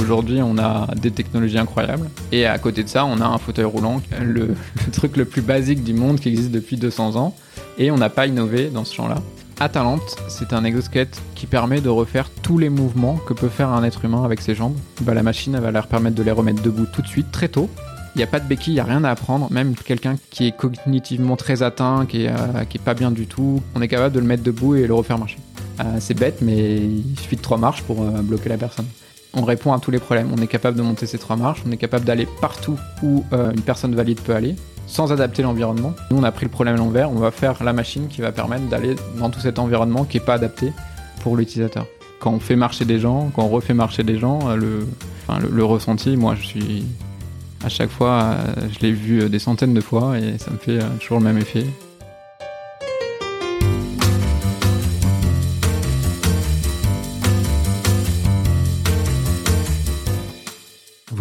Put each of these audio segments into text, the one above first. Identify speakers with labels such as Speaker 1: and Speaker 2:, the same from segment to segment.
Speaker 1: Aujourd'hui, on a des technologies incroyables. Et à côté de ça, on a un fauteuil roulant, le, truc le plus basique du monde qui existe depuis 200 ans. Et on n'a pas innové dans ce champ-là. Atalante, c'est un exosquelette qui permet de refaire tous les mouvements que peut faire un être humain avec ses jambes. Bah, la machine elle va leur permettre de les remettre debout tout de suite, très tôt. Il n'y a pas de béquille, il n'y a rien à apprendre. Même quelqu'un qui est cognitivement très atteint, euh, qui est pas bien du tout, on est capable de le mettre debout et le refaire marcher. Euh, c'est bête, mais il suffit de trois marches pour euh, bloquer la personne. On répond à tous les problèmes. On est capable de monter ces trois marches, on est capable d'aller partout où euh, une personne valide peut aller, sans adapter l'environnement. Nous, on a pris le problème à l'envers, on va faire la machine qui va permettre d'aller dans tout cet environnement qui n'est pas adapté pour l'utilisateur. Quand on fait marcher des gens, quand on refait marcher des gens, euh, le, ressenti, moi, je suis. À chaque fois, euh, je l'ai vu des centaines de fois et ça me fait toujours le même effet.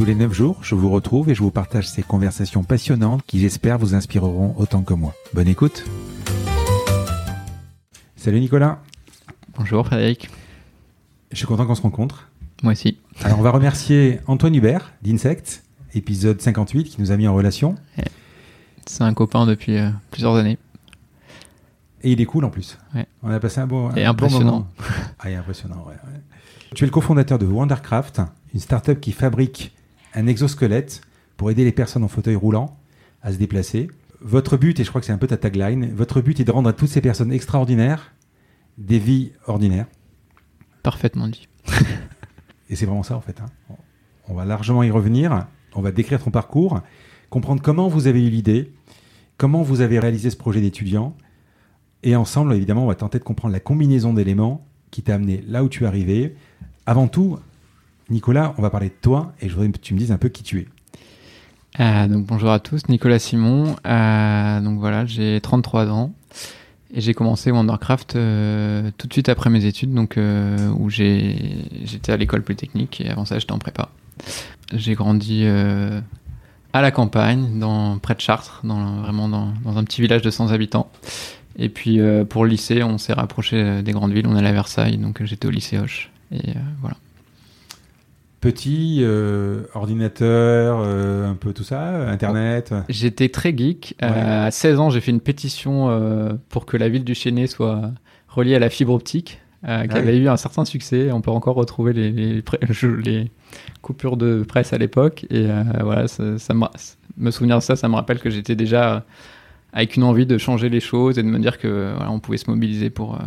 Speaker 2: Tous les 9 jours, je vous retrouve et je vous partage ces conversations passionnantes qui j'espère vous inspireront autant que moi. Bonne écoute Salut Nicolas
Speaker 1: Bonjour Frédéric.
Speaker 2: Je suis content qu'on se rencontre.
Speaker 1: Moi aussi.
Speaker 2: Alors on va remercier Antoine Hubert d'Insect, épisode 58, qui nous a mis en relation.
Speaker 1: C'est un copain depuis euh, plusieurs années.
Speaker 2: Et il est cool en plus.
Speaker 1: Ouais.
Speaker 2: On a passé un bon,
Speaker 1: Et
Speaker 2: un bon
Speaker 1: impressionnant.
Speaker 2: moment. Ah, est impressionnant, ouais, ouais. Tu es le cofondateur de Wondercraft, une startup qui fabrique un exosquelette pour aider les personnes en fauteuil roulant à se déplacer. Votre but, et je crois que c'est un peu ta tagline, votre but est de rendre à toutes ces personnes extraordinaires des vies ordinaires.
Speaker 1: Parfaitement dit.
Speaker 2: Et c'est vraiment ça en fait. hein. On va largement y revenir. On va décrire ton parcours, comprendre comment vous avez eu l'idée, comment vous avez réalisé ce projet d'étudiant. Et ensemble, évidemment, on va tenter de comprendre la combinaison d'éléments qui t'a amené là où tu es arrivé. Avant tout, Nicolas, on va parler de toi et je voudrais que tu me dises un peu qui tu es.
Speaker 1: Euh, donc bonjour à tous, Nicolas Simon. Euh, donc voilà, j'ai 33 ans et j'ai commencé Wondercraft euh, tout de suite après mes études, donc où j'étais à l'école polytechnique et avant ça j'étais en prépa. J'ai grandi à la campagne, dans près de Chartres, dans vraiment dans, un petit village de 100 habitants. Et puis pour le lycée, on s'est rapproché des grandes villes, on allait à Versailles, donc j'étais au lycée Hoche. Et voilà.
Speaker 2: Petit, euh, ordinateur, euh, un peu tout ça, Internet.
Speaker 1: J'étais très geek. Euh, à 16 ans, j'ai fait une pétition pour que la ville du Chênay soit reliée à la fibre optique, euh, qui
Speaker 2: Ah
Speaker 1: avait
Speaker 2: oui.
Speaker 1: eu un certain succès. On peut encore retrouver les, coupures de presse à l'époque. Et voilà, ça, ça me, me souvenir de ça, ça me rappelle que j'étais déjà avec une envie de changer les choses et de me dire que voilà, on pouvait se mobiliser pour,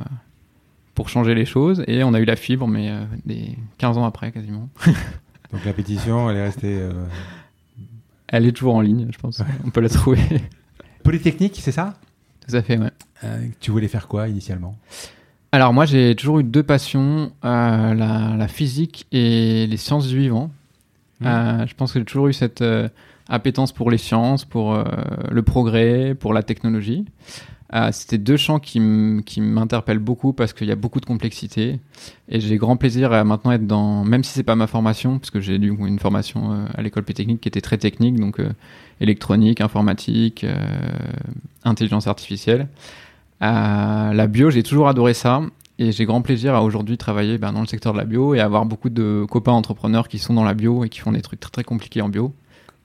Speaker 1: pour changer les choses. Et on a eu la fibre, mais euh, des 15 ans après quasiment.
Speaker 2: Donc la pétition, elle est restée. euh,
Speaker 1: Elle est toujours en ligne, je pense. On peut la trouver.
Speaker 2: Polytechnique, c'est ça?
Speaker 1: Tout à fait, ouais.
Speaker 2: Euh, Tu voulais faire quoi initialement?
Speaker 1: Alors moi j'ai toujours eu deux passions, la, la physique et les sciences du vivant. Euh, je pense que j'ai toujours eu cette appétence pour les sciences, pour le progrès, pour la technologie. Euh, C'était deux champs qui m'interpellent beaucoup parce qu'il y a beaucoup de complexité et j'ai grand plaisir à maintenant être dans, même si c'est pas ma formation, parce que j'ai eu une formation euh, à l'école polytechnique qui était très technique, donc euh, électronique, informatique, euh, intelligence artificielle. La bio, j'ai toujours adoré ça. Et j'ai grand plaisir à aujourd'hui travailler ben, dans le secteur de la bio et avoir beaucoup de copains entrepreneurs qui sont dans la bio et qui font des trucs très très compliqués en bio,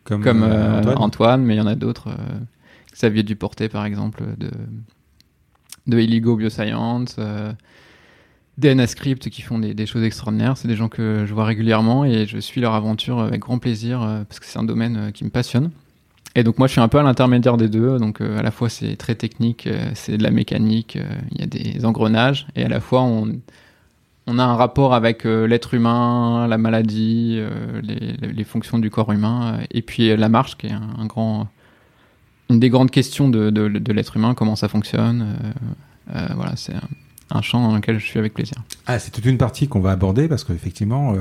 Speaker 1: comme
Speaker 2: Antoine
Speaker 1: Antoine. mais il y en a d'autres. Euh, Xavier Duportet, par exemple, de, de Illigo Bioscience. euh, DNA Script qui font des, choses extraordinaires. C'est des gens que je vois régulièrement et je suis leur aventure avec grand plaisir parce que c'est un domaine qui me passionne. Et donc moi je suis un peu à l'intermédiaire des deux, donc à la fois c'est très technique, c'est de la mécanique, il y a des engrenages, et à la fois on, on a un rapport avec l'être humain, la maladie, les, fonctions du corps humain, et puis la marche qui est un grand une des grandes questions de, l'être humain, comment ça fonctionne. Euh, euh, voilà, c'est un, champ dans lequel je suis avec plaisir.
Speaker 2: Ah, c'est toute une partie qu'on va aborder parce qu'effectivement, euh,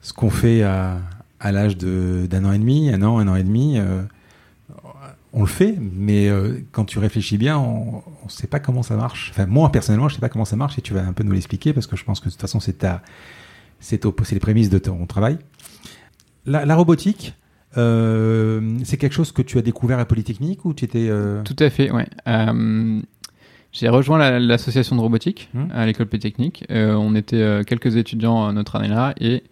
Speaker 2: ce qu'on fait à, l'âge d'un an et demi, un an, un an et demi, on le fait, mais quand tu réfléchis bien, on ne sait pas comment ça marche. Enfin, moi, personnellement, je ne sais pas comment ça marche et tu vas un peu nous l'expliquer parce que je pense que de toute façon, c'est c'est les prémices de ton travail. La robotique, euh, c'est quelque chose que tu as découvert à Polytechnique ou tu étais euh,
Speaker 1: Tout à fait, ouais. Euh, j'ai rejoint l'association de robotique mmh. à l'école Polytechnique. on était quelques étudiants notre année-là et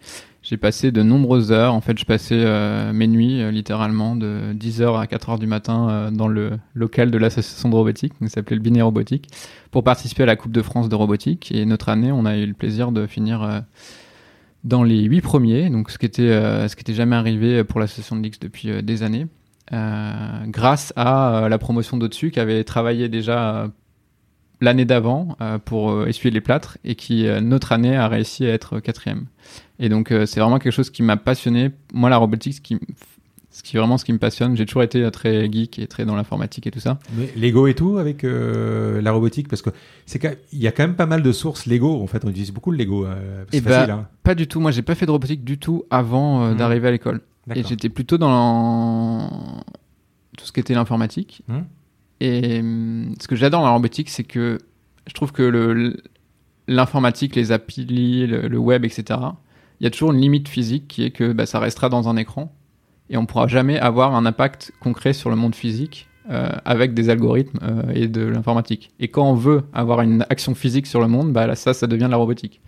Speaker 1: j'ai passé de nombreuses heures. En fait, je passais mes nuits littéralement de 10h à 4h du matin dans le local de l'association de robotique, qui s'appelait le Binet Robotique, pour participer à la Coupe de France de robotique. Et notre année, on a eu le plaisir de finir dans les huit premiers, donc ce qui était, euh, ce qui était jamais arrivé pour l'association de l'X depuis euh, des années, euh, grâce à la promotion d'au-dessus qui avait travaillé déjà l'année d'avant pour essuyer les plâtres et qui, notre année, a réussi à être quatrième. Et donc, c'est vraiment quelque chose qui m'a passionné. Moi, la robotique, ce qui ce qui est vraiment ce qui me passionne. J'ai toujours été très geek et très dans l'informatique et tout ça.
Speaker 2: Mais Lego et tout avec euh, la robotique parce que c'est il y a quand même pas mal de sources Lego. En fait, on utilise beaucoup le Lego. Euh,
Speaker 1: c'est facile. Bah, hein. Pas du tout. Moi, j'ai pas fait de robotique du tout avant euh, mmh. d'arriver à l'école. Et j'étais plutôt dans tout ce qui était l'informatique. Mmh. Et hum, ce que j'adore dans la robotique, c'est que je trouve que le l'informatique, les applis, le, web, etc. Il y a toujours une limite physique qui est que bah, ça restera dans un écran et on pourra jamais avoir un impact concret sur le monde physique euh, avec des algorithmes euh, et de l'informatique. Et quand on veut avoir une action physique sur le monde, bah là, ça, ça devient de la robotique.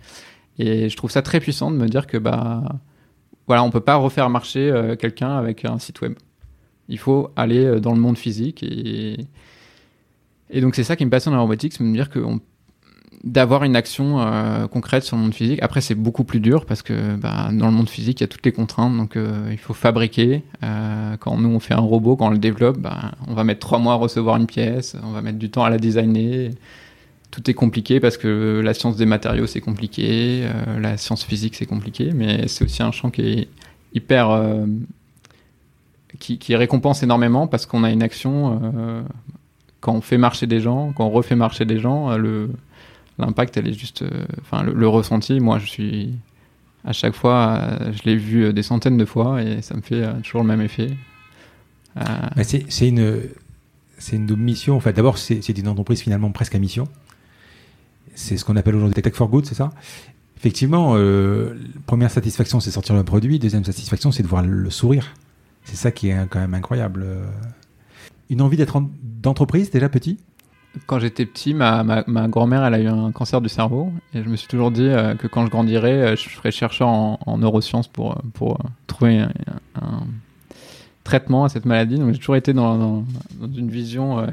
Speaker 1: Et je trouve ça très puissant de me dire que bah voilà, on peut pas refaire marcher euh, quelqu'un avec un site web. Il faut aller dans le monde physique et et donc c'est ça qui me passionne dans la robotique, c'est de me dire qu'on d'avoir une action euh, concrète sur le monde physique. Après, c'est beaucoup plus dur parce que bah, dans le monde physique, il y a toutes les contraintes. Donc, euh, il faut fabriquer. Euh, quand nous, on fait un robot, quand on le développe, bah, on va mettre trois mois à recevoir une pièce. On va mettre du temps à la designer. Tout est compliqué parce que la science des matériaux, c'est compliqué. la science physique, c'est compliqué. Mais c'est aussi un champ qui est hyper... Qui, qui, récompense énormément parce qu'on a une action... quand on fait marcher des gens, quand on refait marcher des gens, le l'impact, elle est juste. Euh, enfin, le, ressenti, moi, je suis. À chaque fois, euh, je l'ai vu euh, des centaines de fois et ça me fait toujours le même effet.
Speaker 2: c'est une. C'est une double mission. Enfin, d'abord, c'est une entreprise finalement presque à mission. C'est ce qu'on appelle aujourd'hui Tech for Good, c'est ça? Effectivement, première satisfaction, c'est sortir le produit. Deuxième satisfaction, c'est de voir le sourire. C'est ça qui est quand même incroyable. Une envie d'être d'entreprise déjà petit?
Speaker 1: Quand j'étais petit, ma, ma, grand-mère, elle a eu un cancer du cerveau. Et je me suis toujours dit euh, que quand je grandirais, euh, je ferais chercheur en, neurosciences pour, pour euh, trouver un, traitement à cette maladie. Donc j'ai toujours été dans, dans, une vision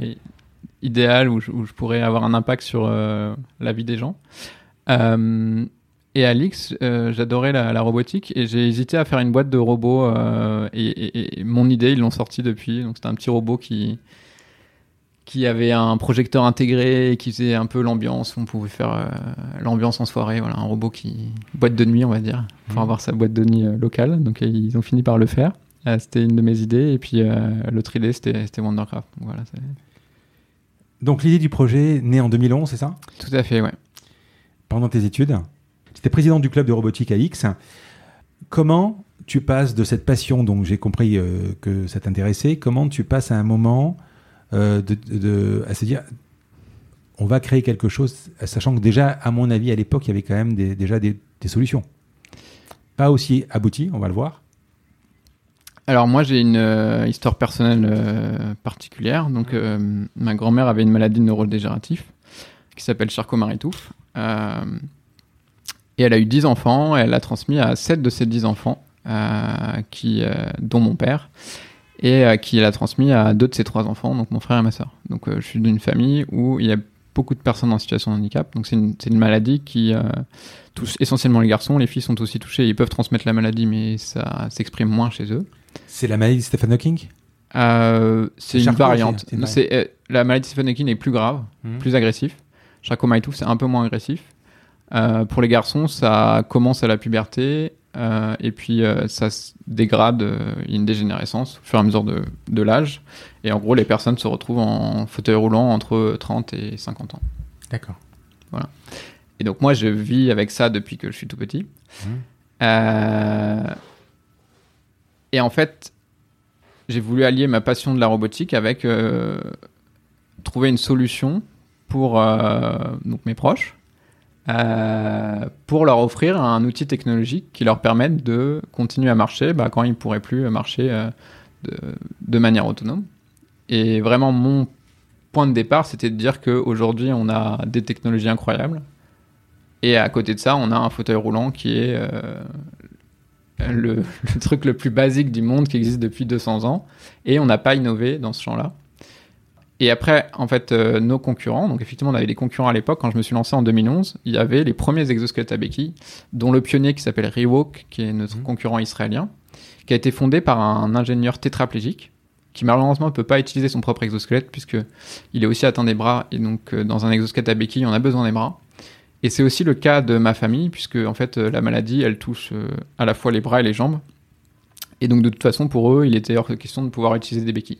Speaker 1: idéale où je, où je, pourrais avoir un impact sur la vie des gens. et à l'X, j'adorais la, robotique et j'ai hésité à faire une boîte de robots. Et, et, mon idée, ils l'ont sorti depuis. Donc c'était un petit robot qui qui avait un projecteur intégré et qui faisait un peu l'ambiance. On pouvait faire euh, l'ambiance en soirée. Voilà, un robot qui boîte de nuit, on va dire, pour mmh. avoir sa boîte de nuit euh, locale. Donc ils ont fini par le faire. Euh, c'était une de mes idées. Et puis l'autre idée, c'était Wondercraft. Donc, voilà,
Speaker 2: donc l'idée du projet née en 2011, c'est ça?
Speaker 1: Tout à fait, ouais.
Speaker 2: Pendant tes études, tu étais président du club de robotique à X. Comment tu passes de cette passion, donc j'ai compris que ça t'intéressait, comment tu passes à un moment euh, de, à se dire on va créer quelque chose, sachant que déjà, à mon avis, à l'époque, il y avait quand même déjà des, solutions. Pas aussi abouties, on va le voir.
Speaker 1: Alors moi, j'ai une euh, histoire personnelle euh, particulière. Donc, ma grand-mère avait une maladie neurodégénérative qui s'appelle Charcot-Marie-Touffe. et elle a eu 10 enfants et elle a transmis à 7 de ces 10 enfants, qui, dont mon père et euh, qui l'a transmis à deux de ses trois enfants, donc mon frère et ma soeur. Donc euh, je suis d'une famille où il y a beaucoup de personnes en situation de handicap. Donc c'est une, une, maladie qui euh, touche essentiellement les garçons. Les filles sont aussi touchées. Ils peuvent transmettre la maladie, mais ça s'exprime moins chez eux.
Speaker 2: C'est la maladie de Stephen Hawking?
Speaker 1: Euh, C'est une variante. La maladie de Stephen Hawking est plus grave, mmh. plus agressif. Charcot-Maille-Tooth, c'est un peu moins agressif. Euh, pour les garçons, ça commence à la puberté euh, et puis euh, ça se dégrade, il y a une dégénérescence au fur et à mesure de, de l'âge. Et en gros, les personnes se retrouvent en fauteuil roulant entre 30 et 50 ans.
Speaker 2: D'accord.
Speaker 1: Voilà. Et donc moi, je vis avec ça depuis que je suis tout petit. Mmh. et en fait, j'ai voulu allier ma passion de la robotique avec trouver une solution pour donc mes proches euh, pour leur offrir un outil technologique qui leur permette de continuer à marcher bah, quand ils ne pourraient plus marcher euh, de, manière autonome. Et vraiment, mon point de départ, c'était de dire qu'aujourd'hui, on a des technologies incroyables. Et à côté de ça, on a un fauteuil roulant qui est euh, le, truc le plus basique du monde qui existe depuis 200 ans. Et on n'a pas innové dans ce champ-là. Et après, en fait, euh, nos concurrents, donc effectivement, on avait des concurrents à l'époque. Quand je me suis lancé en 2011, il y avait les premiers exosquelettes à béquilles, dont le pionnier qui s'appelle Rewalk, qui est notre mhm. concurrent israélien, qui a été fondé par un ingénieur tétraplégique, qui malheureusement ne peut pas utiliser son propre exosquelette, puisque il est aussi atteint des bras, et donc euh, dans un exosquelette à béquilles, on a besoin des bras. Et c'est aussi le cas de ma famille, puisque en fait, euh, la maladie, elle touche à la fois les bras et les jambes. Et donc, de toute façon, pour eux, il était hors de question de pouvoir utiliser des béquilles.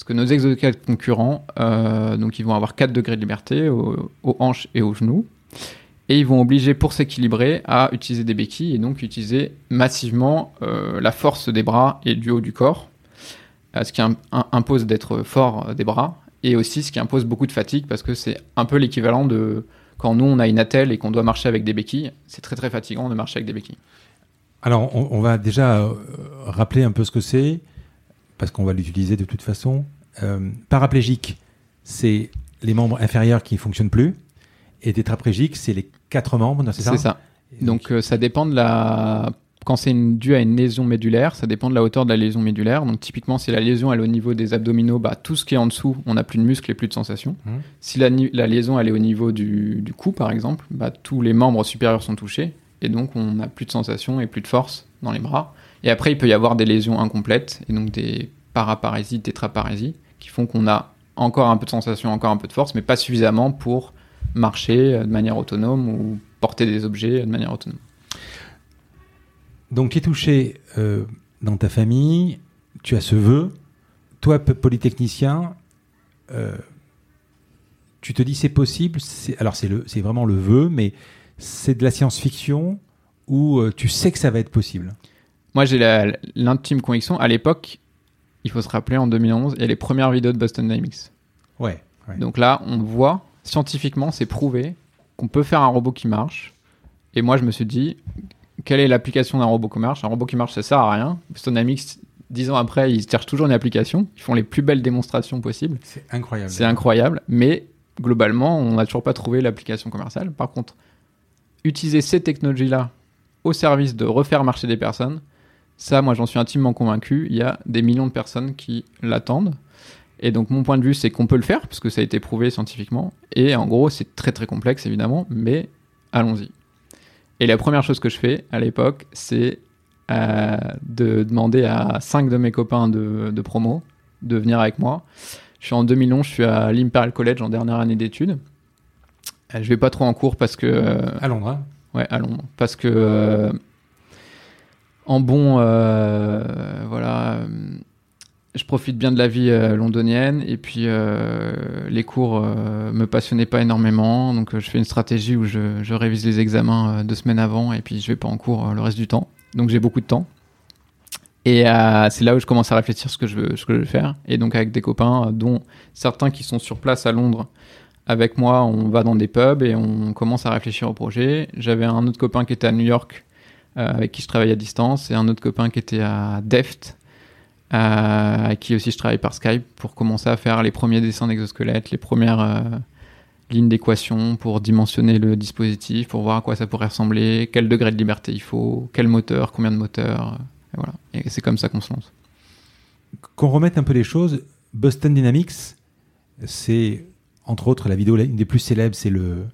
Speaker 1: Parce que nos exosquelettes concurrents, euh, donc ils vont avoir 4 degrés de liberté aux, hanches et aux genoux. Et ils vont obliger, pour s'équilibrer, à utiliser des béquilles et donc utiliser massivement euh, la force des bras et du haut du corps. Euh, ce qui impose d'être fort des bras. Et aussi ce qui impose beaucoup de fatigue parce que c'est un peu l'équivalent de quand nous on a une attelle et qu'on doit marcher avec des béquilles. C'est très très fatigant de marcher avec des béquilles.
Speaker 2: Alors on, on va déjà rappeler un peu ce que c'est parce qu'on va l'utiliser de toute façon. Euh, paraplégique, c'est les membres inférieurs qui ne fonctionnent plus. Et tétraplégique, c'est les quatre membres,
Speaker 1: c'est ça C'est ça. Donc, euh, ça dépend de la... Quand c'est dû à une lésion médulaire, ça dépend de la hauteur de la lésion médulaire. Donc typiquement, si la lésion elle est au niveau des abdominaux, bah, tout ce qui est en dessous, on n'a plus de muscles et plus de sensations. Mmh. Si la, la, liaison elle est au niveau du, du cou, par exemple, bah, tous les membres supérieurs sont touchés. Et donc on n'a plus de sensations et plus de force dans les bras. Et après, il peut y avoir des lésions incomplètes, et donc des paraparésies, tétraparésies, qui font qu'on a encore un peu de sensation, encore un peu de force, mais pas suffisamment pour marcher de manière autonome ou porter des objets de manière autonome.
Speaker 2: Donc tu es touché euh, dans ta famille, tu as ce vœu, toi polytechnicien, euh, tu te dis c'est possible, alors c'est vraiment le vœu, mais c'est de la science-fiction euh, tu sais que ça va être possible?
Speaker 1: Moi, j'ai l'intime conviction. À l'époque, il faut se rappeler, en 2011, il y a les premières vidéos de Boston Dynamics.
Speaker 2: Ouais,
Speaker 1: Donc là, on voit, scientifiquement, c'est prouvé qu'on peut faire un robot qui marche. Et moi, je me suis dit, quelle est l'application d'un robot qui marche? Un robot qui marche, ça sert à rien. Boston Dynamics, dix ans après, ils cherchent toujours une application. Ils font les plus belles démonstrations possibles.
Speaker 2: C'est incroyable.
Speaker 1: C'est incroyable. Mais globalement, on n'a toujours pas trouvé l'application commerciale. Par contre, utiliser ces technologies-là au service de refaire marcher des personnes, ça, moi, j'en suis intimement convaincu. Il y a des millions de personnes qui l'attendent. Et donc, mon point de vue, c'est qu'on peut le faire, parce que ça a été prouvé scientifiquement. Et en gros, c'est très très complexe, évidemment, mais allons-y. Et la première chose que je fais à l'époque, c'est euh, de demander à cinq de mes copains de, de, promo de venir avec moi. Je suis en 2011, je suis à l'Imperial College en dernière année d'études. Euh, je vais pas trop en cours parce que. Euh,
Speaker 2: à Londres. Hein.
Speaker 1: Ouais, à Londres. Parce que en bon, euh, voilà, euh, je profite bien de la vie euh, londonienne et puis les cours me passionnaient pas énormément, donc je fais une stratégie où je, révise les examens deux semaines avant et puis je vais pas en cours le reste du temps. Donc j'ai beaucoup de temps. Et c'est là où je commence à réfléchir ce que je veux, ce que je veux faire. Et donc avec des copains, dont certains qui sont sur place à Londres, avec moi, on va dans des pubs et on commence à réfléchir au projet. J'avais un autre copain qui était à New York avec qui je travaille à distance, et un autre copain qui était à Deft, euh, avec qui aussi je travaille par Skype, pour commencer à faire les premiers dessins d'exosquelettes, les premières euh, lignes d'équation pour dimensionner le dispositif, pour voir à quoi ça pourrait ressembler, quel degré de liberté il faut, quel moteur, combien de moteurs, et voilà. Et c'est comme ça qu'on se lance.
Speaker 2: Qu'on remette un peu les choses, Boston Dynamics, c'est entre autres, la vidéo une des plus célèbres, c'est le,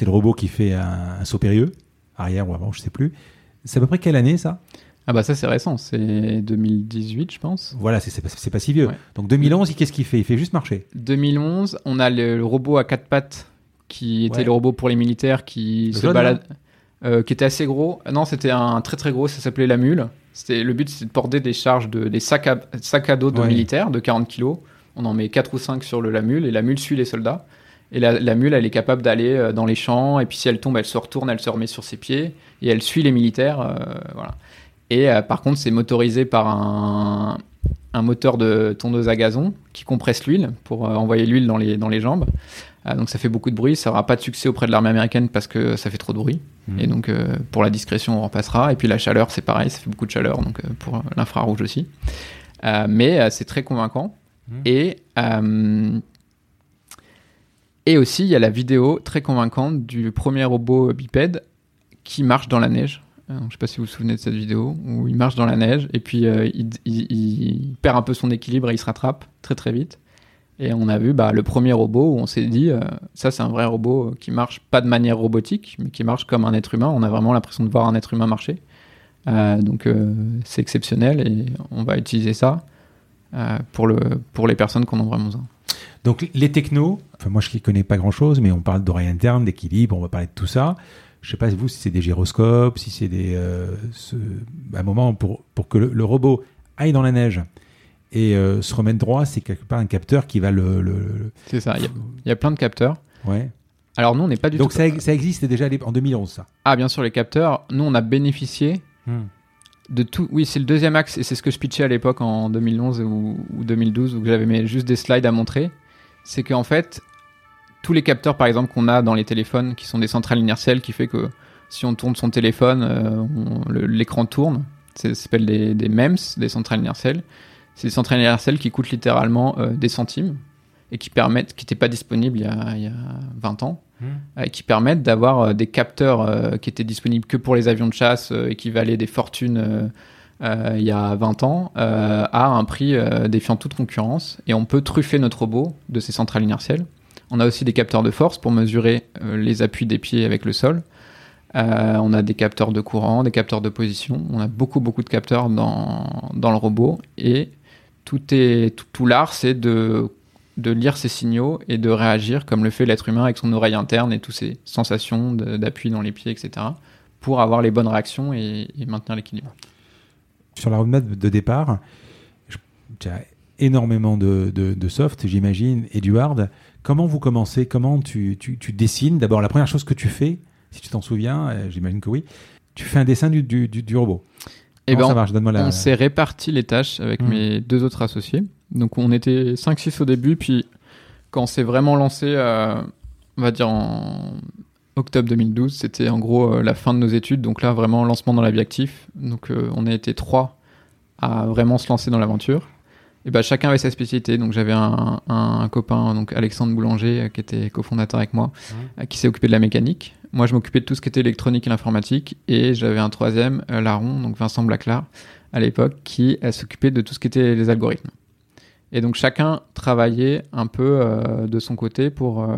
Speaker 2: le robot qui fait un, saut périlleux, arrière ou avant, je sais plus. C'est à peu près quelle année ça?
Speaker 1: Ah bah ça c'est récent, c'est 2018 je pense.
Speaker 2: Voilà, c'est pas, pas si vieux. Donc 2011, qu'est-ce qu'il fait? Il fait juste marcher.
Speaker 1: 2011, on a le, robot à quatre pattes qui était le robot pour les militaires qui se balade, euh, qui était assez gros. Non, c'était un très très gros, ça s'appelait la mule. C'était le but, c'était de porter des charges de des sacs à, sacs à dos de militaires de 40 kilos. On en met 4 ou 5 sur le, la mule et la mule suit les soldats. Et la, mule, elle est capable d'aller euh, dans les champs, et puis si elle tombe, elle se retourne, elle se remet sur ses pieds, et elle suit les militaires. Euh, voilà. Et euh, par contre, c'est motorisé par un, un, moteur de tondeuse à gazon qui compresse l'huile pour envoyer l'huile dans les, dans les jambes. donc ça fait beaucoup de bruit, ça n'aura pas de succès auprès de l'armée américaine parce que ça fait trop de bruit. Mmh. Et donc pour la discrétion, on repassera. Et puis la chaleur, c'est pareil, ça fait beaucoup de chaleur, donc pour l'infrarouge aussi. mais c'est très convaincant. Mmh. Et et aussi, il y a la vidéo très convaincante du premier robot bipède qui marche dans la neige. Euh, je ne sais pas si vous vous souvenez de cette vidéo, où il marche dans la neige et puis euh, il, perd un peu son équilibre et il se rattrape très très vite. Et on a vu bah, le premier robot où on s'est dit, euh, ça c'est un vrai robot qui marche pas de manière robotique, mais qui marche comme un être humain. On a vraiment l'impression de voir un être humain marcher. donc c'est exceptionnel et on va utiliser ça pour, pour les personnes qui en ont vraiment besoin.
Speaker 2: Donc les technos, enfin moi je ne connais pas grand-chose, mais on parle d'oreille interne, d'équilibre, on va parler de tout ça. Je ne sais pas vous si c'est des gyroscopes, si c'est des euh, un moment pour pour que le, robot aille dans la neige et euh, se remette droit, c'est quelque part un capteur qui va le.
Speaker 1: C'est ça. Il y, a plein de capteurs.
Speaker 2: Ouais.
Speaker 1: Alors nous on n'est pas du
Speaker 2: Donc
Speaker 1: tout.
Speaker 2: Donc ça, ça existe déjà en 2011 ça.
Speaker 1: Ah bien sûr les capteurs. Nous on a bénéficié. Hmm. Oui, c'est le deuxième axe et c'est ce que je pitchais à l'époque en 2011 ou, ou 2012 où j'avais juste des slides à montrer c'est qu'en fait, tous les capteurs, par exemple, qu'on a dans les téléphones, qui sont des centrales inertielles, qui fait que si on tourne son téléphone, euh, l'écran tourne. Ça s'appelle des, des, MEMS, des centrales inertielles. C'est des centrales inertielles qui coûtent littéralement euh, des centimes et qui permettent, qui n'étaient pas disponibles il y, a, il y a 20 ans, euh, qui permettent d'avoir des capteurs qui étaient disponibles que pour les avions de chasse et qui valaient des fortunes euh, il y a 20 ans euh, à un prix euh, défiant toute concurrence et on peut truffer notre robot de ces centrales inertielles. On a aussi des capteurs de force pour mesurer les appuis des pieds avec le sol. on a des capteurs de courant, des capteurs de position. On a beaucoup, beaucoup de capteurs dans, dans le robot. Et tout, tout l'art, c'est de, de lire ces signaux et de réagir comme le fait l'être humain avec son oreille interne et toutes ces sensations d'appui dans les pieds, etc. pour avoir les bonnes réactions et, et maintenir l'équilibre
Speaker 2: sur la roadmap de départ, tu as énormément de, de, soft, j'imagine, et du hard. Comment vous commencez? Comment tu, tu, tu dessines? D'abord, la première chose que tu fais, si tu t'en souviens, euh, j'imagine que oui, tu fais un dessin du, du, du, robot.
Speaker 1: Et eh ben, ça marche? Donne-moi la... On s'est réparti les tâches avec hmm. mes deux autres associés. Donc on était 5-6 au début, puis quand on s'est vraiment lancé, euh, on va dire en octobre 2012. C'était en gros euh, la fin de nos études. Donc là, vraiment, lancement dans la vie active. Donc euh, on a été trois à vraiment se lancer dans l'aventure. Et bah, chacun avait sa spécialité. Donc j'avais un, copain, donc Alexandre Boulanger, qui était cofondateur avec moi, qui s'est occupé de la mécanique. Moi, je m'occupais de tout ce qui était électronique et l'informatique. Et j'avais un troisième, Larron, donc Vincent Blaclar, à l'époque, qui s'occupait de tout ce qui était les algorithmes. Et donc chacun travaillait un peu de son côté pour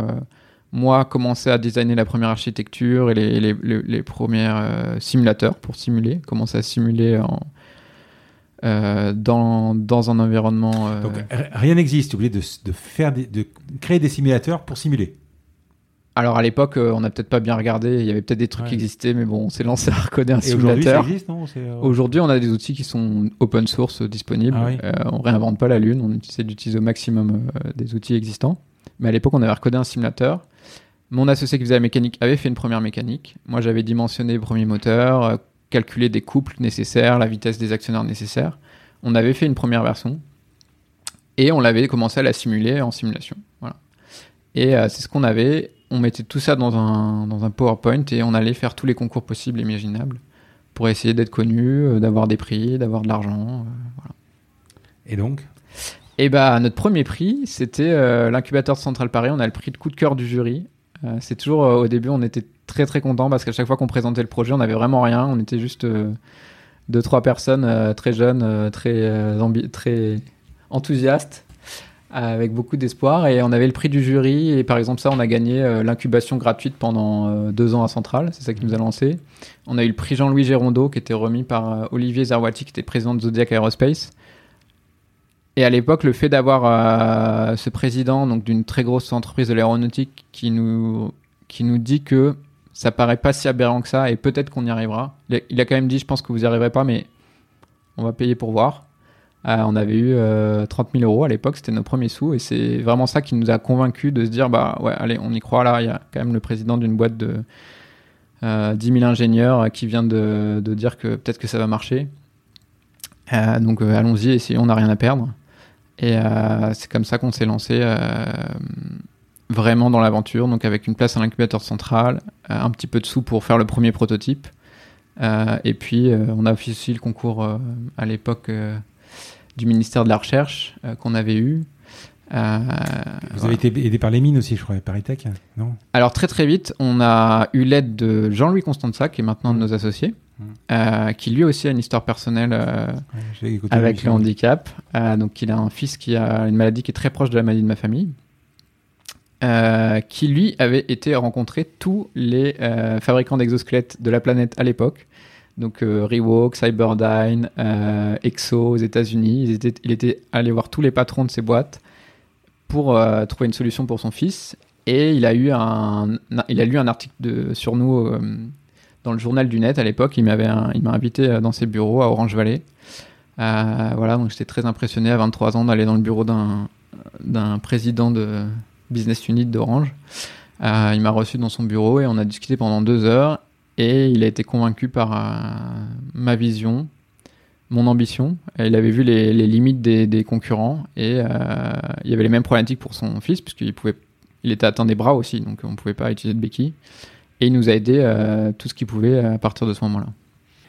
Speaker 1: moi commencer à designer la première architecture et les, les, les, premiers euh, simulateurs pour simuler, commencer à simuler en, euh, dans, dans, un environnement. Euh,
Speaker 2: Donc rien n'existe, oubliez de, de, faire de créer des simulateurs pour simuler.
Speaker 1: Alors à l'époque, on n'a peut-être pas bien regardé, il y avait peut-être des trucs qui existaient, mais bon, on s'est lancé à recoder un simulateur. Aujourd'hui, on a des outils qui sont open source disponibles. Ah on réinvente pas la lune, on essaie d'utiliser au maximum des outils existants. Mais à l'époque, on avait recodé un simulateur mon associé qui faisait la mécanique avait fait une première mécanique. Moi, j'avais dimensionné le premier moteur, euh, calculé des couples nécessaires, la vitesse des actionnaires nécessaires. On avait fait une première version et on l'avait commencé à la simuler en simulation. Voilà. Et euh, c'est ce qu'on avait. On mettait tout ça dans un, dans un PowerPoint et on allait faire tous les concours possibles et imaginables pour essayer d'être connu, euh, d'avoir des prix, d'avoir de l'argent. voilà.
Speaker 2: Et donc?
Speaker 1: Et bah, notre premier prix, c'était l'incubateur de Central Paris. On a le prix de coup de cœur du jury euh, c'est toujours euh, au début, on était très très content parce qu'à chaque fois qu'on présentait le projet, on n'avait vraiment rien. On était juste euh, deux trois personnes très jeunes, très très enthousiastes. Avec beaucoup d'espoir. Et on avait le prix du jury. Et par exemple, ça, on a gagné euh, l'incubation gratuite pendant euh, deux ans à Centrale. C'est ça qui nous a lancé. On a eu le prix Jean-Louis Gérondeau, qui était remis par euh, Olivier Zarwati, qui était président de Zodiac Aerospace. Et à l'époque, le fait d'avoir ce président donc d'une très grosse entreprise de l'aéronautique qui nous, qui nous dit que ça paraît pas si aberrant que ça et peut-être qu'on y arrivera. Il a quand même dit, je pense que vous n'y arriverez pas, mais on va payer pour voir. Euh, on avait eu 30 euh, 000 euros à l'époque, c'était nos premiers sous, et c'est vraiment ça qui nous a convaincus de se dire bah ouais, allez, on y croit là. Il y a quand même le président d'une boîte de 10 euh, 000 ingénieurs qui vient de, dire que peut-être que ça va marcher. donc allons-y, essayons, on n'a rien à perdre. Et c'est comme ça qu'on s'est lancé vraiment dans l'aventure, donc avec une place à l'incubateur central, un petit peu de sous pour faire le premier prototype. et puis on a aussi le concours à l'époque du ministère de la Recherche euh, qu'on avait eu.
Speaker 2: Euh, Vous avez été aidé par les mines aussi, je crois, par Paritech, non?
Speaker 1: Alors très très vite, on a eu l'aide de Jean-Louis Constanza, qui est maintenant de nos associés, mmh. euh, qui lui aussi a une histoire personnelle avec le handicap. donc il a un fils qui a une maladie qui est très proche de la maladie de ma famille. qui lui avait été rencontrer tous les fabricants d'exosquelettes de la planète à l'époque donc euh, Rewalk, Cyberdyne, euh, Exo aux États-Unis. Il était allé voir tous les patrons de ces boîtes pour euh, trouver une solution pour son fils. Et il a, eu un, il a lu un article de, sur nous dans le journal du net à l'époque. Il m'a invité dans ses bureaux à Orange Valley. voilà, donc j'étais très impressionné à 23 ans d'aller dans le bureau d'un président de business unit d'Orange. il m'a reçu dans son bureau et on a discuté pendant deux heures. Et il a été convaincu par euh, ma vision, mon ambition. il avait vu les, limites des, concurrents et euh, il y avait les mêmes problématiques pour son fils, puisqu'il pouvait, il était atteint des bras aussi, donc on ne pouvait pas utiliser de béquilles. Et il nous a aidé euh, tout ce qu'il pouvait à partir de ce moment-là.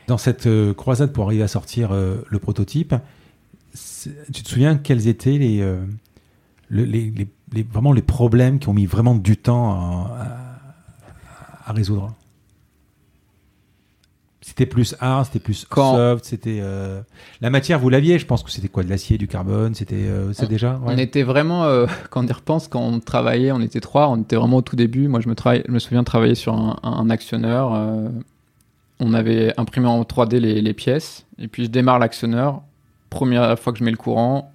Speaker 2: Dans cette croisade pour arriver à sortir le prototype, tu te souviens quels étaient les, vraiment les problèmes qui ont mis vraiment du temps à résoudre? C'était plus hard, c'était plus soft, c'était euh, la matière. Vous l'aviez, je pense que c'était quoi, de l'acier, du carbone, c'était euh, ça déjà.
Speaker 1: On était vraiment, euh, quand on y repense, quand on travaillait, on était trois, on était vraiment au tout début. Moi, je me, je me souviens de travailler sur un, actionneur. on avait imprimé en 3D les, les pièces, et puis je démarre l'actionneur. Première fois que je mets le courant,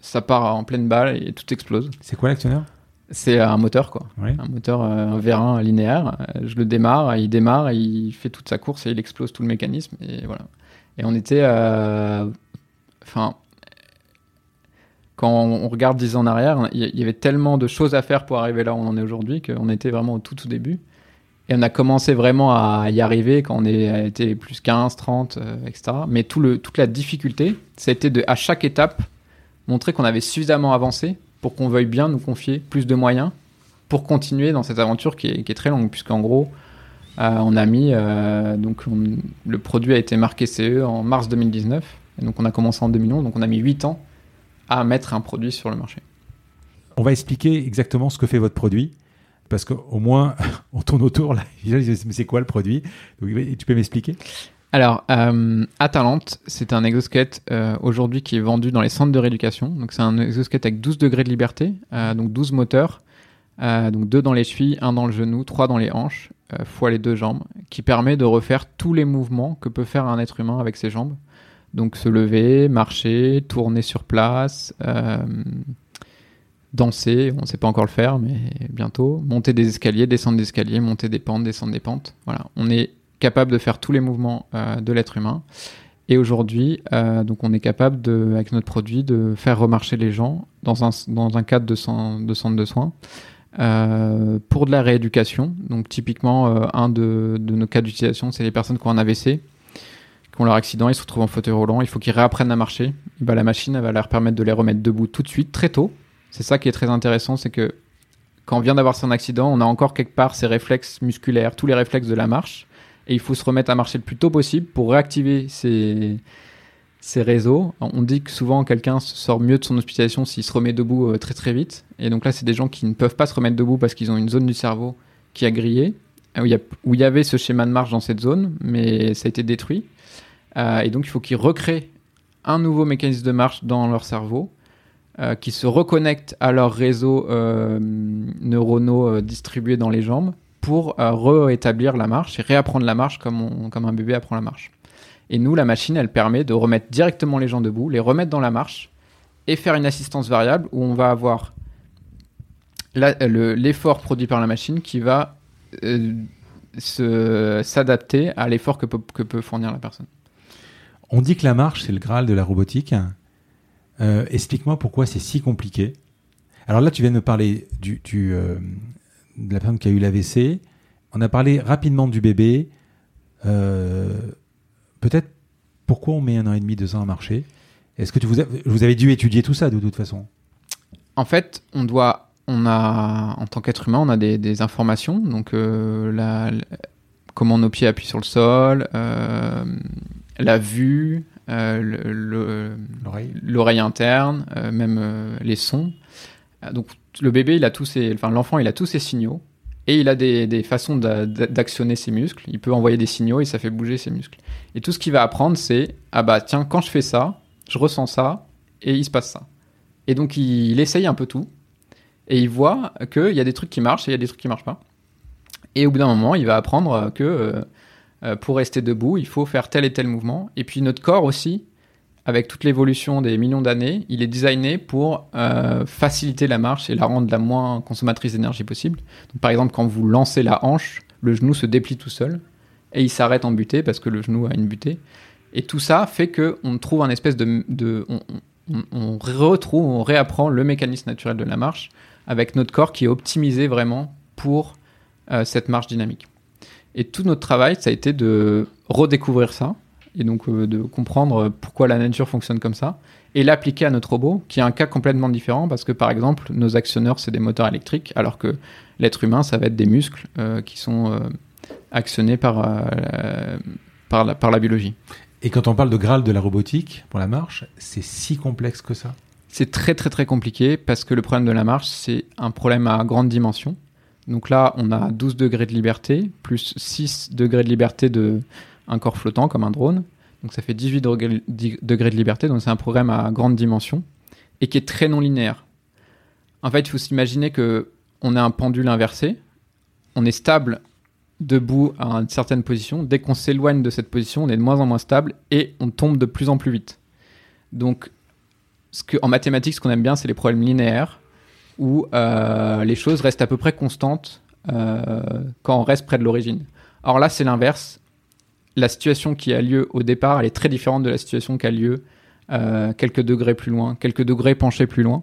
Speaker 1: ça part en pleine balle et tout explose.
Speaker 2: C'est quoi l'actionneur?
Speaker 1: C'est un moteur, quoi. Un moteur, euh, un vérin linéaire. Euh, je le démarre, il démarre, il fait toute sa course et il explose tout le mécanisme. Et voilà. Et on était. Euh, enfin. quand on regarde dix ans en arrière, il y avait tellement de choses à faire pour arriver là où on en est aujourd'hui qu'on était vraiment au tout, tout début. Et on a commencé vraiment à y arriver quand on été plus 15, 30, etc. Mais tout le, toute la difficulté, c'était de, à chaque étape, montrer qu'on avait suffisamment avancé pour qu'on veuille bien nous confier plus de moyens pour continuer dans cette aventure qui est, très longue, puisqu'en gros, euh, on a mis, euh, donc le produit a été marqué CE en mars 2019, et donc on a commencé en 2011, donc on a mis 8 ans à mettre un produit sur le marché.
Speaker 2: On va expliquer exactement ce que fait votre produit, parce qu'au moins on tourne autour là, c'est quoi le produit? Tu peux m'expliquer?
Speaker 1: Alors, euh, Atalante, c'est un exosquelette euh, aujourd'hui qui est vendu dans les centres de rééducation. Donc, c'est un exosquelette avec 12 degrés de liberté, euh, donc 12 moteurs, donc 2 dans les chevilles, 1 dans le genou, 3 dans les hanches, fois les deux jambes, qui permet de refaire tous les mouvements que peut faire un être humain avec ses jambes. Donc, se lever, marcher, tourner sur place, danser, on ne sait pas encore le faire, mais bientôt, monter des escaliers, descendre des escaliers, monter des pentes, descendre des pentes. Voilà, on est capable de faire tous les mouvements euh, de l'être humain. Et aujourd'hui, euh, donc on est capable de, avec notre produit de faire remarcher les gens dans un, dans un cadre de, centre de soins euh, pour de la rééducation. Donc typiquement, un de, de, nos cas d'utilisation, c'est les personnes qui ont un AVC, qui ont leur accident, ils se retrouvent en fauteuil roulant, il faut qu'ils réapprennent à marcher. bah, la machine va leur permettre de les remettre debout tout de suite, très tôt. C'est ça qui est très intéressant, c'est que quand on vient d'avoir son accident, on a encore quelque part ces réflexes musculaires, tous les réflexes de la marche et il faut se remettre à marcher le plus tôt possible pour réactiver ces, ces réseaux. On dit que souvent quelqu'un sort mieux de son hospitalisation s'il se remet debout euh, très très vite. Et donc là, c'est des gens qui ne peuvent pas se remettre debout parce qu'ils ont une zone du cerveau qui a grillé, euh, où il y, y avait ce schéma de marche dans cette zone, mais ça a été détruit. Euh, et donc il faut qu'ils recréent un nouveau mécanisme de marche dans leur cerveau qui se reconnectent à leurs réseaux neuronaux distribués dans les jambes pour rétablir la marche et réapprendre la marche comme, un bébé apprend la marche. Et nous, la machine, elle permet de remettre directement les gens debout, les remettre dans la marche et faire une assistance variable où on va avoir l'effort produit par la machine qui va s'adapter à l'effort que peut, fournir la personne.
Speaker 2: On dit que la marche, c'est le Graal de la robotique. Euh, explique-moi pourquoi c'est si compliqué. Alors là, tu viens de me parler du, euh, de la personne qui a eu l'AVC. On a parlé rapidement du bébé. Euh, peut-être pourquoi on met un an et demi, deux ans à marcher? Est-ce que tu vous, vous avez dû étudier tout ça de toute façon?
Speaker 1: En fait, on doit on a, en tant qu'être humain, on a des, informations. Donc, euh, comment nos pieds appuient sur le sol, euh, la vue, l'oreille interne, même les sons. Donc, le bébé, il a tous ses, enfin, l'enfant, il a tous ses signaux. Et il a des, façons d'actionner ses muscles. Il peut envoyer des signaux et ça fait bouger ses muscles. Et tout ce qu'il va apprendre, c'est ah bah tiens, quand je fais ça, je ressens ça et il se passe ça. Et donc il essaye un peu tout et il voit qu'il y a des trucs qui marchent et il y a des trucs qui marchent pas. Et au bout d'un moment, il va apprendre que euh, euh, pour rester debout, il faut faire tel et tel mouvement. Et puis notre corps aussi, avec toute l'évolution des millions d'années, il est designé pour euh, faciliter la marche et la rendre la moins consommatrice d'énergie possible. Par exemple, quand vous lancez la hanche, le genou se déplie tout seul et il s'arrête en butée parce que le genou a une butée. Et tout ça fait qu'on trouve un espèce de... on, retrouve, on réapprend le mécanisme naturel de la marche avec notre corps qui est optimisé vraiment pour euh, cette marche dynamique. Et tout notre travail, ça a été de redécouvrir ça, et donc euh, de comprendre pourquoi la nature fonctionne comme ça, et l'appliquer à notre robot, qui est un cas complètement différent, parce que par exemple, nos actionneurs, c'est des moteurs électriques, alors que l'être humain, ça va être des muscles euh, qui sont actionnés par, par, la, par la biologie.
Speaker 2: Et quand on parle de Graal de la robotique pour la marche, c'est si complexe que ça?
Speaker 1: C'est très très très compliqué parce que le problème de la marche, c'est un problème à grande dimension. Donc là, on a 12 degrés de liberté, plus 6 degrés de liberté de un corps flottant comme un drone. Donc ça fait 18 degrés de liberté, donc c'est un problème à grande dimension et qui est très non linéaire. En fait, il faut s'imaginer que on a un pendule inversé, on est stable debout à une certaine position. Dès qu'on s'éloigne de cette position, on est de moins en moins stable et on tombe de plus en plus vite. Donc en mathématiques, ce qu'on aime bien, c'est les problèmes linéaires où euh, les choses restent à peu près constantes euh, quand on reste près de l'origine. Or là, c'est l'inverse. La situation qui a lieu au départ, elle est très différente de la situation qui a lieu euh, quelques degrés plus loin, quelques degrés penchés plus loin.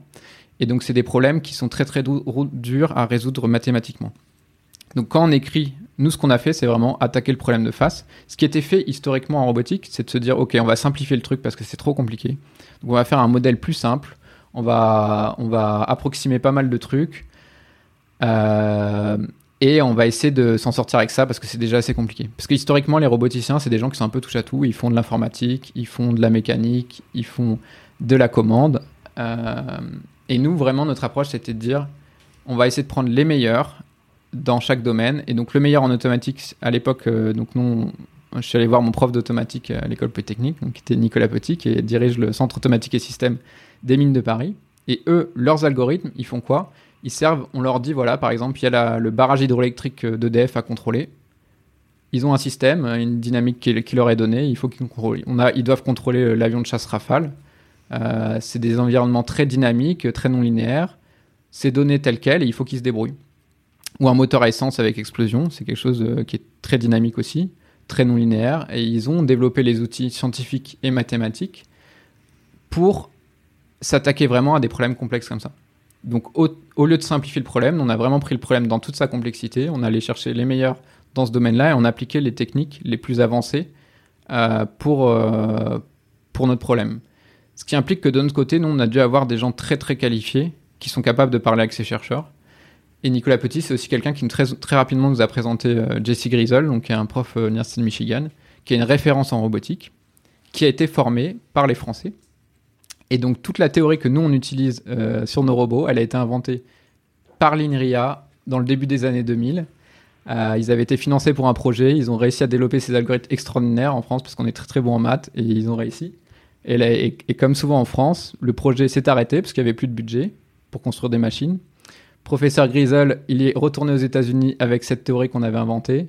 Speaker 1: Et donc, c'est des problèmes qui sont très très durs à résoudre mathématiquement. Donc, quand on écrit, nous, ce qu'on a fait, c'est vraiment attaquer le problème de face. Ce qui était fait historiquement en robotique, c'est de se dire, OK, on va simplifier le truc parce que c'est trop compliqué on va faire un modèle plus simple. On va, on va approximer pas mal de trucs. Euh, et on va essayer de s'en sortir avec ça parce que c'est déjà assez compliqué. Parce que historiquement, les roboticiens, c'est des gens qui sont un peu touche à tout. Ils font de l'informatique, ils font de la mécanique, ils font de la commande. Euh, et nous, vraiment, notre approche, c'était de dire on va essayer de prendre les meilleurs dans chaque domaine. Et donc, le meilleur en automatique, à l'époque, euh, donc nous, je suis allé voir mon prof d'automatique à l'école polytechnique, qui était Nicolas Petit, qui dirige le centre automatique et système des mines de Paris. Et eux, leurs algorithmes, ils font quoi? Ils servent, on leur dit, voilà, par exemple, il y a le barrage hydroélectrique d'EDF à contrôler. Ils ont un système, une dynamique qui, leur est donnée, il faut qu'ils contrôlent. On a, ils doivent contrôler l'avion de chasse Rafale. Euh, c'est des environnements très dynamiques, très non linéaires. C'est donné tel quel et il faut qu'ils se débrouillent. Ou un moteur à essence avec explosion, c'est quelque chose euh, qui est très dynamique aussi très non linéaire, et ils ont développé les outils scientifiques et mathématiques pour s'attaquer vraiment à des problèmes complexes comme ça. Donc au, lieu de simplifier le problème, on a vraiment pris le problème dans toute sa complexité, on allait chercher les meilleurs dans ce domaine-là et on appliquait les techniques les plus avancées euh, pour, euh, pour notre problème. Ce qui implique que de notre côté, nous, on a dû avoir des gens très très qualifiés qui sont capables de parler avec ces chercheurs et Nicolas Petit, c'est aussi quelqu'un qui très, très rapidement nous a présenté euh, Jesse Grizzle, qui est un prof à l'Université de Michigan, qui est une référence en robotique, qui a été formé par les Français. Et donc toute la théorie que nous on utilise euh, sur nos robots, elle a été inventée par l'INRIA dans le début des années 2000. ils avaient été financés pour un projet, ils ont réussi à développer ces algorithmes extraordinaires en France parce qu'on est très très bon en maths et ils ont réussi. Et comme souvent en France, le projet s'est arrêté parce qu'il n'y avait plus de budget pour construire des machines. Professeur Griesel, il est retourné aux États-Unis avec cette théorie qu'on avait inventée.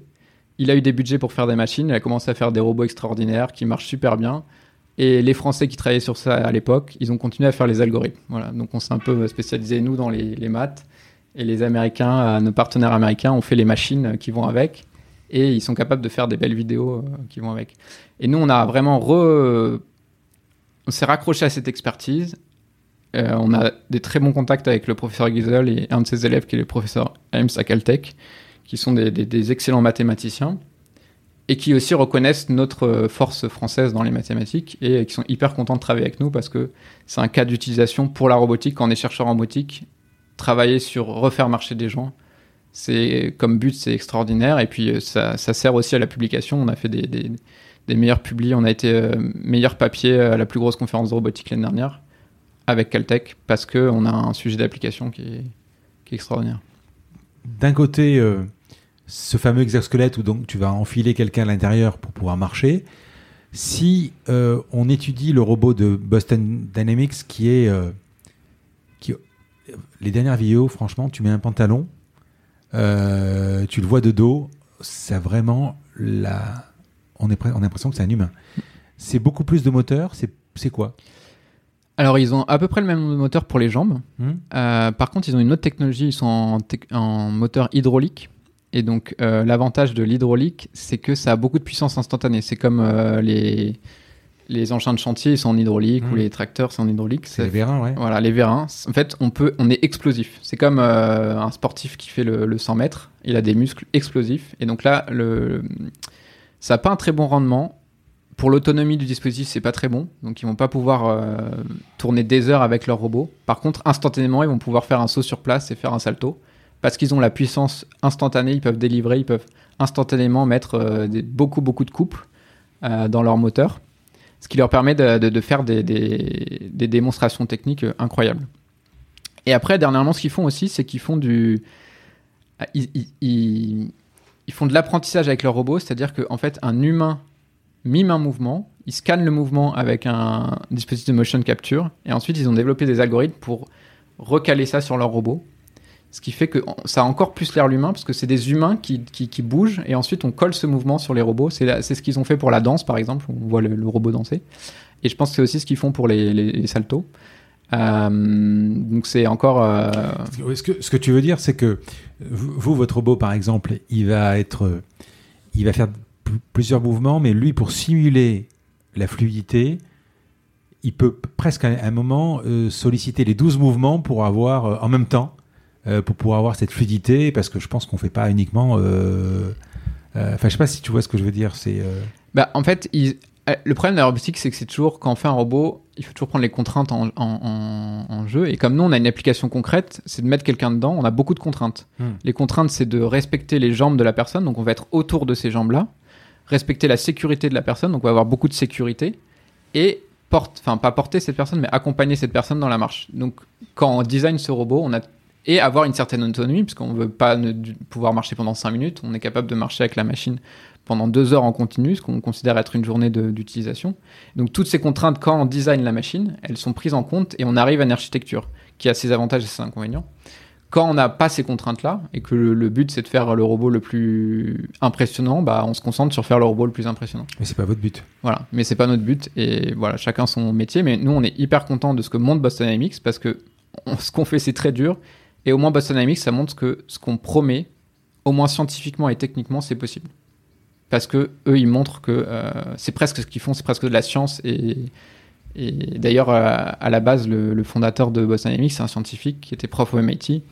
Speaker 1: Il a eu des budgets pour faire des machines. Il a commencé à faire des robots extraordinaires qui marchent super bien. Et les Français qui travaillaient sur ça à l'époque, ils ont continué à faire les algorithmes. Voilà. Donc on s'est un peu spécialisé, nous, dans les, maths. Et les Américains, euh, nos partenaires américains, ont fait les machines euh, qui vont avec. Et ils sont capables de faire des belles vidéos euh, qui vont avec. Et nous, on a vraiment. On s'est raccroché à cette expertise. Euh, on a des très bons contacts avec le professeur Giesel et un de ses élèves qui est le professeur Helms à Caltech, qui sont des excellents mathématiciens et qui aussi reconnaissent notre euh, force française dans les mathématiques et euh, qui sont hyper contents de travailler avec nous parce que c'est un cas d'utilisation pour la robotique. Quand on est chercheur en robotique, travailler sur refaire marcher des gens, c'est comme but, c'est extraordinaire. Et puis euh, ça, ça sert aussi à la publication. On a fait des, des, meilleurs publis. On a été meilleur papier à la plus grosse conférence de robotique l'année dernière avec Caltech parce qu'on a un sujet d'application qui qui est extraordinaire.
Speaker 2: D'un côté, ce fameux exosquelette où donc tu vas enfiler quelqu'un à l'intérieur pour pouvoir marcher. Si euh, on étudie le robot de Boston Dynamics qui est... euh, qui, les dernières vidéos, franchement, tu mets un pantalon, euh, tu le vois de dos, ça vraiment la... On, est, pre- on a l'impression que c'est un humain. C'est beaucoup plus de moteur, c'est c'est quoi?
Speaker 1: Alors ils ont à peu près le même moteurs pour les jambes.
Speaker 2: Hmm
Speaker 1: Euh, par contre, ils ont une autre technologie, ils sont en moteur hydraulique. Et donc, euh, l'avantage de l'hydraulique, c'est que ça a beaucoup de puissance instantanée. C'est comme euh, les, les engins de chantier, ils sont en hydraulique, ou les tracteurs, c'est en hydraulique.
Speaker 2: C'est les vérins, ouais.
Speaker 1: Voilà, les vérins. En fait, on, peut, on est explosif. C'est comme euh, un sportif qui fait le, le 100 mètres. Il a des muscles explosifs. Et donc là, le, ça n'a pas un très bon rendement. Pour l'autonomie du dispositif, c'est pas très bon. Donc ils vont pas pouvoir euh, tourner des heures avec leur robot. Par contre, instantanément, ils vont pouvoir faire un saut sur place et faire un salto. Parce qu'ils ont la puissance instantanée, ils peuvent délivrer, ils peuvent instantanément mettre euh, beaucoup, beaucoup de couples euh, dans leur moteur. Ce qui leur permet de, faire des, démonstrations techniques euh, incroyables. Et après, dernièrement, ce qu'ils font aussi, c'est qu'ils font du. ah, Ils, ils- ils- ils font de l'apprentissage avec leur robot, c'est-à-dire qu'en fait, un humain mime un mouvement, il scanne le mouvement avec un dispositif de motion capture, et ensuite ils ont développé des algorithmes pour recaler ça sur leur robot. Ce qui fait que ça a encore plus l'air l'humain, parce que c'est des humains qui, qui, bougent, et ensuite on colle ce mouvement sur les robots. C'est ce qu'ils ont fait pour la danse, par exemple, on voit le, robot danser. Et je pense que c'est aussi ce qu'ils font pour les, les, saltos. Euh, donc c'est encore... euh,
Speaker 2: Ce que, ce que tu veux dire, c'est que vous, votre robot, par exemple, il va être, euh, il va faire pl- plusieurs mouvements, mais lui, pour simuler la fluidité, il peut presque à un moment euh, solliciter les 12 mouvements pour avoir en même temps, euh, pour pouvoir avoir cette fluidité, parce que je pense qu'on fait pas uniquement. euh, euh, Enfin, je sais pas si tu vois ce que je veux dire. C'est
Speaker 1: Bah, en fait, ils- le problème de la robotique, c'est que c'est toujours, quand on fait un robot, il faut toujours prendre les contraintes en, en- en- en jeu. Et comme nous, on a une application concrète, c'est de mettre quelqu'un dedans, on a beaucoup de contraintes.
Speaker 2: Hmm.
Speaker 1: Les contraintes, c'est de respecter les jambes de la personne, donc on va être autour de ces jambes-là. Respecter la sécurité de la personne, donc on va avoir beaucoup de sécurité. Et porte, enfin, pas porter cette personne, mais accompagner cette personne dans la marche. Donc, quand on design ce robot, on a et avoir une certaine autonomie, puisqu'on ne veut pas ne- pouvoir marcher pendant 5 minutes. On est capable de marcher avec la machine pendant 2 heures en continu, ce qu'on considère être une journée d'utilisation. Donc toutes ces contraintes, quand on design la machine, elles sont prises en compte et on arrive à une architecture qui a ses avantages et ses inconvénients. Quand on n'a pas ces contraintes-là et que le, le but c'est de faire le robot le plus impressionnant, bah, on se concentre sur faire le robot le plus impressionnant.
Speaker 2: mais c'est pas votre but.
Speaker 1: Voilà, mais c'est pas notre but et voilà, chacun son métier. Mais nous, on est hyper content de ce que montre Boston Dynamics parce que on- ce qu'on fait, c'est très dur. Et au moins, Boston Dynamics, ça montre que ce qu'on promet, au moins scientifiquement et techniquement, c'est possible. Parce que eux, ils montrent que euh, c'est presque ce qu'ils font, c'est presque de la science. Et, d'ailleurs, à la base, le, fondateur de Boston Dynamics, c'est un scientifique qui était prof au MIT.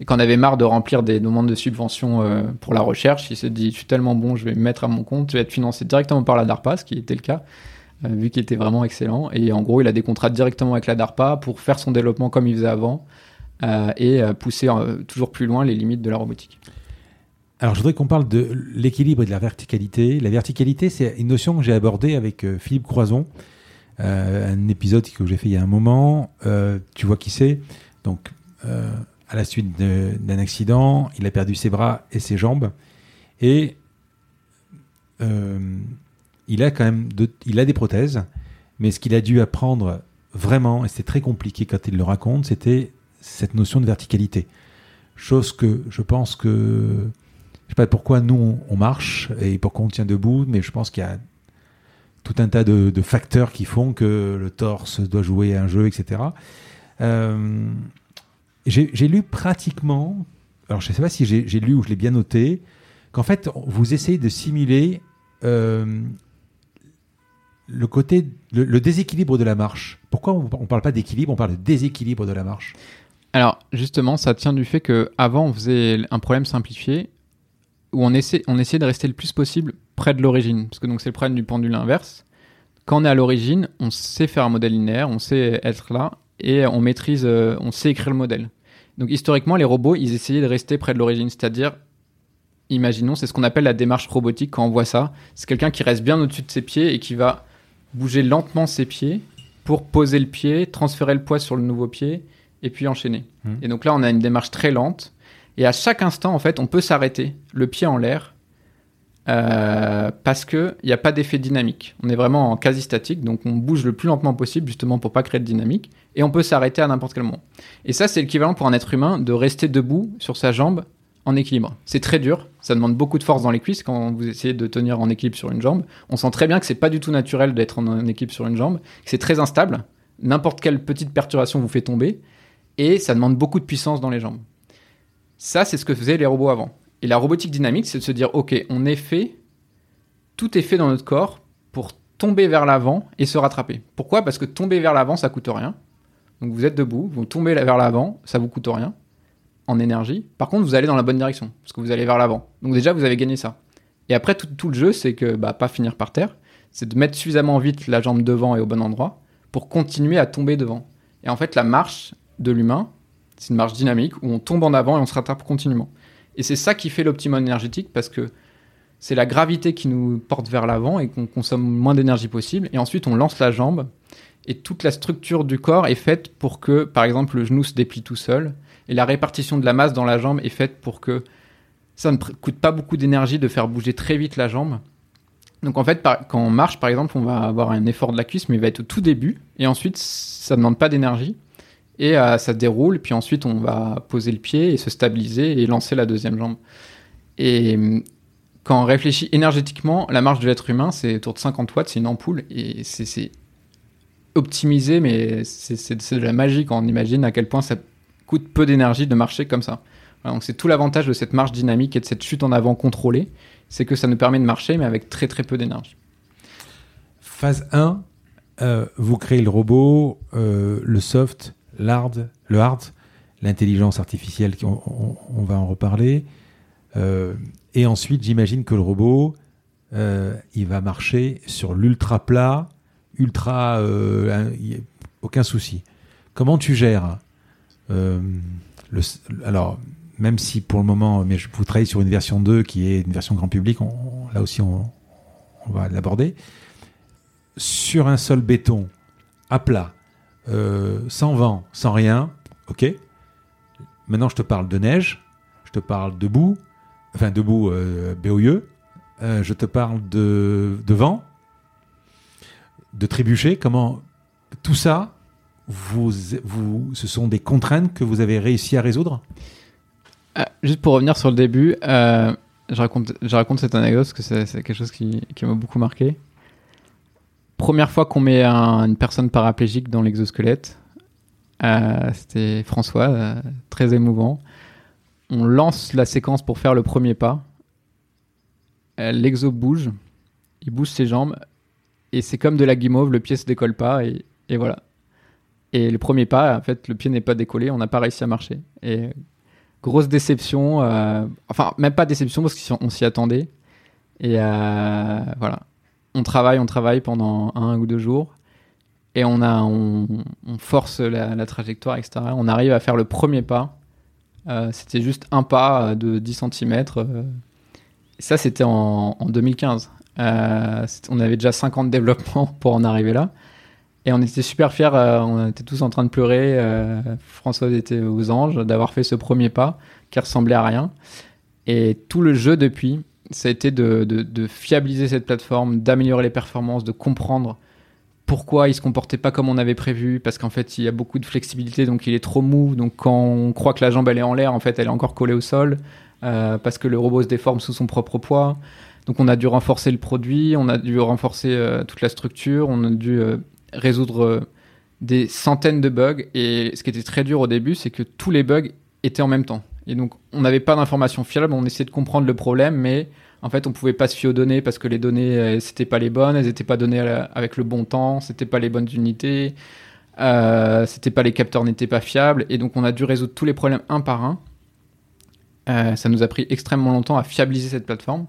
Speaker 1: Et qu'on avait marre de remplir des demandes de subventions euh, pour la recherche, il s'est dit Je suis tellement bon, je vais me mettre à mon compte, je vais être financé directement par la DARPA, ce qui était le cas, euh, vu qu'il était vraiment excellent. Et en gros, il a des contrats directement avec la DARPA pour faire son développement comme il faisait avant et euh, pousser euh, toujours plus loin les limites de la robotique.
Speaker 2: Alors, je voudrais qu'on parle de l'équilibre et de la verticalité. La verticalité, c'est une notion que j'ai abordée avec euh, Philippe Croison, euh, un épisode que j'ai fait il y a un moment. Euh, tu vois qui c'est Donc, euh, à la suite d'un accident, il a perdu ses bras et ses jambes. Et euh, il a quand même il a des prothèses, Mais ce qu'il a dû apprendre vraiment, et c'est très compliqué quand il le raconte, c'était cette notion de verticalité. Chose que je pense que. Je sais pas pourquoi nous on marche et pourquoi on tient debout, mais je pense qu'il y a tout un tas de, facteurs qui font que le torse doit jouer un jeu, etc. Euh, j'ai lu pratiquement, alors je ne sais pas si j'ai lu ou je l'ai bien noté, qu'en fait vous essayez de simuler euh, le côté, le, déséquilibre de la marche. Pourquoi on ne parle pas d'équilibre, on parle de déséquilibre de la marche?
Speaker 1: Alors justement, ça tient du fait qu'avant on faisait un problème simplifié où on, essaie, on essayait de rester le plus possible près de l'origine, parce que donc c'est le problème du pendule inverse. Quand on est à l'origine, on sait faire un modèle linéaire, on sait être là, et on maîtrise, euh, on sait écrire le modèle. Donc historiquement, les robots, ils essayaient de rester près de l'origine, c'est-à-dire, imaginons, c'est ce qu'on appelle la démarche robotique quand on voit ça. C'est quelqu'un qui reste bien au-dessus de ses pieds et qui va bouger lentement ses pieds pour poser le pied, transférer le poids sur le nouveau pied et puis enchaîner. Mmh. Et donc là, on a une démarche très lente. Et à chaque instant, en fait, on peut s'arrêter, le pied en l'air, euh, parce qu'il n'y a pas d'effet dynamique. On est vraiment en quasi statique, donc on bouge le plus lentement possible, justement pour pas créer de dynamique, et on peut s'arrêter à n'importe quel moment. Et ça, c'est l'équivalent pour un être humain de rester debout sur sa jambe en équilibre. C'est très dur, ça demande beaucoup de force dans les cuisses quand vous essayez de tenir en équilibre sur une jambe. On sent très bien que c'est pas du tout naturel d'être en équilibre sur une jambe, c'est très instable. N'importe quelle petite perturbation vous fait tomber, et ça demande beaucoup de puissance dans les jambes. Ça, c'est ce que faisaient les robots avant. Et la robotique dynamique, c'est de se dire, ok, on est fait, tout est fait dans notre corps pour tomber vers l'avant et se rattraper. Pourquoi? Parce que tomber vers l'avant, ça coûte rien. Donc vous êtes debout, vous tombez vers l'avant, ça vous coûte rien en énergie. Par contre, vous allez dans la bonne direction parce que vous allez vers l'avant. Donc déjà, vous avez gagné ça. Et après, tout, le jeu, c'est que bah, pas finir par terre, c'est de mettre suffisamment vite la jambe devant et au bon endroit pour continuer à tomber devant. Et en fait, la marche de l'humain, c'est une marche dynamique où on tombe en avant et on se rattrape continuellement. Et c'est ça qui fait l'optimum énergétique parce que c'est la gravité qui nous porte vers l'avant et qu'on consomme moins d'énergie possible. Et ensuite, on lance la jambe et toute la structure du corps est faite pour que, par exemple, le genou se déplie tout seul et la répartition de la masse dans la jambe est faite pour que ça ne coûte pas beaucoup d'énergie de faire bouger très vite la jambe. Donc en fait, quand on marche, par exemple, on va avoir un effort de la cuisse, mais il va être au tout début, et ensuite, ça ne demande pas d'énergie et euh, ça déroule, puis ensuite on va poser le pied et se stabiliser et lancer la deuxième jambe. Et hum, quand on réfléchit énergétiquement, la marche de l'être humain, c'est autour de 50 watts, c'est une ampoule, et c'est optimisé, mais c'est de la magie quand on imagine à quel point ça coûte peu d'énergie de marcher comme ça. donc c'est tout l'avantage de cette marche dynamique et de cette chute en avant contrôlée, c'est que ça nous permet de marcher, mais avec très très peu d'énergie.
Speaker 2: Phase 1, euh, vous créez le robot, euh, le soft, l'hard, le hard, l'intelligence artificielle, on, va en reparler. Euh, et ensuite, j'imagine que le robot, euh, il va marcher sur l'ultra plat, ultra, euh, aucun souci. Comment tu gères Alors, même si pour le moment, mais je vous travaille sur une version 2 qui est une version grand public, là aussi on va l'aborder. Sur un sol béton, à plat, euh, sans vent, sans rien, ok. Maintenant, je te parle de neige, je te parle de boue, enfin de boue euh, euh, je te parle de, de, vent, de trébucher. Comment tout ça, vous, vous, ce sont des contraintes que vous avez réussi à résoudre?
Speaker 1: Euh, Juste pour revenir sur le début, je raconte, je raconte cette anecdote parce que c'est quelque chose qui, qui m'a beaucoup marqué première fois qu'on met une personne paraplégique dans l'exosquelette, euh, c'était François, euh, très émouvant. On lance la séquence pour faire le premier pas. Euh, l'exo bouge, il bouge ses jambes, et c'est comme de la guimauve, le pied se décolle pas, et, voilà. Et le premier pas, en fait, le pied n'est pas décollé, on n'a pas réussi à marcher. Et grosse déception, enfin, même pas déception parce qu'on s'y attendait. Et voilà on travaille, on travaille pendant un ou deux jours et on, force la, trajectoire, etc. On arrive à faire le premier pas. Euh, c'était juste un pas de 10 cm. Euh. ça, c'était en, 2015. Euh, on avait déjà 50 développements pour en arriver là. Et on était super fiers, on était tous en train de pleurer. François était aux anges d'avoir fait ce premier pas qui ressemblait à rien. Et tout le jeu depuis, ça a été de, fiabiliser cette plateforme, d'améliorer les performances, de comprendre pourquoi il se comportait pas comme on avait prévu parce qu'en fait il y a beaucoup de flexibilité donc il est trop mou. Donc quand on croit que la jambe elle est en l'air en fait elle est encore collée au sol euh, parce que le robot se déforme sous son propre poids. Donc on a dû renforcer le produit on a dû renforcer euh, toute la structure on a dû euh, résoudre des centaines de bugs. Et ce qui était très dur au début c'est que tous les bugs étaient en même temps. Et donc on n'avait pas d'informations fiables on essayait de comprendre le problème mais en fait, on pouvait pas se fier aux données parce que les données, euh, c'était pas les bonnes, elles étaient pas données avec le bon temps, c'était pas les bonnes unités, euh, pas les capteurs n'étaient pas fiables, et donc on a dû résoudre tous les problèmes un par un. Euh, ça nous a pris extrêmement longtemps à fiabiliser cette plateforme.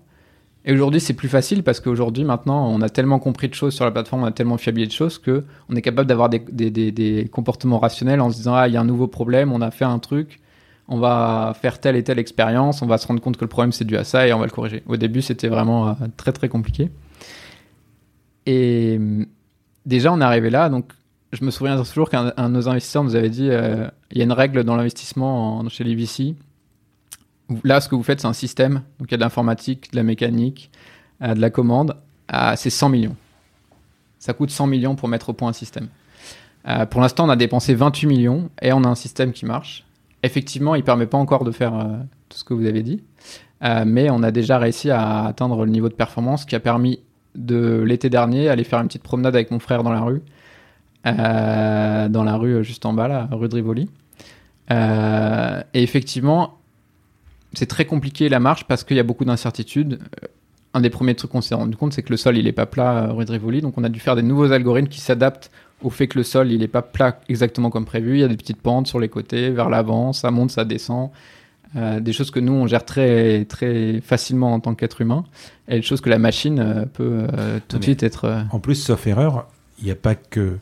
Speaker 1: Et aujourd'hui, c'est plus facile parce qu'aujourd'hui, maintenant, on a tellement compris de choses sur la plateforme, on a tellement fiabilisé de choses que on est capable d'avoir des, des, comportements rationnels en se disant ah il y a un nouveau problème, on a fait un truc, on va faire telle et telle expérience, on va se rendre compte que le problème c'est dû à ça et on va le corriger. Au début, c'était vraiment euh, très très compliqué. Et euh, déjà, on est arrivé là, donc je me souviens toujours qu'un de nos investisseurs nous avait dit euh, il y a une règle dans l'investissement chez les. Là, ce que vous faites, c'est un système. Donc, il y a de l'informatique, de la mécanique, de la commande. c'est 100 millions. Ça coûte 100 millions pour mettre au point un système. pour l'instant, on a dépensé 28 millions et on a un système qui marche effectivement, il permet pas encore de faire euh, tout ce que vous avez dit, euh, mais on a déjà réussi à atteindre le niveau de performance qui a permis de l'été dernier aller faire une petite promenade avec mon frère dans la rue, euh, dans la rue juste en bas, la rue de Rivoli. et effectivement, c'est très compliqué la marche parce qu'il y a beaucoup d'incertitudes. Un des premiers trucs qu'on s'est rendu compte, c'est que le sol il est pas plat rue de Rivoli, donc on a dû faire des nouveaux algorithmes qui s'adaptent au fait que le sol il n'est pas plat exactement comme prévu. Il y a des petites pentes sur les côtés, vers l'avant, ça monte, ça descend. Euh, des choses que nous on gère très très facilement en tant qu'être humain, et des choses que la machine euh, peut euh, tout de suite être.
Speaker 2: En plus, sauf erreur, il n'y a pas que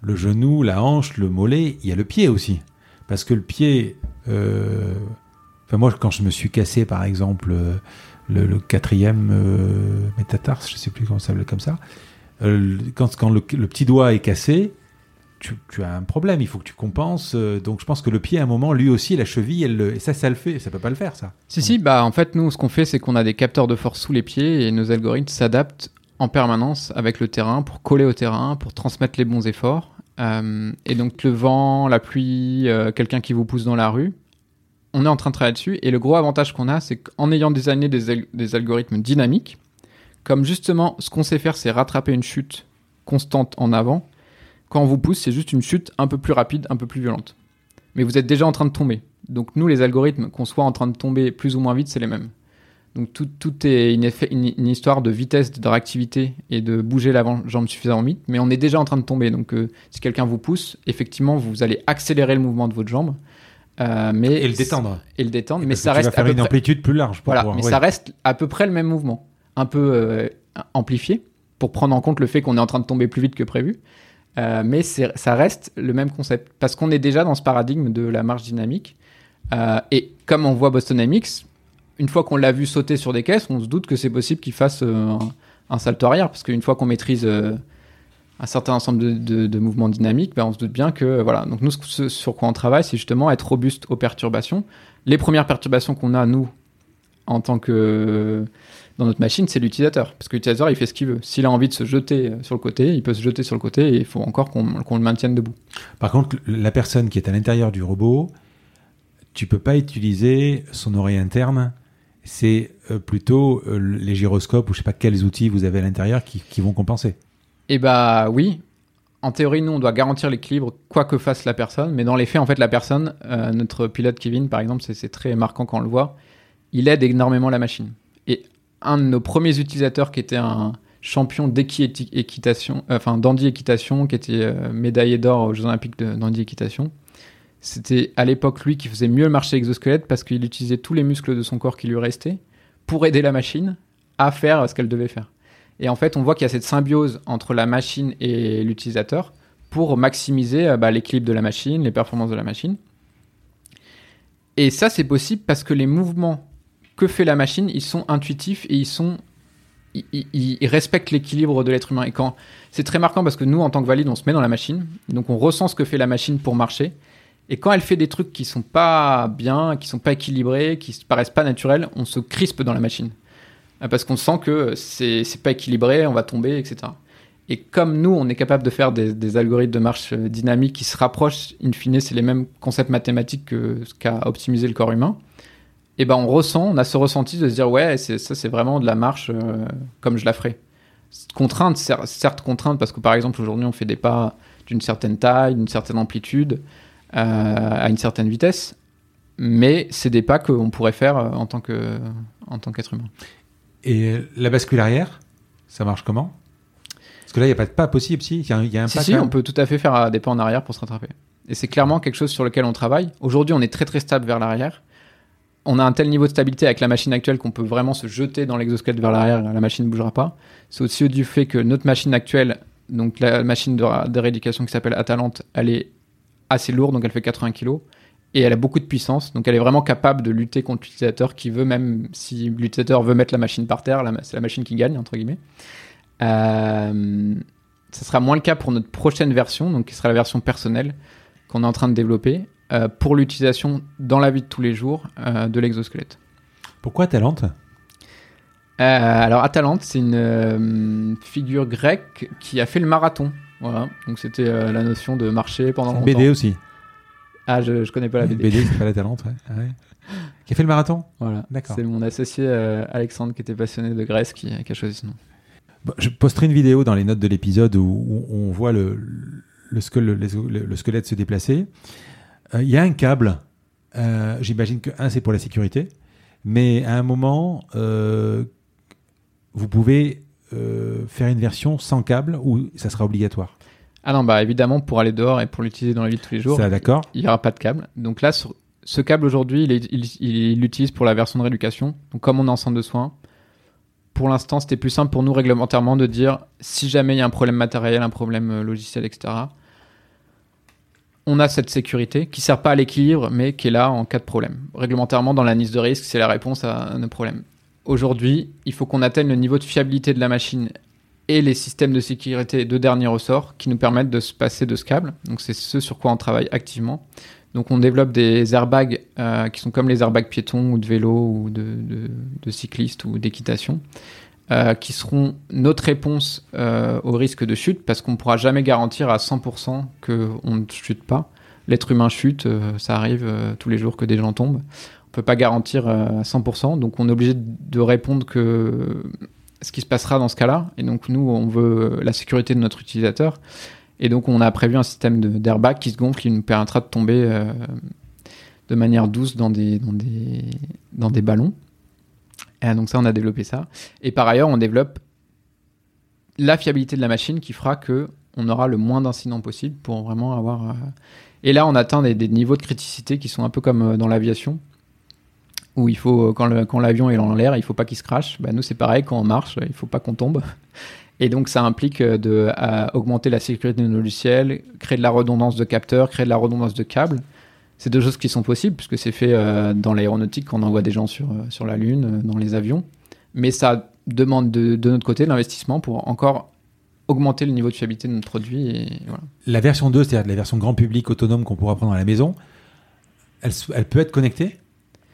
Speaker 2: le genou, la hanche, le mollet, il y a le pied aussi, parce que le pied. Enfin moi, quand je me suis cassé, par exemple, le, quatrième métatarse, je sais plus comment ça s'appelle comme ça. Euh, quand, le, petit doigt est cassé, tu, as un problème, il faut que tu compenses. Euh, donc je pense que le pied, à un moment, lui aussi, la cheville, et ça, ça le fait. Ça peut pas le faire, ça.
Speaker 1: Si, si, bah en fait, nous, ce qu'on fait, c'est qu'on a des capteurs de force sous les pieds et nos algorithmes s'adaptent en permanence avec le terrain pour coller au terrain, pour transmettre les bons efforts. Euh, et donc le vent, la pluie, quelqu'un qui vous pousse dans la rue, on est en train de travailler dessus. Et le gros avantage qu'on a, c'est qu'en ayant designé des, des algorithmes dynamiques, comme justement, ce qu'on sait faire, c'est rattraper une chute constante en avant. Quand on vous pousse, c'est juste une chute un peu plus rapide, un peu plus violente. Mais vous êtes déjà en train de tomber. Donc nous, les algorithmes, qu'on soit en train de tomber plus ou moins vite, c'est les mêmes. Donc tout, est une, histoire de vitesse, de réactivité et de bouger l'avant-jambe suffisamment vite. Mais on est déjà en train de tomber. Donc euh, si quelqu'un vous pousse, effectivement, vous allez accélérer le mouvement de votre jambe.
Speaker 2: Euh, mais et le détendre.
Speaker 1: Et le détendre. mais ça reste.
Speaker 2: faire une amplitude plus large.
Speaker 1: voilà, mais ça reste à peu près le même mouvement un peu euh, amplifié pour prendre en compte le fait qu'on est en train de tomber plus vite que prévu. Euh, mais ça reste le même concept parce qu'on est déjà dans ce paradigme de la marche dynamique. Euh, et comme on voit Boston Dynamics, une fois qu'on l'a vu sauter sur des caisses, on se doute que c'est possible qu'il fasse un, salto arrière parce qu'une fois qu'on maîtrise un certain ensemble de, mouvements dynamiques, ben on se doute bien que voilà. Donc nous, sur quoi on travaille, c'est justement être robuste aux perturbations. Les premières perturbations qu'on a nous en tant que dans notre machine, c'est l'utilisateur. Parce que l'utilisateur, il fait ce qu'il veut. S'il a envie de se jeter euh, sur le côté, il peut se jeter sur le côté et il faut encore qu'on le maintienne debout.
Speaker 2: Par contre, la personne qui est à l'intérieur du robot, tu peux pas utiliser son oreille interne. C'est euh, plutôt euh, les gyroscopes ou je sais pas quels outils vous avez à l'intérieur qui, vont compenser.
Speaker 1: Eh bah oui. En théorie, nous, on doit garantir l'équilibre quoi que fasse la personne. Mais dans les faits, en fait, la personne, notre pilote Kevin, par exemple, c'est très marquant quand on le voit, il aide énormément la machine. Un de nos premiers utilisateurs qui était un champion d'équitation, enfin d'Andy équitation, qui était euh, médaillé d'or aux Jeux Olympiques d'Andy équitation. C'était à l'époque lui qui faisait mieux marcher exosquelette parce qu'il utilisait tous les muscles de son corps qui lui restaient pour aider la machine à faire ce qu'elle devait faire. Et en fait, on voit qu'il y a cette symbiose entre la machine et l'utilisateur pour maximiser euh, bah, l'équilibre de la machine, les performances de la machine. Et ça, c'est possible parce que les mouvements que fait la machine, ils sont intuitifs et ils sont ils, respectent l'équilibre de l'être humain. Et quand c'est très marquant parce que nous, en tant que valide, on se met dans la machine, donc on ressent ce que fait la machine pour marcher. Et quand elle fait des trucs qui sont pas bien, qui sont pas équilibrés, qui paraissent pas naturels, on se crispe dans la machine parce qu'on sent que c'est pas équilibré, on va tomber, etc. Et comme nous, on est capable de faire des, algorithmes de marche euh, dynamiques qui se rapprochent, in fine, c'est les mêmes concepts mathématiques que ce qu'a optimisé le corps humain, et ben on ressent, on a ce ressenti de se dire ouais, c'est, ça c'est vraiment de la marche euh, comme je la ferais. Contrainte, cer- certes contrainte, parce que par exemple aujourd'hui on fait des pas d'une certaine taille, d'une certaine amplitude, euh, à une certaine vitesse, mais c'est des pas qu'on pourrait faire euh, en tant, que, en tant qu'être humain.
Speaker 2: Et la bascule arrière, ça marche comment? Parce que là, il n'y a pas de pas possible, si Il y a, un- il y a un
Speaker 1: Si,
Speaker 2: pas
Speaker 1: si, on peut tout à fait faire des pas en arrière pour se rattraper. Et c'est clairement quelque chose sur lequel on travaille. Aujourd'hui, on est très très stable vers l'arrière. On a un tel niveau de stabilité avec la machine actuelle qu'on peut vraiment se jeter dans l'exosquelette vers l'arrière, la machine ne bougera pas. C'est aussi du fait que notre machine actuelle, donc la machine de, rééducation qui s'appelle Atalante, elle est assez lourde, donc elle fait 80 kg. Et elle a beaucoup de puissance, donc elle est vraiment capable de lutter contre l'utilisateur qui veut, même si l'utilisateur veut mettre la machine par terre, c'est la machine qui gagne, entre guillemets. Euh, sera moins le cas pour notre prochaine version, donc qui sera la version personnelle qu'on est en train de développer euh, pour l'utilisation dans la vie de tous les jours euh, de l'exosquelette.
Speaker 2: Pourquoi Talente
Speaker 1: Euh, alors Atalante, c'est une figure grecque qui a fait le marathon. Voilà, donc c'était la notion de marcher pendant longtemps.
Speaker 2: BD aussi.
Speaker 1: Ah, je, je connais pas la BD.
Speaker 2: c'est pas la Talente, ouais. Ouais. Qui a fait le marathon?
Speaker 1: Voilà,
Speaker 2: D'accord.
Speaker 1: c'est mon associé euh, Alexandre qui était passionné de Grèce qui, qui a choisi ce nom.
Speaker 2: Bon, je posterai une vidéo dans les notes de l'épisode où, où on voit le, le, squelette, le- le- le squelette se déplacer. Euh, Il y a un câble. Euh, J'imagine que un, c'est pour la sécurité. Mais à un moment, euh, vous pouvez faire une version sans câble ou ça sera obligatoire?
Speaker 1: Ah non, bah évidemment, pour aller dehors et pour l'utiliser dans la vie de tous les jours,
Speaker 2: Ça, d'accord
Speaker 1: il n'y aura pas de câble. Donc là, sur- ce câble aujourd'hui, il, l'utilise pour la version de rééducation. Donc comme on est en centre de soins, pour l'instant, c'était plus simple pour nous réglementairement de dire si jamais il y a un problème matériel, un problème logiciel, etc. On a cette sécurité qui sert pas à l'équilibre, mais qui est là en cas de problème. Réglementairement, dans l'analyse de risque, c'est la réponse à nos problèmes. Aujourd'hui, il faut qu'on atteigne le niveau de fiabilité de la machine et les systèmes de sécurité de dernier ressort qui nous permettent de se passer de ce câble. Donc c'est ce sur quoi on travaille activement. Donc on développe des airbags euh, qui sont comme les airbags piétons ou de vélo ou de, de, de cyclistes ou d'équitation, euh, qui seront notre réponse euh, au risque de chute parce qu'on ne pourra jamais garantir à 100% qu'on ne chute pas. L'être humain chute, euh, ça arrive tous les jours que des gens tombent. On peut pas garantir à 100%, donc on est obligé de répondre que ce qui se passera dans ce cas-là. Et donc nous, on veut la sécurité de notre utilisateur. Et donc on a prévu un système d'airbag qui se gonfle, qui nous permettra de tomber de manière douce dans des, dans des, dans des ballons. Et donc ça, on a développé ça. Et par ailleurs, on développe la fiabilité de la machine qui fera que on aura le moins d'incidents possible pour vraiment avoir. euh, Et là, on atteint des, niveaux de criticité qui sont un peu comme euh, dans l'aviation, où il faut quand l'avion est en l'air, il faut pas qu'il se crache. Bah, nous, c'est pareil quand on marche, il faut pas qu'on tombe. Et donc, ça implique euh, de à augmenter la sécurité de nos logiciels, créer de la redondance de capteurs, créer de la redondance de câbles. C'est deux choses qui sont possibles puisque c'est fait euh, dans l'aéronautique quand on envoie des gens sur, euh, sur la Lune, euh, dans les avions. Mais ça demande de, de notre côté l'investissement pour encore augmenter le niveau de fiabilité de notre produit. Et voilà.
Speaker 2: La version 2, c'est-à-dire la version grand public autonome qu'on pourra prendre à la maison, elle, peut être connectée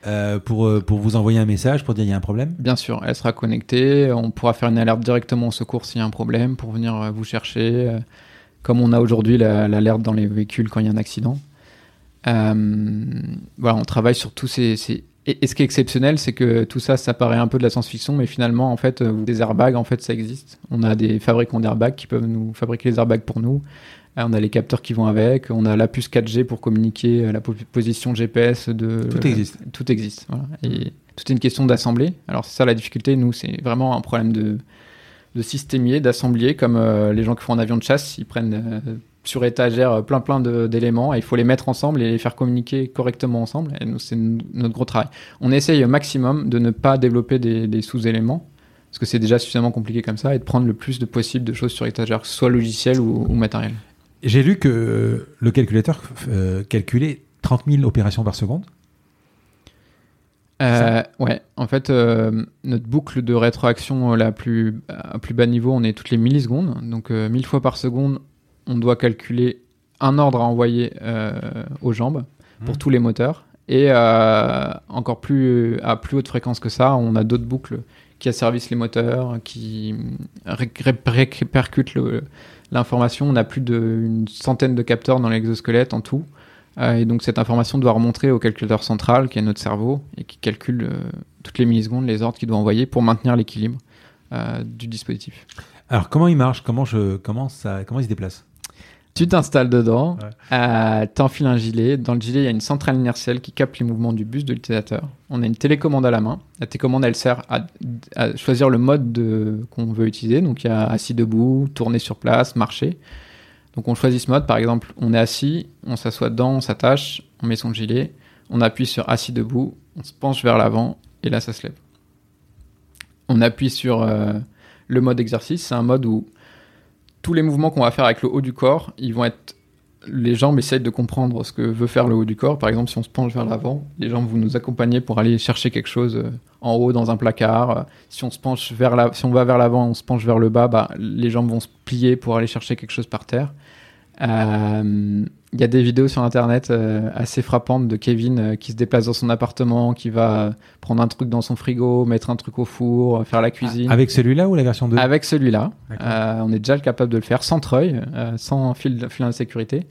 Speaker 2: euh, pour, pour vous envoyer un message pour dire il y a un problème?
Speaker 1: Bien sûr, elle sera connectée. On pourra faire une alerte directement au secours s'il y a un problème pour venir vous chercher, euh, comme on a aujourd'hui la- l'alerte dans les véhicules quand il y a un accident. Euh, voilà, on travaille sur tous ces. ces- Et, ce qui est exceptionnel, c'est que tout ça, ça paraît un peu de la science-fiction, mais finalement, en fait, euh, des airbags, en fait, ça existe. On a des fabricants d'airbags qui peuvent nous fabriquer les airbags pour nous. Euh, on a les capteurs qui vont avec. On a la puce 4G pour communiquer la po- position GPS de.
Speaker 2: Tout existe.
Speaker 1: Tout existe. Voilà. Et tout est une question d'assembler. Alors c'est ça la difficulté. Nous, c'est vraiment un problème de, de systémier, d'assemblier, comme euh, les gens qui font un avion de chasse, ils prennent euh, sur étagère euh, plein plein d'éléments et il faut les mettre ensemble et les faire communiquer correctement ensemble. Et nous, c'est notre gros travail. On essaye au maximum de ne pas développer des, des sous-éléments. Parce que c'est déjà suffisamment compliqué comme ça, et de prendre le plus de possible de choses sur étagère, soit logiciel ou, ou matériel.
Speaker 2: J'ai lu que le calculateur euh, calculait 30 000 opérations par seconde.
Speaker 1: Euh, ouais, en fait, euh, notre boucle de rétroaction la plus, à plus bas niveau, on est toutes les millisecondes. Donc, euh, 1000 fois par seconde, on doit calculer un ordre à envoyer euh, aux jambes pour
Speaker 2: Mhm.
Speaker 1: tous les moteurs. Et euh, encore plus à plus haute fréquence que ça, on a d'autres boucles qui asservissent les moteurs, qui ré- ré- répercutent l'information. On a plus d'une centaine de capteurs dans l'exosquelette en tout. Euh, et donc cette information doit remonter au calculateur central, qui est notre cerveau, et qui calcule euh, toutes les millisecondes les ordres qu'il doit envoyer pour maintenir l'équilibre euh, du dispositif.
Speaker 2: Alors, comment il marche? Comment, je, comment, ça, comment il se déplace?
Speaker 1: Tu t'installes dedans,
Speaker 2: Ouais.
Speaker 1: euh, t'enfiles un gilet. Dans le gilet, il y a une centrale inertielle qui capte les mouvements du bus de l'utilisateur. On a une télécommande à la main. La télécommande, elle sert à, à choisir le mode de- qu'on veut utiliser. Donc, il y a assis debout, tourner sur place, marcher. Donc, on choisit ce mode. Par exemple, on est assis, on s'assoit dedans, on s'attache, on met son gilet, on appuie sur assis debout, on se penche vers l'avant et là, ça se lève. On appuie sur euh, le mode exercice. C'est un mode où tous les mouvements qu'on va faire avec le haut du corps, ils vont être. Les jambes essayent de comprendre ce que veut faire le haut du corps. Par exemple, si on se penche vers l'avant, les jambes vont nous accompagner pour aller chercher quelque chose euh, en haut dans un placard. Euh, Si on va vers l'avant, on se penche vers le bas, bah, les jambes vont se plier pour aller chercher quelque chose par terre. Euh, Il y a des vidéos sur internet euh, assez frappantes de Kevin euh, qui se déplace dans son appartement, qui va euh, prendre un truc dans son frigo, mettre un truc au four, euh, faire la cuisine.
Speaker 2: Avec celui-là ou la version 2
Speaker 1: Avec celui-là, euh, on est déjà capable de le faire sans treuil, euh, sans fil, fil de sécurité.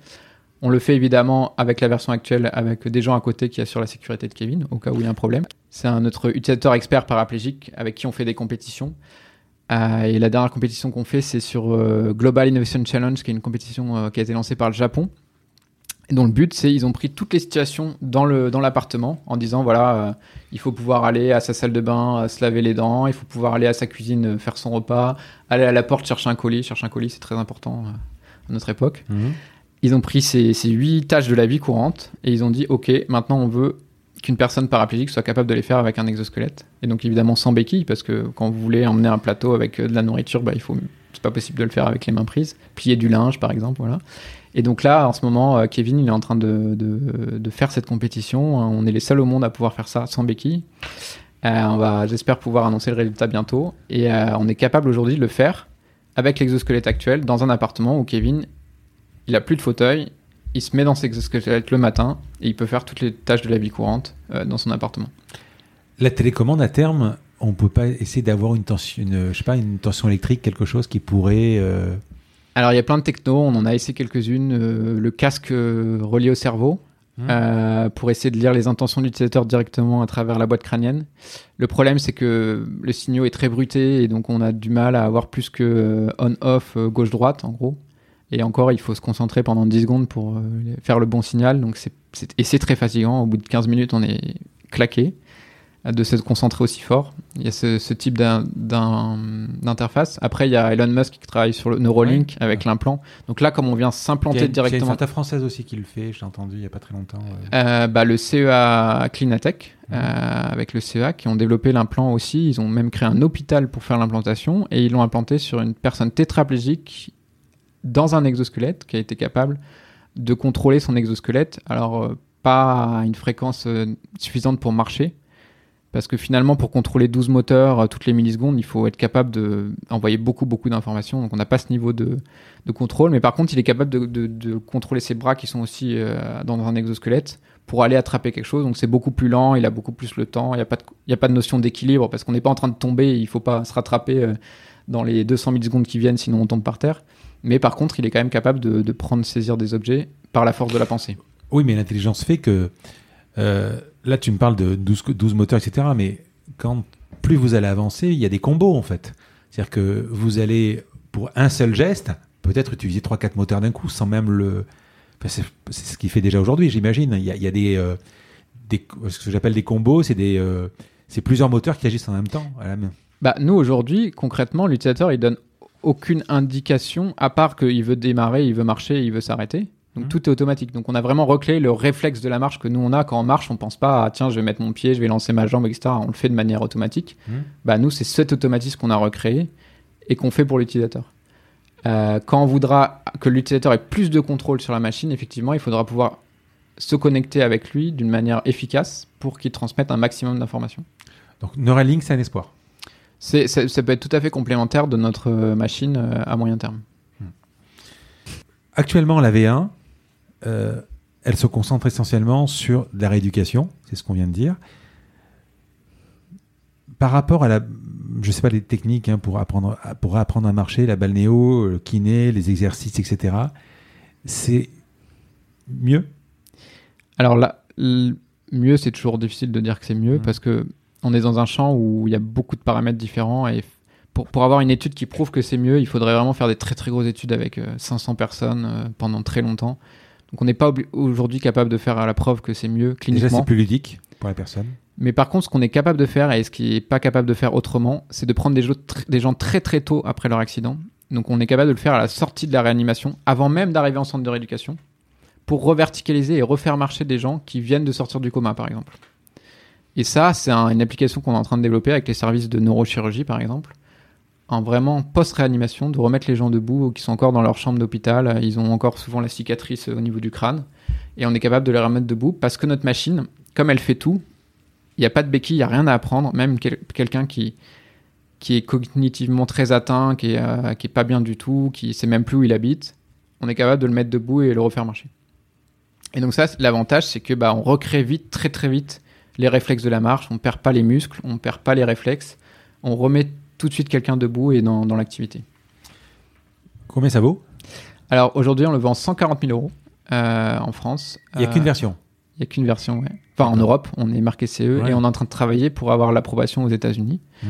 Speaker 1: On le fait évidemment avec la version actuelle, avec des gens à côté qui assurent la sécurité de Kevin, au cas où il y a un problème. C'est un notre utilisateur expert paraplégique avec qui on fait des compétitions. Euh, et la dernière compétition qu'on fait, c'est sur euh, Global Innovation Challenge, qui est une compétition euh, qui a été lancée par le Japon. Et dont le but, c'est ils ont pris toutes les situations dans le dans l'appartement en disant voilà, il faut pouvoir aller à sa salle de bain, se laver les dents, il faut pouvoir aller à sa cuisine, faire son repas, aller à la porte chercher un colis. Chercher un colis, c'est très important à notre époque.
Speaker 2: Mhm.
Speaker 1: Ils ont pris ces, ces huit tâches de la vie courante et ils ont dit ok, maintenant on veut qu'une personne paraplégique soit capable de les faire avec un exosquelette. Et donc évidemment sans béquille parce que quand vous voulez emmener un plateau avec euh, de la nourriture, bah, il faut c'est pas possible de le faire avec les mains prises. Plier du linge par exemple, voilà. Et donc là, en ce moment, euh, Kevin, il est en train de, de, faire cette compétition. On est les seuls au monde à pouvoir faire ça sans béquille. Euh, on va, j'espère pouvoir annoncer le résultat bientôt. Et on est capable aujourd'hui de le faire avec l'exosquelette actuel dans un appartement où Kevin, il a plus de fauteuil, il se met dans ses exosquelettes le matin et il peut faire toutes les tâches de la vie courante euh, dans son appartement.
Speaker 2: La télécommande, à terme, on peut pas essayer d'avoir une tension, une, je sais pas, une tension électrique, quelque chose qui pourrait. euh,
Speaker 1: Alors il y a plein de technos, on en a essayé quelques-unes. euh, le casque relié au cerveau, euh, pour essayer de lire les intentions de l'utilisateur directement à travers la boîte crânienne. Le problème, c'est que le signal est très bruité et donc on a du mal à avoir plus que on-off gauche-droite en gros. Et encore, il faut se concentrer pendant 10 secondes pour euh, faire le bon signal. Donc c'est, et c'est très fatigant. Au bout de 15 minutes, on est claqué euh, de se concentrer aussi fort. Il y a ce, ce type d'interface. Après, il y a Elon Musk qui travaille sur le Neuralink avec l'implant. Donc là, comme on vient s'implanter
Speaker 2: il y a une
Speaker 1: directement
Speaker 2: startup française aussi qui le fait, j'ai entendu il y a pas très longtemps.
Speaker 1: euh, bah, le CEA Clinatech, euh, avec le CEA, qui ont développé l'implant aussi. Ils ont même créé un hôpital pour faire l'implantation et ils l'ont implanté sur une personne tétraplégique dans un exosquelette qui a été capable de contrôler son exosquelette. Alors, euh, pas à une fréquence euh, suffisante pour marcher. Parce que finalement, pour contrôler 12 moteurs euh, toutes les millisecondes, il faut être capable d'envoyer beaucoup, beaucoup d'informations. Donc, on n'a pas ce niveau de, de contrôle. Mais par contre, il est capable de, de- contrôler ses bras qui sont aussi dans un exosquelette pour aller attraper quelque chose. Donc, c'est beaucoup plus lent, il a beaucoup plus le temps. Il n'y a, pas a pas de notion d'équilibre parce qu'on n'est pas en train de tomber. Il ne faut pas se rattraper dans les 200 millisecondes qui viennent, sinon on tombe par terre. Mais par contre, il est quand même capable de, de prendre, saisir des objets par la force de la pensée.
Speaker 2: Oui, mais l'intelligence fait que euh, là, tu me parles de 12, co- 12 moteurs, etc. Mais quand plus vous allez avancer, il y a des combos en fait. C'est-à-dire que vous allez pour un seul geste, peut-être utiliser 3-4 moteurs d'un coup sans même le. Enfin, c'est ce qu'il fait déjà aujourd'hui, j'imagine. Il y a, il y a des, euh, des ce que j'appelle des combos, c'est des euh, c'est plusieurs moteurs qui agissent en même temps à la main.
Speaker 1: Bah, nous, aujourd'hui, concrètement, l'utilisateur, il donne aucune indication, à part qu'il veut démarrer, il veut marcher, il veut s'arrêter. Donc
Speaker 2: Mhm.
Speaker 1: tout est automatique. Donc on a vraiment recréé le réflexe de la marche que nous on a quand on marche. On pense pas à tiens, je vais mettre mon pied, je vais lancer ma jambe, etc. On le fait de manière automatique.
Speaker 2: Mhm.
Speaker 1: Bah, nous, c'est cet automatisme qu'on a recréé et qu'on fait pour l'utilisateur. Euh, quand on voudra que l'utilisateur ait plus de contrôle sur la machine, effectivement, il faudra pouvoir se connecter avec lui d'une manière efficace pour qu'il transmette un maximum d'informations.
Speaker 2: Donc Neuralink, c'est un espoir.
Speaker 1: C'est, ça, ça peut être tout à fait complémentaire de notre euh, machine euh, à moyen terme.
Speaker 2: Actuellement, la V1, euh, elle se concentre essentiellement sur de la rééducation, c'est ce qu'on vient de dire. par rapport à la, je sais pas les techniques hein, pour apprendre pour apprendre à marcher, la balnéo, le kiné, les exercices, etc. C'est mieux?
Speaker 1: Alors là, mieux, c'est toujours difficile de dire que c'est mieux
Speaker 2: Mhm.
Speaker 1: parce que on est dans un champ où il y a beaucoup de paramètres différents et pour, pour avoir une étude qui prouve que c'est mieux, il faudrait vraiment faire des très très grosses études avec euh, 500 personnes euh, pendant très longtemps. Donc on n'est pas aujourd'hui capable de faire la preuve que c'est mieux
Speaker 2: Déjà,
Speaker 1: cliniquement.
Speaker 2: c'est plus ludique pour la personne.
Speaker 1: Mais par contre, ce qu'on est capable de faire et ce qui est pas capable de faire autrement, c'est de prendre des, des gens très très tôt après leur accident. Donc on est capable de le faire à la sortie de la réanimation, avant même d'arriver en centre de rééducation, pour reverticaliser et refaire marcher des gens qui viennent de sortir du coma, par exemple. Et ça, c'est un- une application qu'on est en train de développer avec les services de neurochirurgie, par exemple, en vraiment post-réanimation, de remettre les gens debout ou qui sont encore dans leur chambre d'hôpital. Ils ont encore souvent la cicatrice au niveau du crâne. Et on est capable de les remettre debout parce que notre machine, comme elle fait tout, il n'y a pas de béquille, il n'y a rien à apprendre. Même quel- quelqu'un qui, est cognitivement très atteint, euh, qui est pas bien du tout, qui sait même plus où il habite, on est capable de le mettre debout et le refaire marcher. Et donc ça, l'avantage, c'est que bah, on recrée vite, très très vite, les réflexes de la marche. On perd pas les muscles, on perd pas les réflexes. On remet tout de suite quelqu'un debout et dans, dans l'activité.
Speaker 2: Combien ça vaut?
Speaker 1: Alors aujourd'hui, on le vend 140 000 euros euh, en France.
Speaker 2: Il n'y a
Speaker 1: Euh,
Speaker 2: qu'une version.
Speaker 1: Il n'y a qu'une version, ouais. Enfin, en. Europe, on est marqué CE
Speaker 2: Ouais.
Speaker 1: et on est en train de travailler pour avoir l'approbation aux États-Unis.
Speaker 2: Mmh.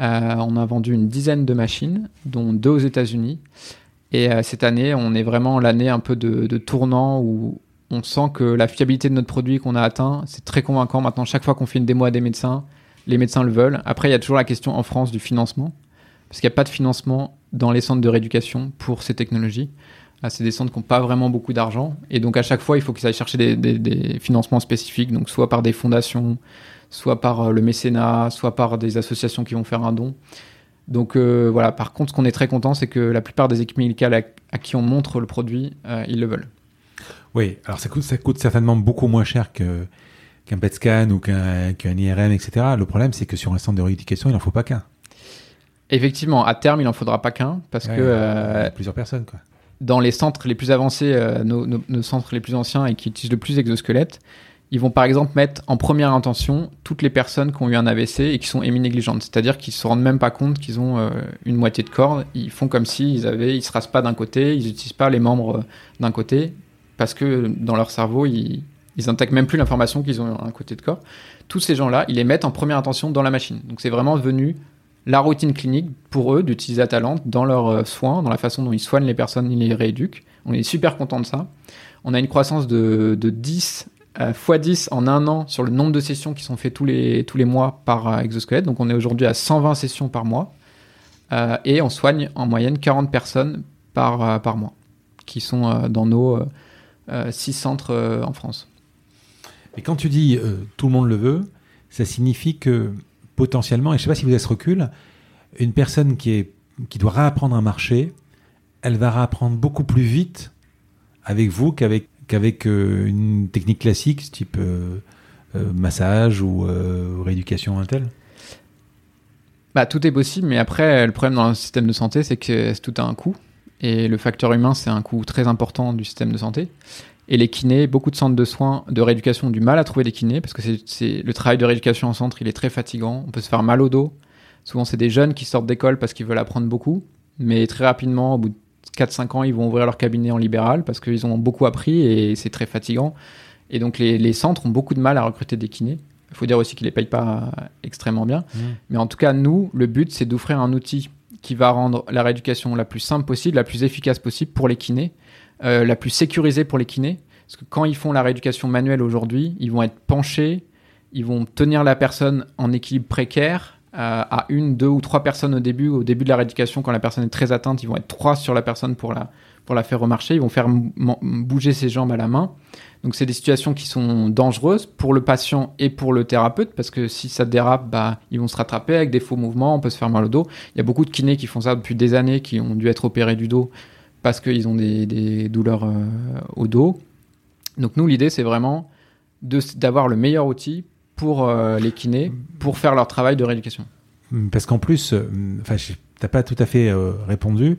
Speaker 1: Euh, on a vendu une dizaine de machines, dont deux aux États-Unis. Et euh, cette année, on est vraiment l'année un peu de, de tournant où on sent que la fiabilité de notre produit qu'on a atteint, c'est très convaincant. Maintenant, chaque fois qu'on fait une démo à des médecins, les médecins le veulent. Après, il y a toujours la question en France du financement, parce qu'il n'y a pas de financement dans les centres de rééducation pour ces technologies. C'est des centres qui n'ont pas vraiment beaucoup d'argent. Et donc, à chaque fois, il faut qu'ils aillent chercher des, financements spécifiques, donc soit par des fondations, soit par euh, le mécénat, soit par des associations qui vont faire un don. Donc euh, voilà, par contre, ce qu'on est très content, c'est que la plupart des équipes médicales à, à qui on montre le produit, euh, ils le veulent.
Speaker 2: Oui, alors ça coûte, ça coûte certainement beaucoup moins cher que, qu'un PET scan ou qu'un, IRM, etc. Le problème, c'est que sur un centre de rééducation, il n'en faut pas qu'un.
Speaker 1: Effectivement, à terme, il n'en faudra pas qu'un, parce
Speaker 2: Ouais,
Speaker 1: que
Speaker 2: il y a
Speaker 1: euh,
Speaker 2: plusieurs personnes, quoi.
Speaker 1: dans les centres les plus avancés, euh, nos, nos- nos centres les plus anciens et qui utilisent le plus d'exosquelettes, ils vont par exemple mettre en première intention toutes les personnes qui ont eu un AVC et qui sont héminégligentes. C'est-à-dire qu'ils se rendent même pas compte qu'ils ont euh, une moitié de corps. Ils font comme s'ils avaient, ils se rasent pas d'un côté, ils n'utilisent pas les membres euh, d'un côté, parce que dans leur cerveau, ils, ils intègrent même plus l'information qu'ils ont un côté de corps. Tous ces gens-là, ils les mettent en première intention dans la machine. Donc c'est vraiment devenu la routine clinique pour eux d'utiliser Atalante dans leurs euh, soins, dans la façon dont ils soignent les personnes, ils les rééduquent. On est super content de ça. On a une croissance de, de 10 euh, x 10 en un an sur le nombre de sessions qui sont faites tous les, tous les mois par euh, exosquelette. Donc on est aujourd'hui à 120 sessions par mois. Euh, et on soigne en moyenne 40 personnes par, par mois qui sont dans nos 6 centres euh, en France.
Speaker 2: Et quand tu dis euh, tout le monde le veut, ça signifie que potentiellement, et je ne sais pas si vous avez ce recul, une personne qui, est, qui doit réapprendre à marcher, elle va réapprendre beaucoup plus vite avec vous qu'avec qu'avec euh, une technique classique, type euh, euh, massage ou euh, rééducation un tel?
Speaker 1: Bah, tout est possible, mais après, le problème dans le système de santé, c'est que tout a un coût. Et le facteur humain, c'est un coût très important du système de santé. Et les kinés, beaucoup de centres de soins, de rééducation ont du mal à trouver des kinés parce que c'est- le travail de rééducation en centre, il est très fatigant. On peut se faire mal au dos. Souvent, c'est des jeunes qui sortent d'école parce qu'ils veulent apprendre beaucoup. Mais très rapidement, au bout de 4-5 ans, ils vont ouvrir leur cabinet en libéral parce qu'ils ont beaucoup appris et c'est très fatigant. Et donc, les, les centres ont beaucoup de mal à recruter des kinés. Il faut dire aussi qu'ils les payent pas euh, extrêmement bien. Mais en tout cas, nous, le but, c'est d'offrir un outil qui va rendre la rééducation la plus simple possible, la plus efficace possible pour les kinés, euh, la plus sécurisée pour les kinés. Parce que quand ils font la rééducation manuelle aujourd'hui, ils vont être penchés, ils vont tenir la personne en équilibre précaire euh, à une, deux ou trois personnes au début. Au début de la rééducation, quand la personne est très atteinte, ils vont être trois sur la personne pour la, pour la faire remarcher. Ils vont faire bouger ses jambes à la main. Donc c'est des situations qui sont dangereuses pour le patient et pour le thérapeute parce que si ça dérape, bah, ils vont se rattraper avec des faux mouvements, on peut se faire mal au dos. Il y a beaucoup de kinés qui font ça depuis des années, qui ont dû être opérés du dos parce qu'ils ont des, des douleurs euh, au dos. Donc nous, l'idée, c'est vraiment d'avoir le meilleur outil pour euh, les kinés, pour faire leur travail de rééducation.
Speaker 2: Hum, Parce qu'en plus, euh, enfin, je- t'as pas tout à fait euh, répondu.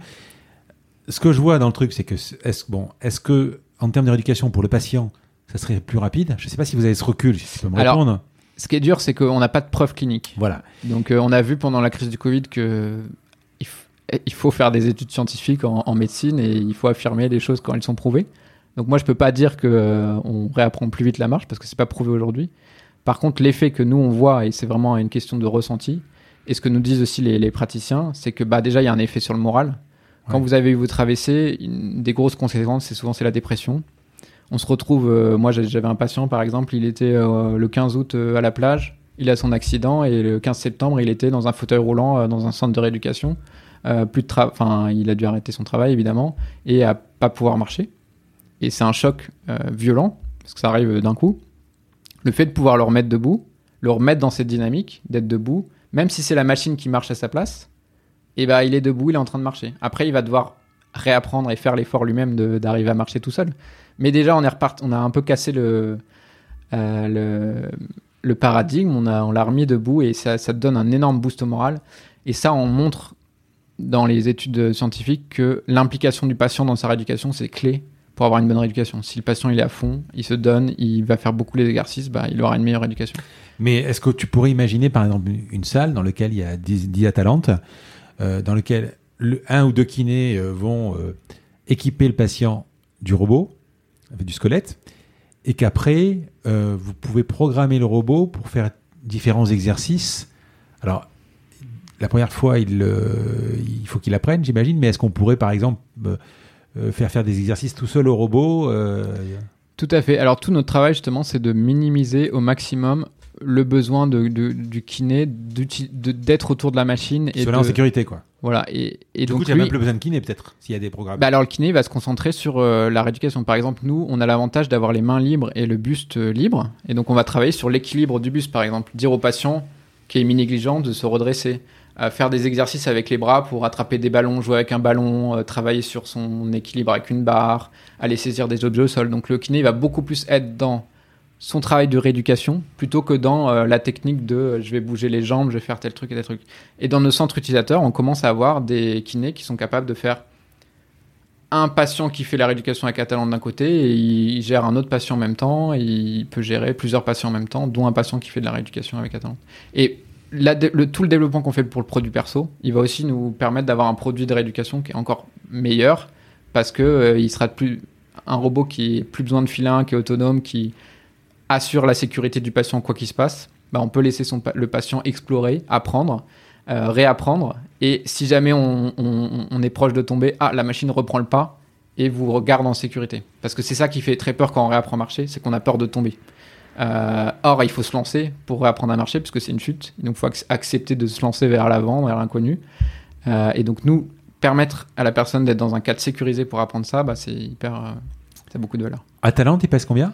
Speaker 2: Ce que je vois dans le truc, c'est que est-ce bon, est-ce que en termes de rééducation pour le patient, ça serait plus rapide Je sais pas si vous avez ce recul, si tu peux me
Speaker 1: Alors,
Speaker 2: répondre.
Speaker 1: Ce qui est dur, c'est qu'on n'a pas de preuves cliniques.
Speaker 2: Voilà.
Speaker 1: Donc, euh, on a vu pendant la crise du Covid que il, il faut faire des études scientifiques en, en médecine et il faut affirmer les choses quand elles sont prouvées. Donc, moi, je peux pas dire que euh, on réapprend plus vite la marche parce que c'est pas prouvé aujourd'hui. Par contre, l'effet que nous on voit et c'est vraiment une question de ressenti. Et ce que nous disent aussi les, les praticiens, c'est que bah déjà il y a un effet sur le moral. Quand
Speaker 2: Ouais.
Speaker 1: vous avez eu votre AVC, une des grosses conséquences, c'est souvent c'est la dépression. On se retrouve, euh, moi j'avais un patient par exemple, il était euh, le 15 août euh, à la plage, il a son accident et le 15 septembre il était dans un fauteuil roulant dans un centre de rééducation. Plus de enfin il a dû arrêter son travail évidemment et à pas pouvoir marcher. Et c'est un choc violent parce que ça arrive d'un coup. Le fait de pouvoir le remettre debout, le remettre dans cette dynamique, d'être debout, même si c'est la machine qui marche à sa place, et ben il est debout, il est en train de marcher. Après, il va devoir réapprendre et faire l'effort lui-même d'arriver à marcher tout seul. Mais déjà, on est repart, on a un peu cassé le, euh, le, paradigme, on l'a remis debout et ça, ça donne un énorme boost au moral. Et ça, on montre dans les études scientifiques que l'implication du patient dans sa rééducation, c'est clé pour avoir une bonne rééducation. Si le patient il est à fond, il se donne, il va faire beaucoup les exercices, bah, il aura une meilleure éducation.
Speaker 2: Mais est-ce que tu pourrais imaginer, par exemple, une- salle dans laquelle il y a 10, 10 Atalantes, dans lequel le, un ou deux kinés euh, vont euh, équiper le patient du robot, du squelette, et qu'après, euh, vous pouvez programmer le robot pour faire différents exercices. Alors, la première fois, il, euh, faut qu'il apprenne, j'imagine, mais est-ce qu'on pourrait, par exemple, euh, euh, faire faire des exercices tout seul au robot euh,
Speaker 1: Tout à fait. Alors tout notre travail justement, c'est de minimiser au maximum le besoin de, de- du kiné d'être autour de la machine et
Speaker 2: Cela
Speaker 1: de,
Speaker 2: en sécurité, quoi.
Speaker 1: voilà et, et
Speaker 2: du
Speaker 1: donc
Speaker 2: coup, il n'y a même plus besoin de kiné, peut-être, s'il y a des programmes.
Speaker 1: bah alors le kiné va se concentrer sur euh, la rééducation. Par exemple, nous, on a l'avantage d'avoir les mains libres et le buste euh, libre, et donc on va travailler sur l'équilibre du buste. Par exemple, dire au patient qui est mi-négligent de se redresser, euh, faire des exercices avec les bras pour attraper des ballons, jouer avec un ballon, euh, travailler sur son équilibre avec une barre, aller saisir des objets au sol. Donc le kiné va beaucoup plus être dans son travail de rééducation plutôt que dans euh, la technique de euh, je vais bouger les jambes, je vais faire tel truc et tel truc. Et dans nos centres utilisateurs, on commence à avoir des kinés qui sont capables de faire un patient qui fait la rééducation avec Atalante d'un côté et il gère un autre patient en même temps et il peut gérer plusieurs patients en même temps, dont un patient qui fait de la rééducation avec Atalante. Et la- le, tout le développement qu'on fait pour le produit perso, il va aussi nous permettre d'avoir un produit de rééducation qui est encore meilleur parce que euh, il sera plus un robot qui n'a plus besoin de filin, qui est autonome, qui assure la sécurité du patient quoi qu'il se passe. Bah, on peut laisser son, le patient explorer, apprendre, euh, réapprendre. Et si jamais on, on- est proche de tomber, ah, la machine reprend le pas et vous regarde en sécurité. Parce que c'est ça qui fait très peur quand on réapprend à marcher, c'est qu'on a peur de tomber. Euh, or, il faut se lancer pour réapprendre à marcher, puisque c'est une chute. Donc, il faut ac- accepter de se lancer vers l'avant, vers l'inconnu. Euh, et donc, nous, permettre à la personne d'être dans un cadre sécurisé pour apprendre ça, bah, c'est hyper. euh, ça a beaucoup de valeur.
Speaker 2: Atalante, il pèse combien?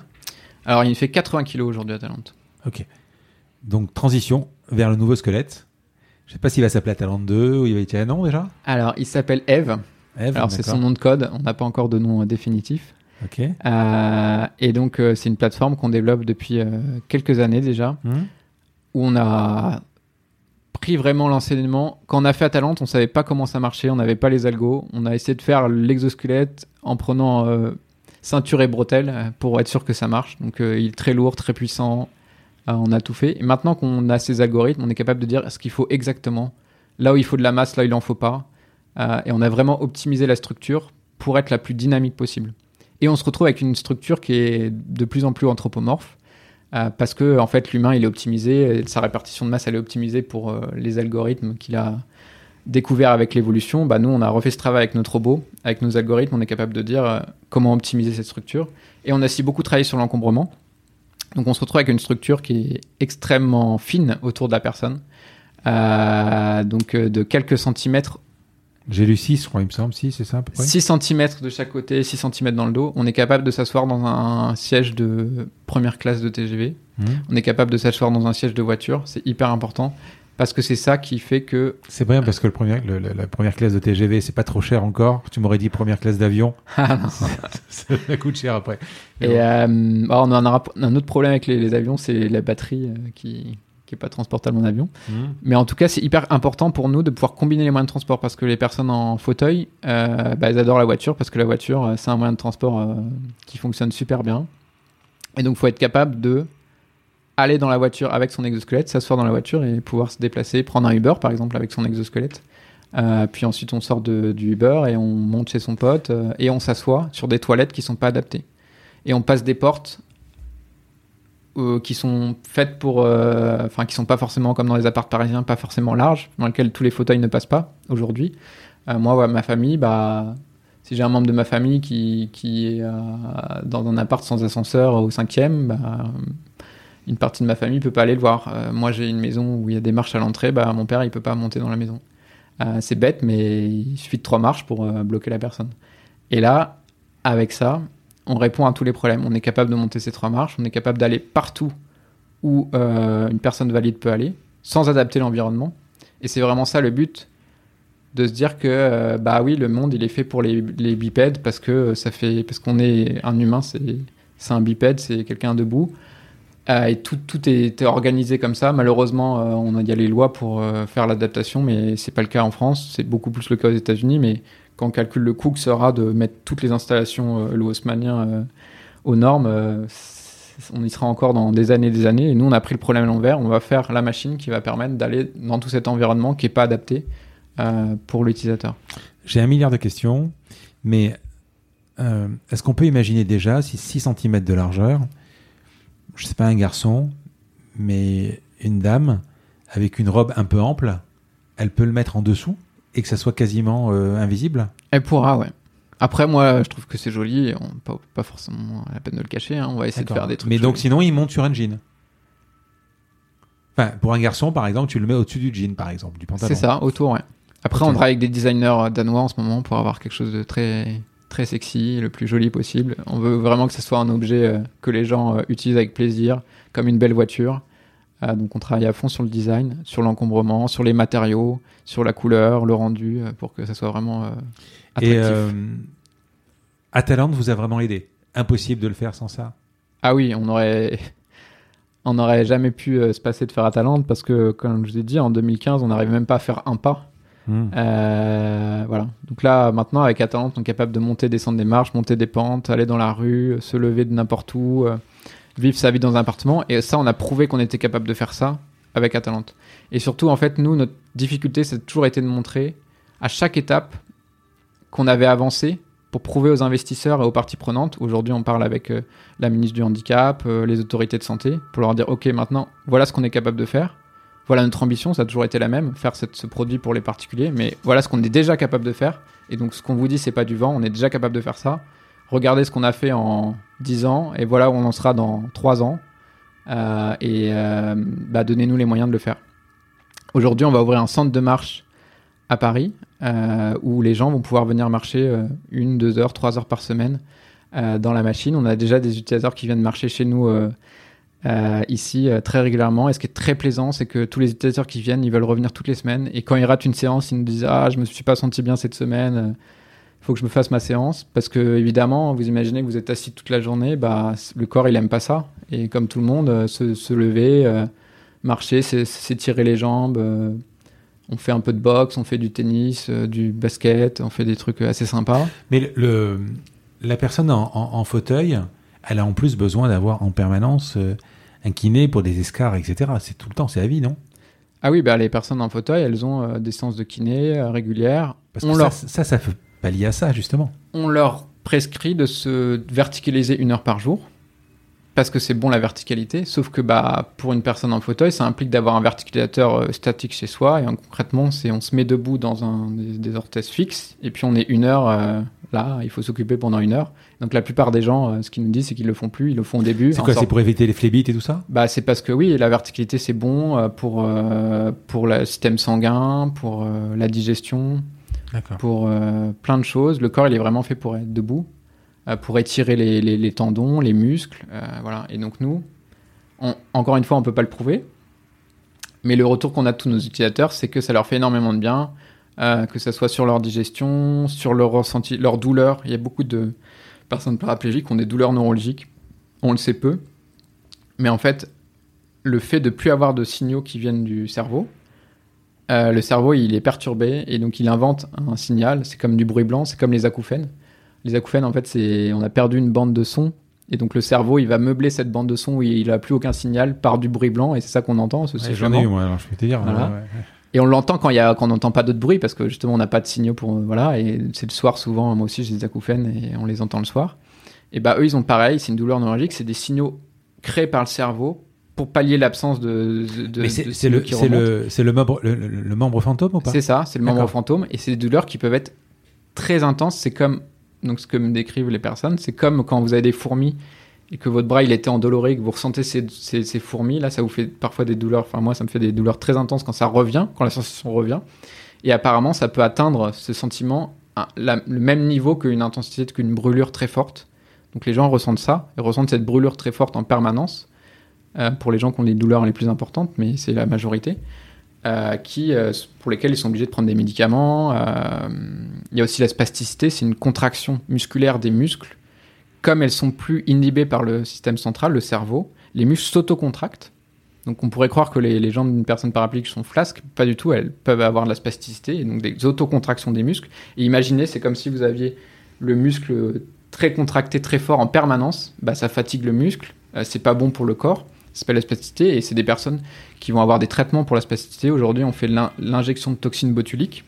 Speaker 1: Alors, il fait 80 kilos aujourd'hui à Talente.
Speaker 2: Ok. Donc, transition vers le nouveau squelette. Je sais pas s'il va s'appeler Atalante 2 ou il va être un nom déjà.
Speaker 1: Alors, il s'appelle Eve.
Speaker 2: Eve,
Speaker 1: Alors, c'est son nom de code. On n'a pas encore de nom euh, définitif.
Speaker 2: Ok.
Speaker 1: Euh, et donc, euh, c'est une plateforme qu'on développe depuis quelques années déjà,
Speaker 2: Hmm.
Speaker 1: où on a pris vraiment l'enseignement. Quand on a fait Atalante, on savait pas comment ça marchait, on n'avait pas les algos. On a essayé de faire l'exosquelette en prenant ceinture et bretelles euh, pour être sûr que ça marche. Donc, euh, il est très lourd, très puissant. Euh, on a tout fait. Et maintenant qu'on a ces algorithmes, on est capable de dire ce qu'il faut exactement. Là où il faut de la masse, là où il en faut pas. Et on a vraiment optimisé la structure pour être la plus dynamique possible. Et on se retrouve avec une structure qui est de plus en plus anthropomorphe. parce que en fait l'humain il est optimisé, sa répartition de masse elle est optimisée pour les algorithmes qu'il a découverts avec l'évolution. Bah, nous on a refait ce travail avec notre robot, avec nos algorithmes, on est capable de dire euh, comment optimiser cette structure. Et on a aussi beaucoup travaillé sur l'encombrement. Donc on se retrouve avec une structure qui est extrêmement fine autour de la personne, Euh, donc euh, de quelques centimètres
Speaker 2: J'ai lu 6, je crois, il me semble. 6, c'est ça à peu près?
Speaker 1: 6 cm de chaque côté, 6 cm dans le dos. On est capable de s'asseoir dans un siège de première classe de TGV.
Speaker 2: Hmm.
Speaker 1: On est capable de s'asseoir dans un siège de voiture. C'est hyper important parce que c'est ça qui fait que.
Speaker 2: C'est bien parce que le premier, le- la première classe de TGV, c'est pas trop cher encore. Tu m'aurais dit première classe d'avion.
Speaker 1: Ah, non.
Speaker 2: ça coûte cher après. Mais
Speaker 1: Et
Speaker 2: bon.
Speaker 1: euh, alors, on a un, autre problème avec les, les avions, c'est la batterie euh, qui qui est pas transportable en avion.
Speaker 2: Hmm.
Speaker 1: Mais en tout cas, c'est hyper important pour nous de pouvoir combiner les moyens de transport parce que les personnes en fauteuil, euh, bah, elles adorent la voiture parce que la voiture, c'est un moyen de transport euh, qui fonctionne super bien. Et donc, faut être capable de aller dans la voiture avec son exosquelette, s'asseoir dans la voiture et pouvoir se déplacer, prendre un Uber par exemple avec son exosquelette. Euh, puis ensuite on sort de, du Uber et on monte chez son pote euh, et on s'assoit sur des toilettes qui sont pas adaptées. Et on passe des portes euh, qui sont faites pour, enfin qui sont pas forcément comme dans les apparts parisiens, pas forcément larges, dans lesquelles tous les fauteuils ne passent pas aujourd'hui. Moi, ouais, ma famille, bah, si j'ai un membre de ma famille qui, qui est dans un appart sans ascenseur au cinquième, bah, une partie de ma famille peut pas aller le voir. Euh, moi, j'ai une maison où il y a des marches à l'entrée, bah, mon père, il peut pas monter dans la maison. Euh, c'est bête, mais il suffit de trois marches pour euh, bloquer la personne. Et là, avec ça, on répond à tous les problèmes. On est capable de monter ces trois marches, on est capable d'aller partout où une personne valide peut aller, sans adapter l'environnement. Et c'est vraiment ça le but, de se dire que bah oui, le monde il est fait pour les, les bipèdes parce que ça fait parce qu'on est un humain, c'est un bipède, c'est quelqu'un debout. Euh, et tout, tout est, organisé comme ça. Malheureusement, euh, on a, il y a les lois pour euh, faire l'adaptation, mais c'est pas le cas en France. C'est beaucoup plus le cas aux États-Unis. Mais quand on calcule le coût que sera de mettre toutes les installations euh, aux normes, on y sera encore dans des années et des années. Et nous, on a pris le problème à l'envers. On va faire la machine qui va permettre d'aller dans tout cet environnement qui est pas adapté pour l'utilisateur.
Speaker 2: J'ai un milliard de questions, mais est-ce qu'on peut imaginer déjà si 6 cm de largeur, je sais pas un garçon, mais une dame avec une robe un peu ample, elle peut le mettre en dessous et que ça soit quasiment euh, invisible?
Speaker 1: Elle pourra, ouais. Après, moi, je trouve que c'est joli. On, pas, pas forcément la peine de le cacher. hein. On va essayer de faire des trucs.
Speaker 2: Mais donc sinon, il monte sur un jean. Enfin, pour un garçon, par exemple, tu le mets au-dessus du jean, par exemple, du pantalon.
Speaker 1: c'est ça, autour, ouais. Après, on travaille avec des designers danois en ce moment pour avoir quelque chose de très très sexy, le plus joli possible. On veut vraiment que ce soit un objet euh, que les gens euh, utilisent avec plaisir, comme une belle voiture. Euh, donc, on travaille à fond sur le design, sur l'encombrement, sur les matériaux, sur la couleur, le rendu, pour que ça soit vraiment attractif.
Speaker 2: Et Atalante vous a vraiment aidé. Impossible de le faire sans ça.
Speaker 1: Ah oui, on aurait, on n'aurait jamais pu se passer de faire Atalante parce que, comme je vous ai dit, en 2015, on n'arrivait même pas à faire un pas.
Speaker 2: Hmm.
Speaker 1: Euh, voilà. Donc là, maintenant, avec Atalante, on est capable de monter, descendre des marches, monter des pentes, aller dans la rue, se lever de n'importe où, euh, vivre sa vie dans un appartement. Et ça, on a prouvé qu'on était capable de faire ça avec Atalante. Et surtout, en fait, nous, notre difficulté, c'est toujours été de montrer à chaque étape qu'on avait avancé pour prouver aux investisseurs et aux parties prenantes. Aujourd'hui, on parle avec euh, la ministre du Handicap, les autorités de santé, pour leur dire, OK, maintenant, voilà ce qu'on est capable de faire. Voilà notre ambition, ça a toujours été la même, faire ce produit pour les particuliers, mais voilà ce qu'on est déjà capable de faire. Et donc, ce qu'on vous dit, c'est pas du vent, on est déjà capable de faire ça. Regardez ce qu'on a fait en 10 ans, et voilà où on en sera dans 3 ans. Euh, et euh, bah, donnez-nous les moyens de le faire. Aujourd'hui, on va ouvrir un centre de marche à Paris, euh, où les gens vont pouvoir venir marcher une, deux heures, trois heures par semaine dans la machine. On a déjà des utilisateurs qui viennent marcher chez nous euh, euh, ici euh, très régulièrement. Et ce qui est très plaisant, c'est que tous les utilisateurs qui viennent, ils veulent revenir toutes les semaines. Et quand ils ratent une séance, ils nous disent Ah, je me suis pas senti bien cette semaine. Il faut que je me fasse ma séance. Parce que, évidemment, vous imaginez que vous êtes assis toute la journée, bah, le corps, il aime pas ça. Et comme tout le monde, euh, se, lever, euh, marcher, s'étirer les jambes. euh, on fait un peu de boxe, on fait du tennis, euh, du basket, on fait des trucs assez sympas.
Speaker 2: Mais la personne en fauteuil, elle a en plus besoin d'avoir en permanence euh, un kiné pour des escarres, etc. C'est tout le temps, c'est à vie, non?
Speaker 1: Ah oui, bah, les personnes en fauteuil, elles ont euh, des séances de kiné euh, régulières.
Speaker 2: Parce
Speaker 1: On
Speaker 2: que
Speaker 1: leur-
Speaker 2: ça, ça, ça fait pallier à ça, justement.
Speaker 1: on leur prescrit de se verticaliser une heure par jour parce que c'est bon la verticalité sauf que bah pour une personne en fauteuil ça implique d'avoir un verticalisateur euh, statique chez soi et concrètement c'est on se met debout dans un des, des orthèses fixes et puis on est une heure euh, là il faut s'occuper pendant une heure donc la plupart des gens euh, ce qu'ils nous disent c'est qu'ils le font plus ils le font au début
Speaker 2: C'est quoi C'est pour éviter les phlébites et tout ça?
Speaker 1: Bah, c'est parce que oui, la verticalité c'est bon euh, pour, euh, pour le système sanguin, pour la digestion, pour plein de choses. Le corps, il est vraiment fait pour être debout, pour étirer les, les- les tendons, les muscles. voilà. Et donc, nous, on- encore une fois, on peut pas le prouver. Mais le retour qu'on a de tous nos utilisateurs, c'est que ça leur fait énormément de bien, euh, que ça soit sur leur digestion, sur leur ressenti, leur douleur. Il y a beaucoup de personnes paraplégiques qui ont des douleurs neurologiques. On le sait peu. Mais en fait, le fait de plus avoir de signaux qui viennent du cerveau, euh, le cerveau il est perturbé et donc il invente un signal. C'est comme du bruit blanc, c'est comme les acouphènes. Les acouphènes, en fait, c'est on a perdu une bande de son Et donc le cerveau, il va meubler cette bande de son où il n'a plus aucun signal par du bruit blanc, et c'est ça qu'on entend. Ce
Speaker 2: Ouais, J'en ai eu, moi, alors je peux te dire.
Speaker 1: Voilà.
Speaker 2: ouais, ouais.
Speaker 1: Et on l'entend quand il y a, quand on n'entend pas d'autres bruits, parce que justement on n'a pas de signaux pour voilà. Et c'est le soir souvent. Moi aussi j'ai des acouphènes et on les entend le soir. Et bah eux ils ont pareil, c'est une douleur neurologique, c'est des signaux créés par le cerveau pour pallier l'absence de. de
Speaker 2: Mais c'est
Speaker 1: de
Speaker 2: c'est
Speaker 1: signaux
Speaker 2: le, c'est le, le membre, le, le- membre fantôme ou pas?
Speaker 1: C'est ça, c'est le membre fantôme. Et c'est des douleurs qui peuvent être très intenses. C'est comme, donc ce que me décrivent les personnes, c'est comme quand vous avez des fourmis et que votre bras il était endoloré, que vous ressentez ces, ces, fourmis. Là, ça vous fait parfois des douleurs. Enfin, moi, ça me fait des douleurs très intenses quand ça revient, quand la sensation revient. Et apparemment, ça peut atteindre ce sentiment le même niveau qu'une intensité, qu'une brûlure très forte. Donc les gens ressentent ça, ils ressentent cette brûlure très forte en permanence. euh, pour les gens qui ont les douleurs les plus importantes, mais c'est la majorité euh, qui, euh, pour lesquels ils sont obligés de prendre des médicaments. il y a aussi la spasticité, c'est une contraction musculaire des muscles. Comme elles sont plus inhibées par le système central, le cerveau, les muscles s'autocontractent. Donc on pourrait croire que les, jambes d'une personne paraplégique sont flasques, pas du tout, elles peuvent avoir de la spasticité, et donc des autocontractions des muscles. Et imaginez, c'est comme si vous aviez le muscle très contracté, très fort en permanence, bah, ça fatigue le muscle, euh, c'est pas bon pour le corps, ça s'appelle la spasticité, et c'est des personnes qui vont avoir des traitements pour la spasticité. Aujourd'hui, on fait l'in- l'injection de toxines botuliques,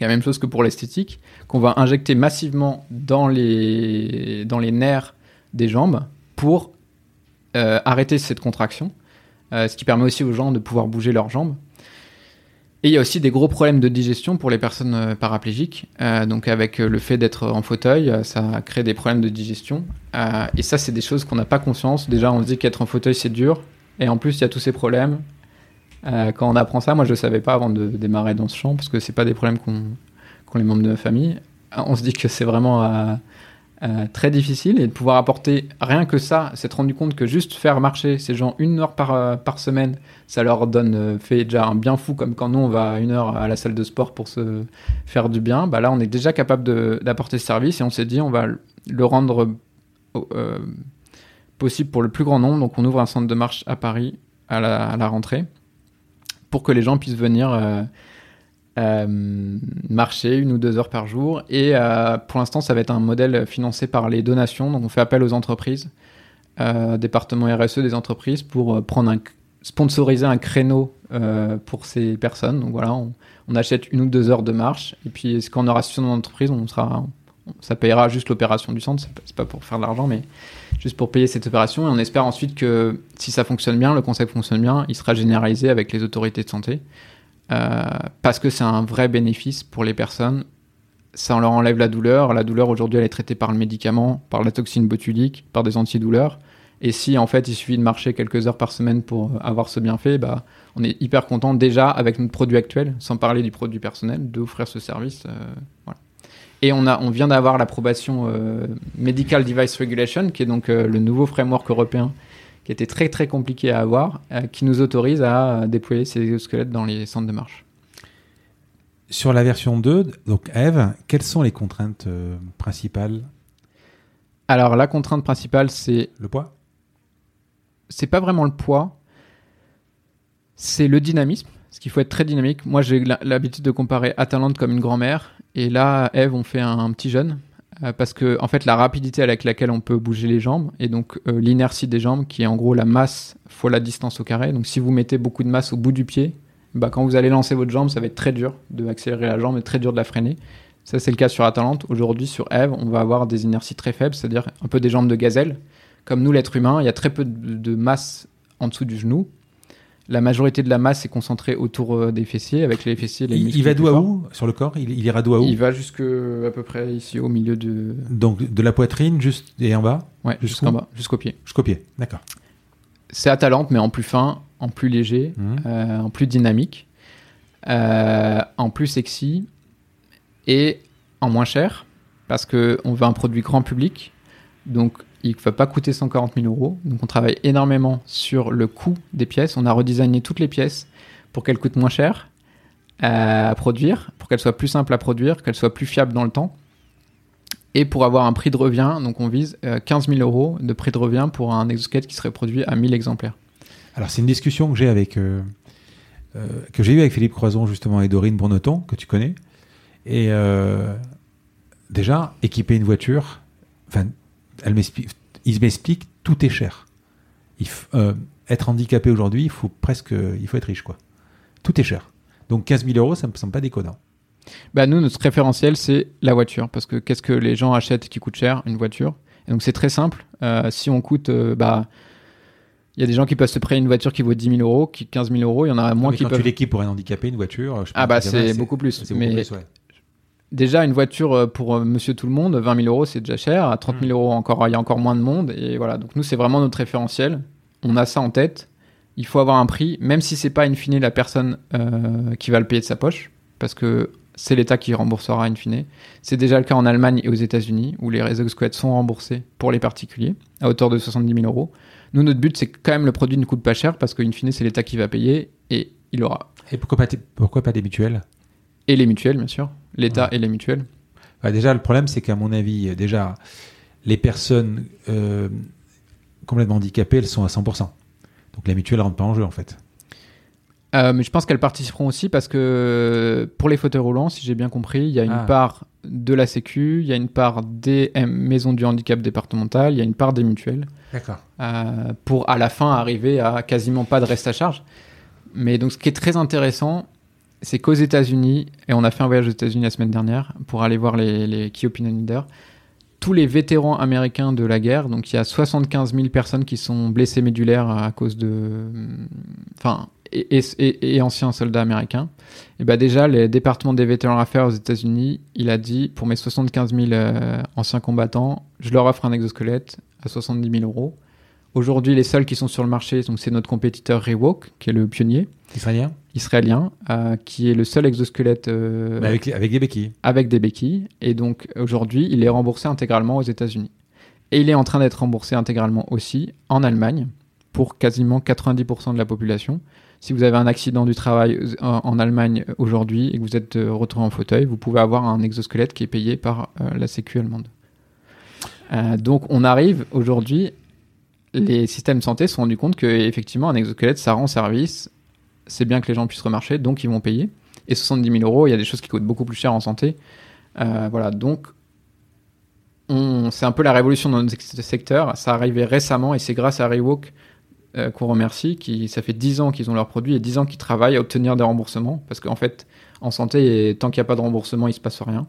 Speaker 1: la même chose que pour l'esthétique, qu'on va injecter massivement dans les, nerfs des jambes pour euh, arrêter cette contraction, euh, ce qui permet aussi aux gens de pouvoir bouger leurs jambes. Et il y a aussi des gros problèmes de digestion pour les personnes euh, paraplégiques. Donc avec le fait d'être en fauteuil, ça crée des problèmes de digestion. Et ça, c'est des choses qu'on n'a pas conscience. Déjà, on se dit qu'être en fauteuil, c'est dur. Et en plus, il y a tous ces problèmes. Euh, quand on apprend ça, moi, je ne savais pas avant de démarrer dans ce champ, parce que c'est pas des problèmes qu'ont les membres de ma famille. Euh, On se dit que c'est vraiment euh, très difficile et de pouvoir apporter rien que ça, s'être rendu compte que juste faire marcher ces gens une heure par, semaine, ça leur donne fait déjà un bien fou, comme quand nous on va une heure à la salle de sport pour se faire du bien. Bah là, on est déjà capable de- d'apporter ce service et on s'est dit on va le rendre possible pour le plus grand nombre. Donc on ouvre un centre de marche à Paris à la rentrée pour que les gens puissent venir euh, euh, marcher une ou deux heures par jour. Et euh, pour l'instant, ça va être un modèle financé par les donations. Donc on fait appel aux entreprises, département RSE des entreprises, pour prendre un, sponsoriser un créneau pour ces personnes. Donc voilà, on, on achète une ou deux heures de marche. Et puis quand on aura suffisamment d'entreprises, on sera, ça payera juste l'opération du centre. C'est pas- pas pour faire de l'argent, mais juste pour payer cette opération. Et on espère ensuite que si ça fonctionne bien, le concept fonctionne bien, il sera généralisé avec les autorités de santé. Euh, parce que c'est un vrai bénéfice pour les personnes. Ça leur enlève la douleur. La douleur aujourd'hui, elle est traitée par le médicament, par la toxine botulique, par des antidouleurs. Et si en fait il suffit de marcher quelques heures par semaine pour avoir ce bienfait, bah, on est hyper content déjà avec notre produit actuel, sans parler du produit personnel, d'offrir ce service. euh, voilà. Et on, a, on vient d'avoir l'approbation euh, Medical Device Regulation, qui est donc euh, le nouveau framework européen qui était très très compliqué à avoir, euh, qui nous autorise à déployer ces exosquelettes dans les centres de marche.
Speaker 2: Sur la version 2, donc Eve, quelles sont les contraintes principales?
Speaker 1: Alors la contrainte principale, c'est
Speaker 2: Le poids?
Speaker 1: C'est pas vraiment le poids, c'est le dynamisme. Parce qu'il faut être très dynamique. Moi, j'ai l'habitude de comparer Atalante comme une grand-mère. Et là, Eve, on fait un, petit jeune. Euh, parce que, en fait, la rapidité avec laquelle on peut bouger les jambes, et donc euh, l'inertie des jambes, qui est en gros la masse fois la distance au carré. Donc, si vous mettez beaucoup de masse au bout du pied, bah, quand vous allez lancer votre jambe, ça va être très dur de accélérer la jambe et très dur de la freiner. Ça, c'est le cas sur Atalante. Aujourd'hui, sur Eve, on va avoir des inerties très faibles, c'est-à-dire un peu des jambes de gazelle. Comme nous, l'être humain, il y a très peu de masse en dessous du genou. La majorité de la masse est concentrée autour euh, des fessiers, avec les fessiers. Les
Speaker 2: il, il va d'où à où sur le corps? Il, il ira d'où à où?
Speaker 1: Il va jusque à peu près ici au milieu de
Speaker 2: Donc de la poitrine juste et en bas?
Speaker 1: Ouais jusqu'en bas jusqu'au pied.
Speaker 2: jusqu'au pied. D'accord.
Speaker 1: C'est Atalante mais en plus fin, en plus léger,
Speaker 2: Mhm.
Speaker 1: euh, en plus dynamique, euh, en plus sexy et en moins cher parce que on veut un produit grand public donc il ne va pas coûter 140 000 euros. Donc on travaille énormément sur le coût des pièces. On a redesigné toutes les pièces pour qu'elles coûtent moins cher euh, à produire, pour qu'elles soient plus simples à produire, qu'elles soient plus fiables dans le temps. Et pour avoir un prix de revient, donc on vise euh, 15 000 euros de prix de revient pour un exoskate qui serait produit à 1000 exemplaires.
Speaker 2: Alors c'est une discussion que j'ai avec euh, euh, que j'ai eu avec Philippe Croison justement et Dorine Bourneton que tu connais. Et euh, déjà équiper une voiture, enfin elle m'explique. ils m'expliquent tout est cher. Il f- euh, être handicapé aujourd'hui, il faut presque, il faut être riche quoi. Tout est cher. Donc 15 000 euros, ça me semble pas déconnant.
Speaker 1: Bah nous, notre référentiel, c'est la voiture. Parce que qu'est-ce que les gens achètent qui coûte cher Une voiture? Et donc c'est très simple. Euh, si on coûte, euh, bah, il y a des gens qui peuvent se prêter une voiture qui vaut 10 000 euros, qui 15 000 euros. Il y en a moins
Speaker 2: Mais
Speaker 1: qui
Speaker 2: quand
Speaker 1: peuvent.
Speaker 2: tu l'équipes pour un handicapé, une voiture, je
Speaker 1: Ah bah c'est beaucoup plus.
Speaker 2: c'est beaucoup
Speaker 1: Mais
Speaker 2: plus, ouais.
Speaker 1: Déjà une voiture euh, pour euh, Monsieur Tout le Monde, 20 000 euros, c'est déjà cher. À 30 000 euros encore, il y a encore moins de monde. Et voilà. Donc nous, c'est vraiment notre référentiel. On a ça en tête. Il faut avoir un prix, même si c'est pas in fine la personne euh, qui va le payer de sa poche, parce que c'est l'État qui remboursera in fine. C'est déjà le cas en Allemagne et aux États-Unis, où les exosquelettes sont remboursés pour les particuliers à hauteur de 70 000 euros. Nous, notre but, c'est que quand même le produit ne coûte pas cher, parce qu'in fine, c'est l'État qui va payer et il aura.
Speaker 2: Et pourquoi pas, pourquoi pas des mutuelles?
Speaker 1: Et les mutuelles, bien sûr. L'État et les mutuelles.
Speaker 2: Bah, Déjà, le problème, c'est qu'à mon avis, euh, déjà, les personnes euh, complètement handicapées, elles sont à 100%. Donc la mutuelle ne rentre pas en jeu, en fait.
Speaker 1: Euh, mais je pense qu'elles participeront aussi parce que pour les fauteuils roulants, si j'ai bien compris, il y a une
Speaker 2: Ah.
Speaker 1: part de la Sécu, il y a une part des euh, maisons du handicap départementales, il y a une part des mutuelles
Speaker 2: D'accord.
Speaker 1: euh, pour à la fin arriver à quasiment pas de reste à charge. Mais donc ce qui est très intéressant, c'est qu'aux États-Unis, et on a fait un voyage aux États-Unis la semaine dernière pour aller voir les, key opinion leaders, tous les vétérans américains de la guerre, donc il y a 75 000 personnes qui sont blessées médulaires à cause de. Enfin, et, et- et- anciens soldats américains. Et bah déjà, les départements des vétérans affaires aux États-Unis, il a dit pour mes 75 000 euh, anciens combattants, je leur offre un exosquelette à 70 000 euros. Aujourd'hui, les seuls qui sont sur le marché, donc c'est notre compétiteur Rewalk, qui est le pionnier
Speaker 2: Israélien
Speaker 1: israélien, euh, qui est le seul exosquelette euh,
Speaker 2: Bah, avec, des béquilles.
Speaker 1: avec des béquilles. Et donc aujourd'hui, il est remboursé intégralement aux États-Unis. Et il est en train d'être remboursé intégralement aussi en Allemagne pour quasiment 90% de la population. Si vous avez un accident du travail euh, en en Allemagne aujourd'hui et que vous êtes retrouvé en fauteuil, vous pouvez avoir un exosquelette qui est payé par euh, la Sécu allemande. Donc on arrive aujourd'hui, les systèmes de santé se sont rendus compte que effectivement un exosquelette ça rend service, c'est bien que les gens puissent remarcher, donc ils vont payer. Et 70 000 euros, il y a des choses qui coûtent beaucoup plus cher en santé. Euh, voilà, donc on- c'est un peu la révolution dans notre secteur. Ça arrivait récemment et c'est grâce à Rewalk euh, qu'on remercie. Qui, ça fait 10 ans qu'ils ont leur produit et 10 ans qu'ils travaillent à obtenir des remboursements. Parce qu'en fait, en santé, tant qu'il n'y a pas de remboursement, il se passe rien.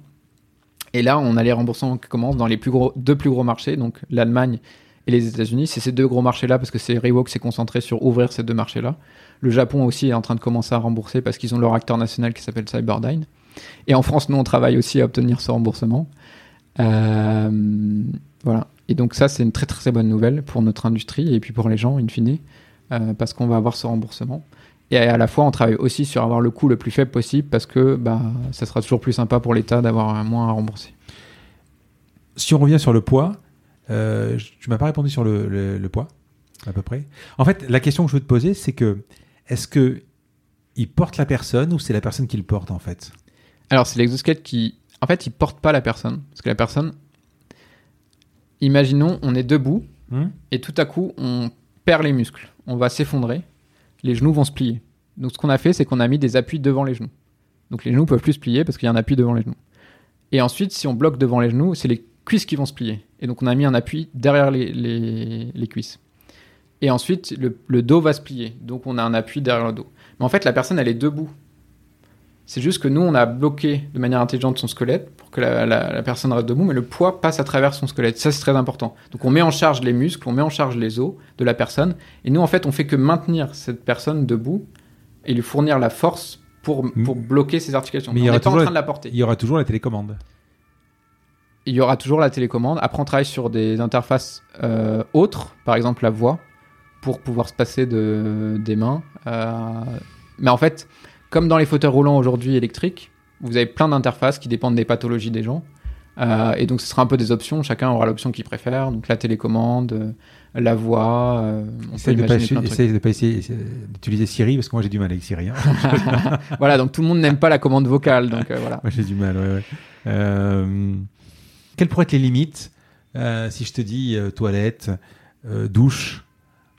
Speaker 1: Et là, on a les remboursements qui commencent dans les deux plus gros marchés, donc l'Allemagne et les États-Unis. C'est ces deux gros marchés-là parce que c'est Rewalk s'est concentré sur ouvrir ces deux marchés-là. Le Japon aussi est en train de commencer à rembourser parce qu'ils ont leur acteur national qui s'appelle Cyberdyne. Et en France, nous, on travaille aussi à obtenir ce remboursement. Euh, voilà. Et donc ça, c'est une très très bonne nouvelle pour notre industrie et puis pour les gens, in fine, euh, parce qu'on va avoir ce remboursement. Et à la fois, on travaille aussi sur avoir le coût le plus faible possible parce que bah, ça sera toujours plus sympa pour l'État d'avoir moins à rembourser.
Speaker 2: Si on revient sur le poids, euh, tu m'as pas répondu sur le, le- le poids, à peu près. En fait, la question que je veux te poser, c'est que est-ce que il porte la personne ou c'est la personne qui le porte en fait?
Speaker 1: Alors, c'est l'exosquelette qui. En fait, il porte pas la personne. Parce que la personne. Imaginons, on est debout
Speaker 2: Hmm?
Speaker 1: et tout à coup, on perd les muscles. On va s'effondrer. Les genoux vont se plier. Donc, ce qu'on a fait, c'est qu'on a mis des appuis devant les genoux. Donc, les genoux peuvent plus se plier parce qu'il y a un appui devant les genoux. Et ensuite, si on bloque devant les genoux, c'est les cuisses qui vont se plier. Et donc, on a mis un appui derrière les, les- les cuisses. Et ensuite, le, le dos va se plier. Donc, on a un appui derrière le dos. Mais en fait, la personne, elle est debout. C'est juste que nous, on a bloqué de manière intelligente son squelette pour que la, la- la personne reste debout, mais le poids passe à travers son squelette. Ça, c'est très important. Donc, on met en charge les muscles, on met en charge les os de la personne. Et nous, en fait, on fait que maintenir cette personne debout et lui fournir la force pour, pour bloquer ses articulations.
Speaker 2: Mais il
Speaker 1: Mais
Speaker 2: y
Speaker 1: on
Speaker 2: aura
Speaker 1: n'est pas en train de la porter.
Speaker 2: Il y aura toujours la télécommande.
Speaker 1: Il y aura toujours la télécommande. Après, on travaille sur des interfaces euh, autres, par exemple la voix, pour pouvoir se passer de, des mains. Euh, mais en fait, comme dans les fauteuils roulants aujourd'hui électriques, vous avez plein d'interfaces qui dépendent des pathologies des gens. Euh, et donc, ce sera un peu des options. Chacun aura l'option qu'il préfère. Donc, la télécommande, la voix. on peut
Speaker 2: Essaye de pas,
Speaker 1: imaginer plein de trucs.
Speaker 2: essaye de pas essayer d'utiliser Siri parce que moi j'ai du mal avec Siri. hein.
Speaker 1: voilà, donc tout le monde n'aime pas la commande vocale. Donc, voilà.
Speaker 2: Moi j'ai du mal. Ouais, ouais. Quelles pourraient être les limites euh, si je te dis euh, toilette, euh, douche,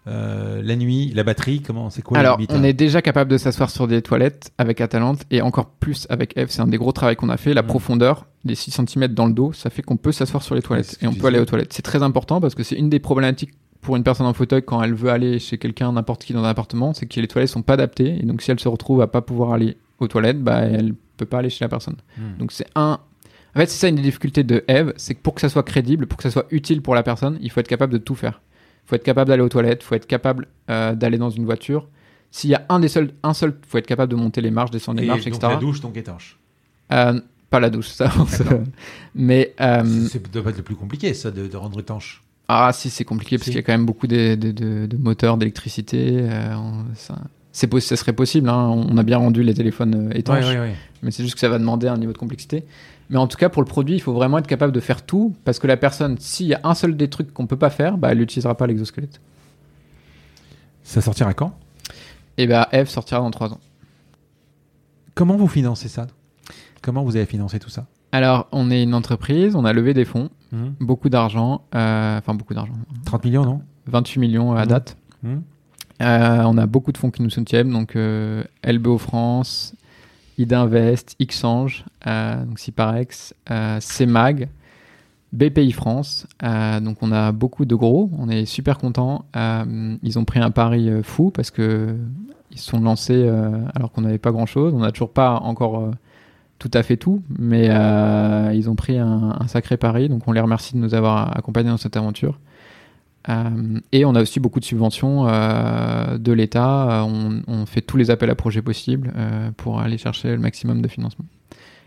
Speaker 2: la nuit, la batterie, comment c'est quoi
Speaker 1: Alors,
Speaker 2: les limites,
Speaker 1: on
Speaker 2: hein
Speaker 1: est déjà capable de s'asseoir sur des toilettes avec Atalante et encore plus avec Eve. C'est un des gros travaux qu'on a fait. La
Speaker 2: Mm.
Speaker 1: profondeur, les 6 cm dans le dos, ça fait qu'on peut s'asseoir sur les toilettes et on peut aller aux toilettes. C'est très important parce que c'est une des problématiques pour une personne en fauteuil quand elle veut aller chez quelqu'un, n'importe qui dans un appartement, c'est que les toilettes sont pas adaptées et donc si elle se retrouve à pas pouvoir aller aux toilettes, bah elle peut pas aller chez la personne.
Speaker 2: Hmm.
Speaker 1: Donc c'est un. En fait, c'est ça une des difficultés de Eve, c'est que pour que ça soit crédible, pour que ça soit utile pour la personne, il faut être capable de tout faire. Il faut être capable d'aller aux toilettes, il faut être capable euh, d'aller dans une voiture. S'il y a un des seuls, un seul, il faut être capable de monter les marches, descendre les marches,
Speaker 2: donc
Speaker 1: etc.
Speaker 2: la douche, donc étanche.
Speaker 1: Euh, pas la douche, ça. on se-
Speaker 2: D'accord.
Speaker 1: Mais euh,
Speaker 2: C'est doit pas être le plus compliqué, ça, de, de rendre étanche.
Speaker 1: ah si, c'est compliqué parce qu'il y a quand même beaucoup de, de- de- de moteurs, d'électricité. euh, ça, serait possible. hein. On a bien rendu les téléphones étanches.
Speaker 2: Ouais, ouais, ouais.
Speaker 1: mais c'est juste que ça va demander un niveau de complexité. Mais en tout cas, pour le produit, il faut vraiment être capable de faire tout, parce que la personne, s'il y a un seul des trucs qu'on peut pas faire, bah, elle n'utilisera pas l'exosquelette.
Speaker 2: Ça sortira quand?
Speaker 1: Et bah, Eve sortira dans 3 ans.
Speaker 2: Comment vous financez ça? Comment vous avez financé tout ça?
Speaker 1: Alors, on est une entreprise, on a levé des fonds,
Speaker 2: Hmm
Speaker 1: beaucoup d'argent, euh, enfin beaucoup d'argent,
Speaker 2: 30 millions, non?
Speaker 1: 28 millions à
Speaker 2: Mhm.
Speaker 1: date.
Speaker 2: Hmm
Speaker 1: Euh, on a beaucoup de fonds qui nous soutiennent, donc euh, LBO France, Idinvest, Xange, euh, donc Ciparex, euh, CMAG, BPI France. Euh, donc on a beaucoup de gros, on est super contents. Ils ont pris un pari fou parce que ils se sont lancés alors qu'on n'avait pas grand chose. On n'a toujours pas encore tout à fait tout, mais ils ont pris un sacré pari. Donc on les remercie de nous avoir accompagnés dans cette aventure. Euh, et on a aussi beaucoup de subventions euh, de l'État. Euh, On, fait tous les appels à projets possibles pour aller chercher le maximum de financement.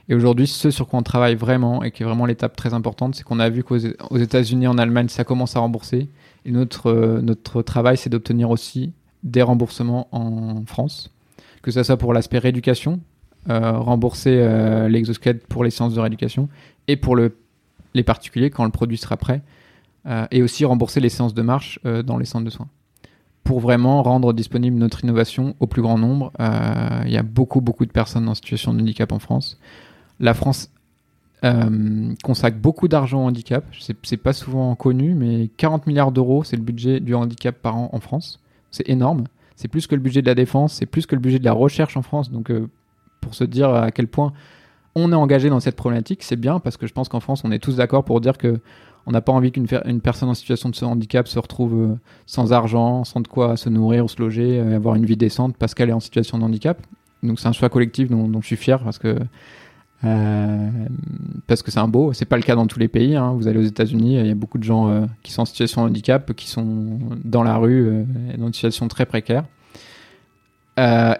Speaker 1: Et aujourd'hui, ce sur quoi on travaille vraiment et qui est vraiment l'étape très importante, c'est qu'on a vu qu'aux aux États-Unis, en Allemagne, ça commence à rembourser. Et notre, travail, c'est d'obtenir aussi des remboursements en France, que ce soit pour l'aspect rééducation, rembourser l'exosquelette pour les séances de rééducation, et pour le, les particuliers quand le produit sera prêt, euh, et aussi rembourser les séances de marche euh, dans les centres de soins. Pour vraiment rendre disponible notre innovation au plus grand nombre, Euh, il y a beaucoup, beaucoup de personnes en situation de handicap en France. La France consacre beaucoup d'argent au handicap. C'est pas souvent connu, mais 40 milliards d'euros, c'est le budget du handicap par an en France. C'est énorme. C'est plus que le budget de la défense, c'est plus que le budget de la recherche en France. Donc, pour se dire à quel point on est engagé dans cette problématique, c'est bien parce que je pense qu'en France, on est tous d'accord pour dire que on n'a pas envie qu'une personne en situation de ce handicap se retrouve euh, sans argent, sans de quoi se nourrir ou se loger, avoir une vie décente parce qu'elle est en situation de handicap. Donc c'est un choix collectif dont, je suis fier parce que euh, parce que c'est un beau. C'est pas le cas dans tous les pays. hein. Vous allez aux États-Unis, il y a beaucoup de gens euh, qui sont en situation de handicap, qui sont dans la rue, euh, dans une situation très précaire.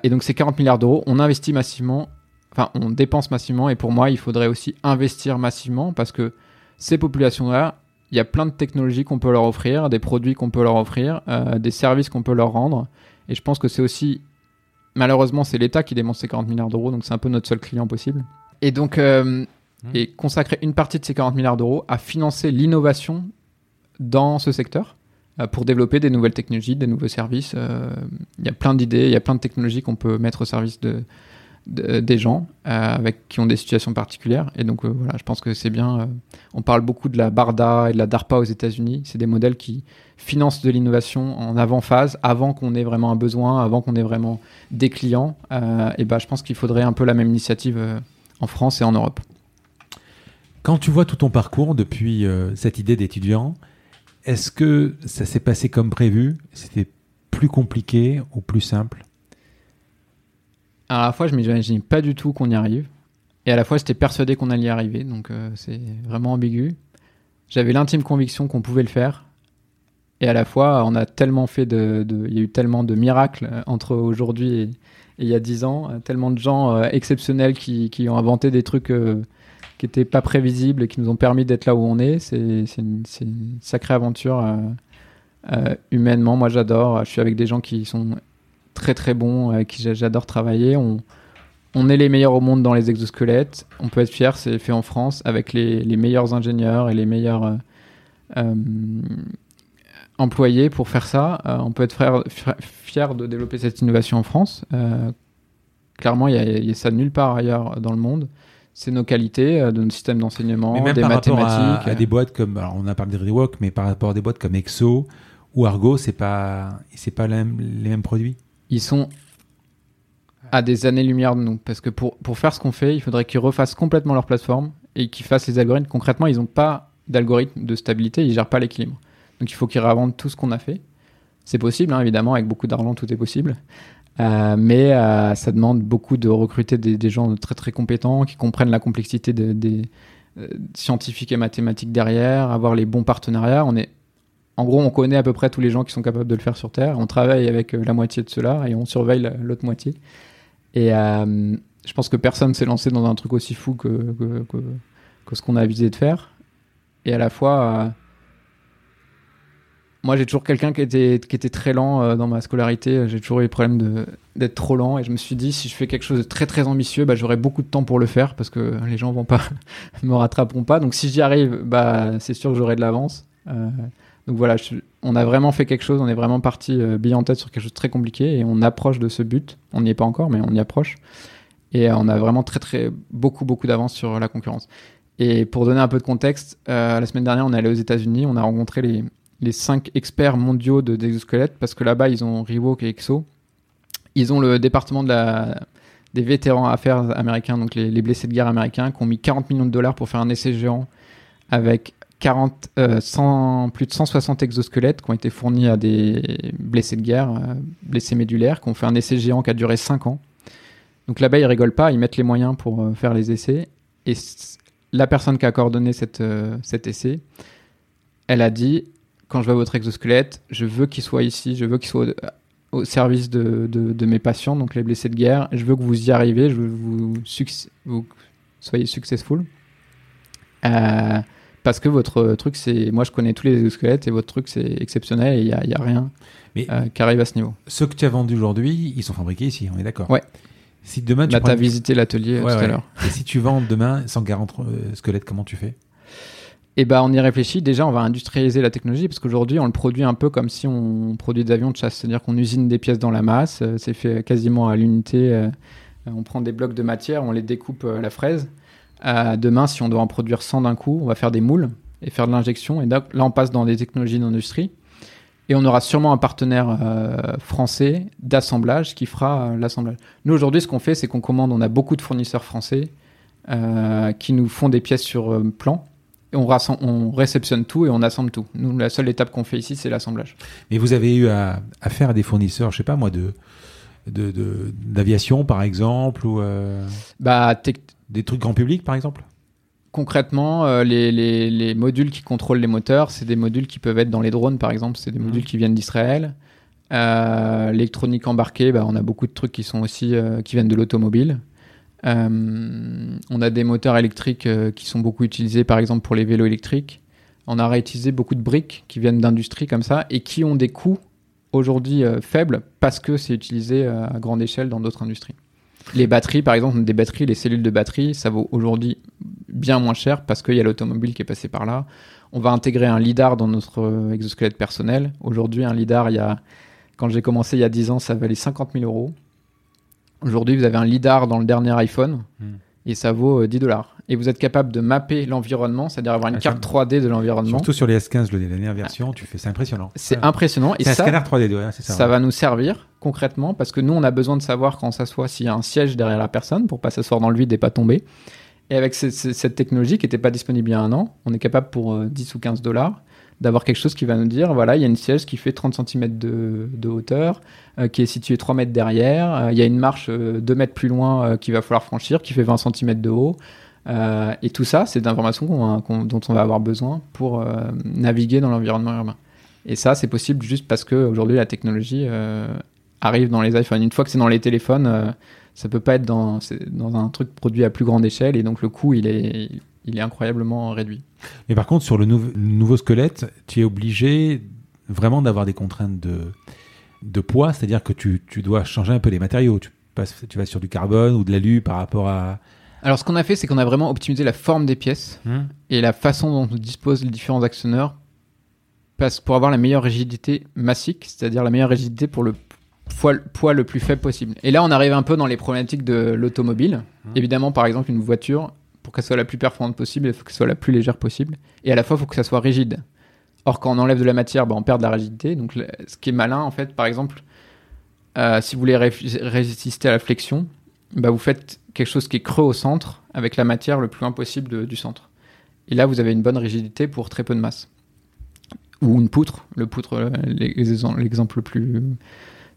Speaker 1: Et donc ces 40 milliards d'euros, on investit massivement, enfin on dépense massivement. Et pour moi, il faudrait aussi investir massivement parce que ces populations-là, il y a plein de technologies qu'on peut leur offrir, des produits qu'on peut leur offrir, euh, des services qu'on peut leur rendre. Et je pense que c'est aussi, malheureusement, c'est l'État qui dépense ces 40 milliards d'euros, donc c'est un peu notre seul client possible. Et donc, euh,
Speaker 2: Mhm.
Speaker 1: et consacrer une partie de ces 40 milliards d'euros à financer l'innovation dans ce secteur euh, pour développer des nouvelles technologies, des nouveaux services. Il y a plein d'idées, il y a plein de technologies qu'on peut mettre au service de, de- des gens euh, avec qui ont des situations particulières. Et donc euh, voilà, je pense que c'est bien. euh, on parle beaucoup de la Barda et de la DARPA aux États-Unis. C'est des modèles qui financent de l'innovation en avant-phase, avant qu'on ait vraiment un besoin, avant qu'on ait vraiment des clients. Et ben, je pense qu'il faudrait un peu la même initiative en France et en Europe.
Speaker 2: Quand tu vois tout ton parcours depuis cette idée d'étudiant, est-ce que ça s'est passé comme prévu? C'était plus compliqué ou plus simple?
Speaker 1: À la fois, je m'imaginais pas du tout qu'on y arrive. Et à la fois, j'étais persuadé qu'on allait y arriver. Donc, euh, c'est vraiment ambigu. J'avais l'intime conviction qu'on pouvait le faire. Et à la fois, on a tellement fait de. Il y a eu tellement de miracles euh, entre aujourd'hui et, il y a dix ans. euh, Tellement de gens exceptionnels qui, ont inventé des trucs qui n'étaient pas prévisibles et qui nous ont permis d'être là où on est. C'est une, une sacrée aventure humainement. Moi, j'adore. Je suis avec des gens qui sont très très bons, avec qui j'a- j'adore travailler. On, on est les meilleurs au monde dans les exosquelettes. On peut être fier, c'est fait en France avec les, les meilleurs ingénieurs et les meilleurs euh, euh, employés pour faire ça. Euh, on peut être fra- fier de développer cette innovation en France. Clairement, il y, a- il y a ça nulle part ailleurs dans le monde. C'est nos qualités, de notre système d'enseignement, des
Speaker 2: par rapport à,
Speaker 1: mathématiques.
Speaker 2: à des boîtes comme, alors on a parlé de Rewalk, mais par rapport à des boîtes comme Exo ou Argo, c'est pas, c'est pas les mêmes produits
Speaker 1: Ils sont à des années-lumière de nous. Parce que pour, pour faire ce qu'on fait, il faudrait qu'ils refassent complètement leur plateforme et qu'ils fassent les algorithmes. Concrètement, ils n'ont pas d'algorithme de stabilité, ils gèrent pas l'équilibre. Donc il faut qu'ils réinventent tout ce qu'on a fait. C'est possible, hein, évidemment, avec beaucoup d'argent, tout est possible. Euh, mais euh, ça demande beaucoup de recruter des, gens très très compétents qui comprennent la complexité des euh, scientifiques et mathématiques derrière, avoir les bons partenariats. On est, en gros, on connaît à peu près tous les gens qui sont capables de le faire sur Terre. On travaille avec la moitié de ceux-là et on surveille l'autre moitié. Et je pense que personne s'est lancé dans un truc aussi fou que, ce qu'on a visé de faire. Et à la fois, moi, j'ai toujours quelqu'un qui était, qui était très lent euh, dans ma scolarité. J'ai toujours eu le problème d'être trop lent. Et je me suis dit, si je fais quelque chose de très très ambitieux, bah, j'aurai beaucoup de temps pour le faire parce que les gens vont pas me rattraperont pas. Donc si j'y arrive, bah, c'est sûr que j'aurai de l'avance. Euh, donc voilà, on a vraiment fait quelque chose. On est vraiment parti euh, en tête sur quelque chose de très compliqué et on approche de ce but. On n'y est pas encore, mais on y approche. Et on a vraiment très très beaucoup beaucoup d'avance sur la concurrence. Et pour donner un peu de contexte, la semaine dernière, on est allé aux États-Unis. On a rencontré les cinq experts mondiaux de d'exosquelettes, parce que là-bas, ils ont Reebok et Exo. Ils ont le département des vétérans affaires américains, donc les, blessés de guerre américains, qui ont mis 40 millions de dollars pour faire un essai géant avec 40, 100, euh, plus de 160 exosquelettes qui ont été fournis à des blessés de guerre, euh, blessés médulaires, qui ont fait un essai géant qui a duré 5 ans. Donc là-bas, ils rigolent pas, ils mettent les moyens pour euh, faire les essais. Et la personne qui a coordonné cette, cet essai, elle a dit quand je vois votre exosquelette, je veux qu'il soit ici, je veux qu'il soit au, service de, de, mes patients, donc les blessés de guerre. Je veux que vous y arrivez, je veux que vous, vous soyez successful. Euh, parce que votre truc, c'est. Moi, je connais tous les exosquelettes et votre truc, c'est exceptionnel et il n'y a, y a, rien Mais euh, qui arrive à ce niveau.
Speaker 2: Ceux que tu as vendus aujourd'hui, ils sont fabriqués ici, on est d'accord
Speaker 1: Ouais.
Speaker 2: Si demain tu
Speaker 1: as visité l'atelier tout à l'heure.
Speaker 2: Et si tu vends demain 140 euh, squelettes, comment tu fais?
Speaker 1: Et bah on y réfléchit. Déjà, on va industrialiser la technologie parce qu'aujourd'hui, on le produit un peu comme si on produit des avions de chasse, c'est-à-dire qu'on usine des pièces dans la masse. Euh, c'est fait quasiment à l'unité. Euh, on prend des blocs de matière, on les découpe euh, à la fraise. Demain, si on doit en produire 100 d'un coup, on va faire des moules et faire de l'injection. Et là, on passe dans des technologies d'industrie. Et on aura sûrement un partenaire français d'assemblage qui fera l'assemblage. Nous, aujourd'hui, ce qu'on fait, c'est qu'on commande, on a beaucoup de fournisseurs français qui nous font des pièces sur plan on, on, réceptionne tout et on assemble tout. Nous, la seule étape qu'on fait ici, c'est l'assemblage.
Speaker 2: Mais vous avez eu à, faire à des fournisseurs, je sais pas moi, de d'aviation par exemple ou euh,
Speaker 1: bah,
Speaker 2: des trucs grand public par exemple?
Speaker 1: Concrètement euh, les, modules qui contrôlent les moteurs c'est des modules qui peuvent être dans les drones par exemple c'est des modules mmh. qui viennent d'Israël euh, l'électronique embarquée bah, on a beaucoup de trucs qui sont aussi qui viennent de l'automobile euh, on a des moteurs électriques euh, qui sont beaucoup utilisés, par exemple pour les vélos électriques. On a réutilisé beaucoup de briques qui viennent d'industries comme ça et qui ont des coûts aujourd'hui euh, faibles parce que c'est utilisé à grande échelle dans d'autres industries. Les batteries, par exemple, des batteries, les cellules de batterie, ça vaut aujourd'hui bien moins cher parce qu'il y a l'automobile qui est passé par là. On va intégrer un lidar dans notre exosquelette personnel. Aujourd'hui, un lidar, il y a, quand j'ai commencé il y a 10 ans, ça valait 50 000 euros. Aujourd'hui, vous avez un LIDAR dans le dernier iPhone hmm. et ça vaut 10 euh, dollars. Et vous êtes capable de mapper l'environnement, c'est-à-dire avoir une ah, carte 3D de l'environnement.
Speaker 2: Surtout sur les S15, la dernière version, tu fais, c'est impressionnant.
Speaker 1: C'est impressionnant.
Speaker 2: Et ça, scanner 3D,
Speaker 1: ça. Ça va nous servir concrètement parce que nous, on a besoin de savoir quand on s'assoit s'il y a un siège derrière la personne pour pas s'asseoir dans le vide et pas tomber. Et avec cette technologie qui n'était pas disponible il y a un an, on est capable pour 10 euh, ou 15 dollars d'avoir quelque chose qui va nous dire voilà, il y a une siège qui fait 30 cm de, de hauteur, euh, qui est située 3 mètres derrière, euh, il y a une marche 2 euh, mètres plus loin qu'il va falloir franchir, qui fait 20 cm de haut. Et tout ça, c'est d'informations dont on va avoir besoin pour naviguer dans l'environnement urbain. Et ça, c'est possible juste parce qu'aujourd'hui, la technologie arrive dans les iPhones. Une fois que c'est dans les téléphones, ça peut pas être dans, dans un truc produit à plus grande échelle et donc le coût, il est, il est incroyablement réduit.
Speaker 2: Mais par contre, sur le nouveau squelette, tu es obligé vraiment d'avoir des contraintes de, de poids, c'est-à-dire que tu, tu, dois changer un peu les matériaux. Tu, passes, tu vas sur du carbone ou de l'alu par rapport à...
Speaker 1: Alors ce qu'on a fait, c'est qu'on a vraiment optimisé la forme des pièces hmm. et la façon dont disposent les différents actionneurs pour avoir la meilleure rigidité massique, c'est-à-dire la meilleure rigidité pour le poids, poids, le plus faible possible. Et là, on arrive un peu dans les problématiques de l'automobile. Hmm. Évidemment, par exemple, une voiture, pour qu'elle soit la plus performante possible, il faut qu'elle soit la plus légère possible. Et à la fois, il faut que ça soit rigide. Or, quand on enlève de la matière, bah, on perd de la rigidité. Donc, ce qui est malin, en fait, par exemple, euh, si vous voulez ré- résister à la flexion, bah, vous faites quelque chose qui est creux au centre avec la matière le plus loin possible de- du centre. Et là, vous avez une bonne rigidité pour très peu de masse. Ou une poutre. Le poutre, euh, l'exem- l'exemple le plus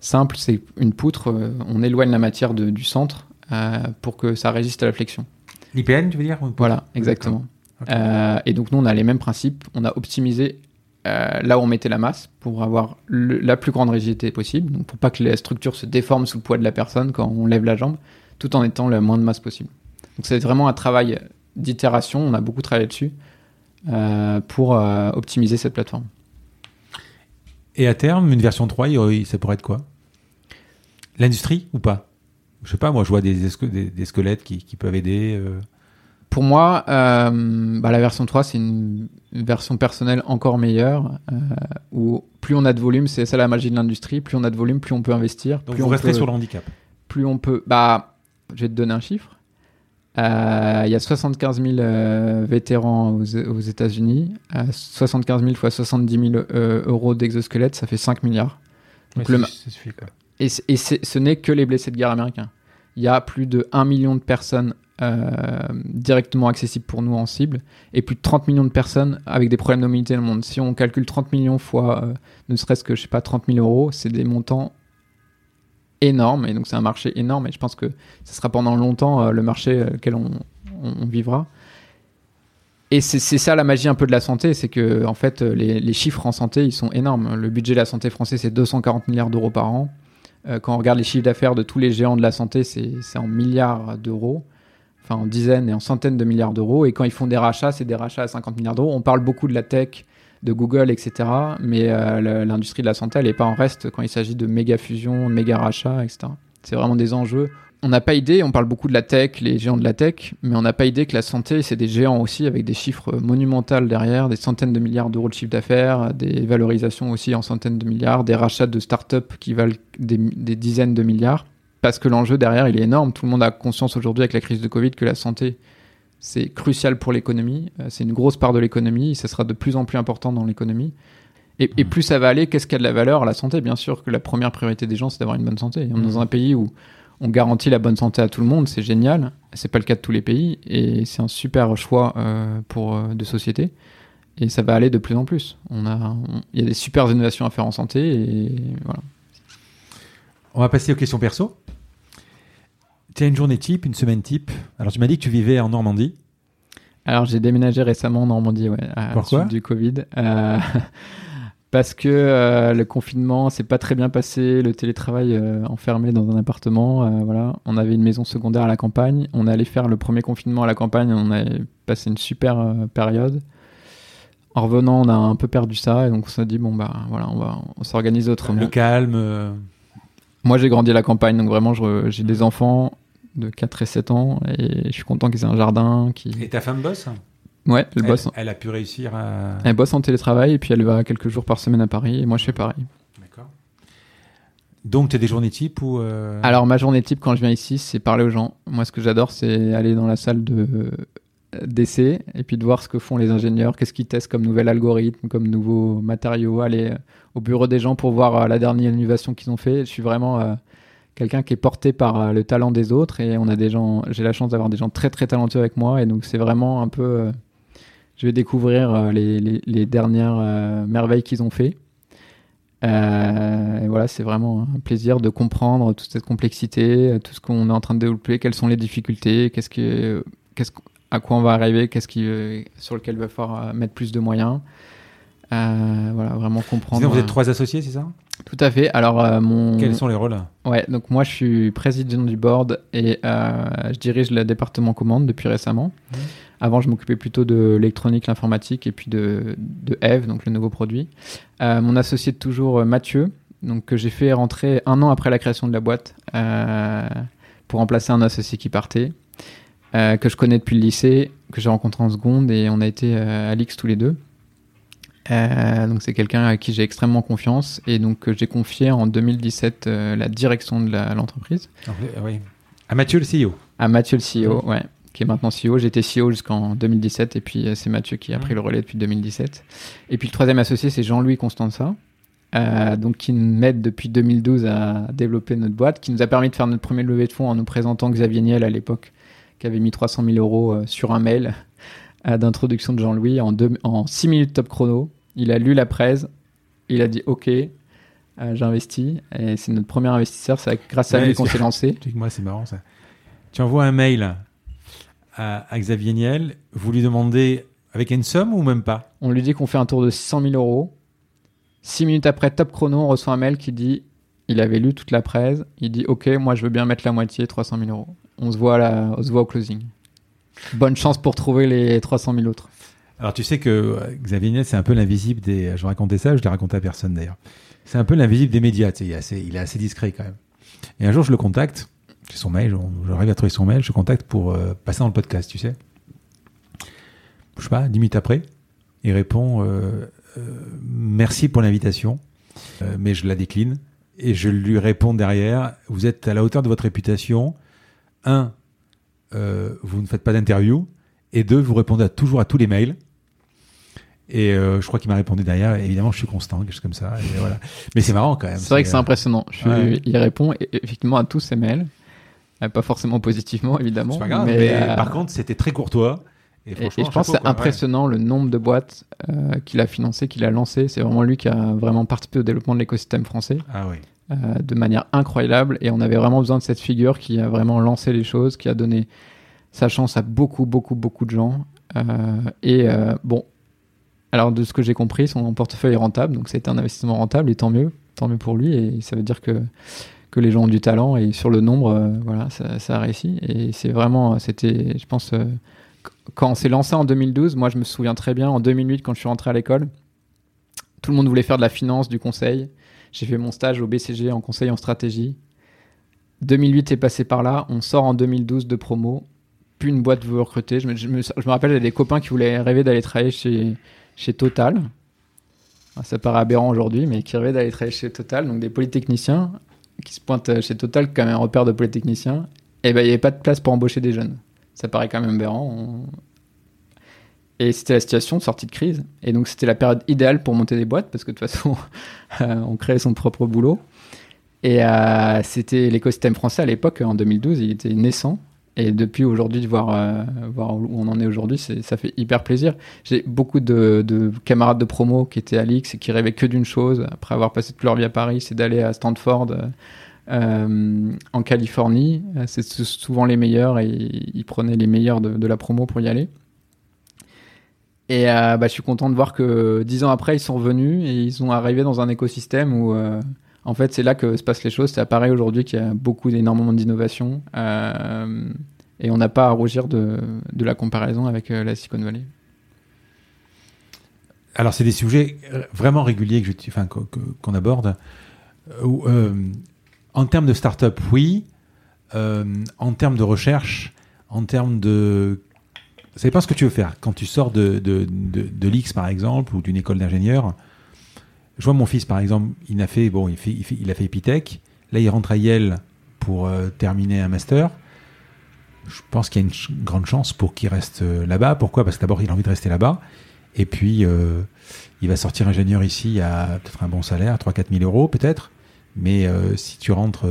Speaker 1: simple, c'est une poutre. euh, On éloigne la matière de- du centre euh, pour que ça résiste à la flexion.
Speaker 2: L'IPN, tu veux dire
Speaker 1: Voilà, exactement. Euh, et donc nous, on a les mêmes principes. On a optimisé euh, là où on mettait la masse pour avoir le- la plus grande rigidité possible, donc pour pas que la structure se déforme sous le poids de la personne quand on lève la jambe, tout en étant le moins de masse possible. Donc c'est vraiment un travail d'itération. On a beaucoup travaillé dessus euh, pour euh, optimiser cette plateforme.
Speaker 2: Et à terme, une version 3, il y aurait- ça pourrait être quoi? L'industrie ou pas? Je sais pas, moi je vois des, esque- des, des squelettes qui, qui peuvent aider. euh.
Speaker 1: Pour moi, bah, la version 3, c'est une, une version personnelle encore meilleure, où plus on a de volume, c'est ça la magie de l'industrie, plus on a de volume, plus on peut investir.
Speaker 2: Donc
Speaker 1: plus
Speaker 2: vous
Speaker 1: on
Speaker 2: resterez
Speaker 1: peut-
Speaker 2: sur le handicap.
Speaker 1: plus on peut. Bah, je vais te donner un chiffre. Euh, Il y a 75 000 euh, vétérans aux, aux États-Unis. Euh, 75 000 fois 70 000 euh, euros d'exosquelette, ça fait 5 milliards. Donc le
Speaker 2: suffit, quoi?
Speaker 1: Et, et ce n'est que les blessés de guerre américains. Il y a plus de 1 million de personnes euh, directement accessibles pour nous en cible et plus de 30 millions de personnes avec des problèmes de mobilité dans le monde. Si on calcule 30 millions fois euh, ne serait-ce que, je sais pas, 30 000 euros, c'est des montants énormes et donc c'est un marché énorme et je pense que ce sera pendant longtemps euh, le marché euh, auquel on, vivra. Et c'est ça la magie un peu de la santé, c'est que en fait euh, les, chiffres en santé ils sont énormes. Le budget de la santé français c'est 240 milliards d'euros par an. Quand on regarde les chiffres d'affaires de tous les géants de la santé, c'est en milliards d'euros, enfin en dizaines et en centaines de milliards d'euros. Et quand ils font des rachats, c'est des rachats à 50 milliards d'euros. On parle beaucoup de la tech, de Google, etc. Mais euh, l'industrie de la santé, elle n'est pas en reste quand il s'agit de méga fusions, de méga rachats, etc. C'est vraiment des enjeux. On n'a pas idée, on parle beaucoup de la tech, les géants de la tech, mais on n'a pas idée que la santé, c'est des géants aussi avec des chiffres monumentaux derrière, des centaines de milliards d'euros de chiffre d'affaires, des valorisations aussi en centaines de milliards, des rachats de start-up qui valent des dizaines de milliards. Parce que l'enjeu derrière, il est énorme. Tout le monde a conscience aujourd'hui avec la crise de Covid que la santé, c'est crucial pour l'économie. Euh, C'est une grosse part de l'économie. Ça sera de plus en plus important dans l'économie. Et, et plus ça va aller, qu'est-ce qui a de la valeur La santé, bien sûr que la première priorité des gens, c'est d'avoir une bonne santé. On est dans un pays où on garantit la bonne santé à tout le monde, c'est génial. C'est pas le cas de tous les pays et c'est un super choix euh, pour euh, de société. Et ça va aller de plus en plus. On a, on- il y a des super innovations à faire en santé et voilà.
Speaker 2: On va passer aux questions perso. Tu as une journée type, une semaine type. Alors tu m'as dit que tu vivais en Normandie.
Speaker 1: Alors j'ai déménagé récemment en Normandie, ouais, à
Speaker 2: Pourquoi
Speaker 1: du Covid. Euh, parce que euh, le confinement s'est pas très bien passé, le télétravail euh, enfermé dans un appartement, voilà. On avait une maison secondaire à la campagne. On allait faire le premier confinement à la campagne. On avait passé une super période. En revenant, on a un peu perdu ça et donc on s'est dit bon bah voilà, on va, on s'organise autrement.
Speaker 2: Le calme.
Speaker 1: Moi j'ai grandi à la campagne, donc vraiment j'ai des enfants de 4 et 7 ans et je suis content qu'ils aient un jardin, qui.
Speaker 2: Et ta femme bosse
Speaker 1: Ouais, elle
Speaker 2: elle,
Speaker 1: bosse.
Speaker 2: elle a pu réussir à.
Speaker 1: Elle bosse en télétravail et puis elle va quelques jours par semaine à Paris et moi je fais pareil.
Speaker 2: D'accord. Donc tu as des journées type ou. euh,
Speaker 1: Alors ma journée type quand je viens ici c'est parler aux gens. Moi ce que j'adore c'est aller dans la salle de d'essai et puis de voir ce que font les ingénieurs, qu'est-ce qu'ils testent comme nouvel algorithme, comme nouveaux matériaux, aller euh, au bureau des gens pour voir euh, la dernière innovation qu'ils ont fait. Je suis vraiment euh, quelqu'un qui est porté par euh, le talent des autres et on a des gens, j'ai la chance d'avoir des gens très très talentueux avec moi et donc c'est vraiment un peu, euh, je vais découvrir euh, les, les- les dernières euh, merveilles qu'ils ont fait. Et voilà, c'est vraiment un plaisir de comprendre toute cette complexité, tout ce qu'on est en train de développer, quelles sont les difficultés, qu'est-ce que, qu'est-ce, à quoi on va arriver, qu'est-ce qui, sur lequel il va falloir mettre plus de moyens. Voilà, vraiment comprendre.
Speaker 2: Vous êtes trois associés, c'est ça?
Speaker 1: Tout à fait. Alors, euh, mon.
Speaker 2: Quels sont les rôles?
Speaker 1: Ouais, donc moi je suis président du board et euh, je dirige le département commande depuis récemment.
Speaker 2: Mhm.
Speaker 1: Avant, je m'occupais plutôt de l'électronique, l'informatique et puis de, de Eve, donc le nouveau produit. Euh, mon associé de toujours, Mathieu, donc que j'ai fait rentrer un an après la création de la boîte pour remplacer un associé qui partait, que je connais depuis le lycée, que j'ai rencontré en seconde et on a été à l'X tous les deux. Euh, donc c'est quelqu'un à qui j'ai extrêmement confiance et donc j'ai confié en 2017 euh, la direction de l'entreprise
Speaker 2: Donc, euh, oui. À Mathieu, le CEO.
Speaker 1: à Mathieu le CEO, ouais, qui est maintenant CEO. J'étais CEO jusqu'en 2017 et puis euh, c'est Mathieu qui a pris le relais depuis 2017. Et puis le troisième associé, c'est Jean-Louis Constanza, donc qui m'aide depuis 2012 à développer notre boîte, qui nous a permis de faire notre premier levée de fonds en nous présentant Xavier Niel à l'époque, qui avait mis 300 000 euros sur un mail d'introduction de Jean-Louis en, en 6 minutes top chrono. Il a lu la presse, il a dit OK, j'investis et c'est notre premier investisseur. C'est grâce à lui qu'on s'est lancé.
Speaker 2: Moi, c'est marrant ça. Tu envoies un mail à, Xavier Niel, vous lui demandez avec une somme ou même pas?
Speaker 1: On lui dit qu'on fait un tour de 600 000 euros. Six minutes après, top chrono, on reçoit un mail qui dit il avait lu toute la presse. Il dit ok, moi je veux bien mettre la moitié, 300 000 euros. On se voit, là, on se voit au closing. Bonne chance pour trouver les 300 000 autres.
Speaker 2: Alors tu sais que euh, Xavier Niel, c'est un peu l'invisible des. Je racontais ça, je l'ai raconté à personne d'ailleurs. C'est un peu l'invisible des médias. il, est assez, assez discret quand même. Et un jour, je le contacte son mail, j'arrive à trouver son mail, je contacte pour euh, passer dans le podcast, tu sais. Je sais pas, dix minutes après, il répond euh, euh, merci pour l'invitation, mais je la décline. Et je lui réponds derrière, vous êtes à la hauteur de votre réputation. Un, vous ne faites pas d'interview. Et deux, vous répondez toujours à tous les mails. Et je crois qu'il m'a répondu derrière. Évidemment, je suis constant, quelque chose comme ça. Et voilà. Mais c'est marrant quand même.
Speaker 1: C'est vrai que c'est impressionnant. Il répond effectivement à tous ces mails. Euh, pas forcément positivement, évidemment.
Speaker 2: mais, euh, par contre, c'était très courtois.
Speaker 1: Et, je pense que c'est impressionnant le nombre de boîtes euh, qu'il a financées, qu'il a lancées. C'est vraiment lui qui a vraiment participé au développement de l'écosystème français.
Speaker 2: Ah oui.
Speaker 1: De manière incroyable. Et on avait vraiment besoin de cette figure qui a vraiment lancé les choses, qui a donné sa chance à beaucoup, beaucoup, beaucoup de gens. et bon, alors de ce que j'ai compris, son portefeuille est rentable, donc c'était un investissement rentable, et tant mieux, tant mieux pour lui. Et ça veut dire que que les gens ont du talent et sur le nombre, euh, voilà, ça, a réussi. Et c'est vraiment, c'était, je pense, euh, quand on s'est lancé en 2012, moi je me souviens très bien, en 2008, quand je suis rentré à l'école, tout le monde voulait faire de la finance, du conseil. J'ai fait mon stage au BCG en conseil en stratégie. 2008 est passé par là, on sort en 2012 de promo, puis une boîte veut recruter. Je me, je me, je me rappelle, des copains qui voulaient rêver d'aller travailler chez, chez Total. Ça paraît aberrant aujourd'hui, mais qui rêvaient d'aller travailler chez Total, donc des polytechniciens qui se pointe chez Total comme un repère de polytechnicien, et eh ben il n'y avait pas de place pour embaucher des jeunes. Ça paraît quand même aberrant. Et c'était la situation de sortie de crise. Et donc c'était la période idéale pour monter des boîtes, parce que de toute façon, euh, on créait son propre boulot. Et euh, c'était l'écosystème français à l'époque, en 2012, il était naissant. Et depuis aujourd'hui, de voir, euh, où on en est aujourd'hui, ça fait hyper plaisir. J'ai beaucoup de, de, camarades de promo qui étaient à l'X et qui rêvaient que d'une chose, après avoir passé toute leur vie à Paris, c'est d'aller à Stanford en Californie. C'est souvent les meilleurs et ils prenaient les meilleurs de la promo pour y aller. Et euh, bah, je suis content de voir que dix ans après, ils sont revenus et ils sont arrivés dans un écosystème où euh, en fait, c'est là que se passent les choses. C'est apparaît aujourd'hui qu'il y a beaucoup, énormément d'innovation. Euh, et on n'a pas à rougir de, de, la comparaison avec euh, la Silicon Valley.
Speaker 2: Alors, c'est des sujets vraiment réguliers que enfin, qu'on aborde. En termes de start-up, oui. en termes de recherche, en termes de. Ça dépend ce que tu veux faire. Quand tu sors de, de, de, de l'X, par exemple, ou d'une école d'ingénieur, je vois mon fils, par exemple, il a fait, bon, il, fait, il, a fait Epitech. Là, il rentre à Yale pour euh, terminer un master. Je pense qu'il y a une grande chance pour qu'il reste euh, là-bas. Pourquoi? Parce que d'abord, il a envie de rester là-bas. Et puis, euh, il va sortir ingénieur ici à peut-être un bon salaire, 3-4 000 euros peut-être. Mais si tu rentres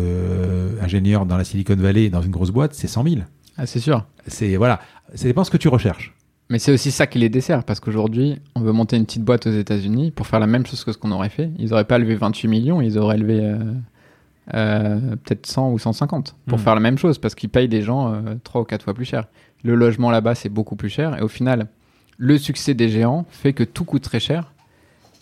Speaker 2: ingénieur dans la Silicon Valley, dans une grosse boîte, c'est 100 000.
Speaker 1: Ah, c'est sûr.
Speaker 2: C'est voilà. Ça dépend ce que tu recherches.
Speaker 1: Mais c'est aussi ça qui les dessert, parce qu'aujourd'hui, on veut monter une petite boîte aux États-Unis pour faire la même chose que ce qu'on aurait fait. Ils n'auraient pas levé 28 millions, ils auraient levé euh, euh, peut-être 100 ou 150 pour hmm. faire la même chose, parce qu'ils payent des gens euh, 3 ou 4 fois plus cher. Le logement là-bas, c'est beaucoup plus cher, et au final, le succès des géants fait que tout coûte très cher,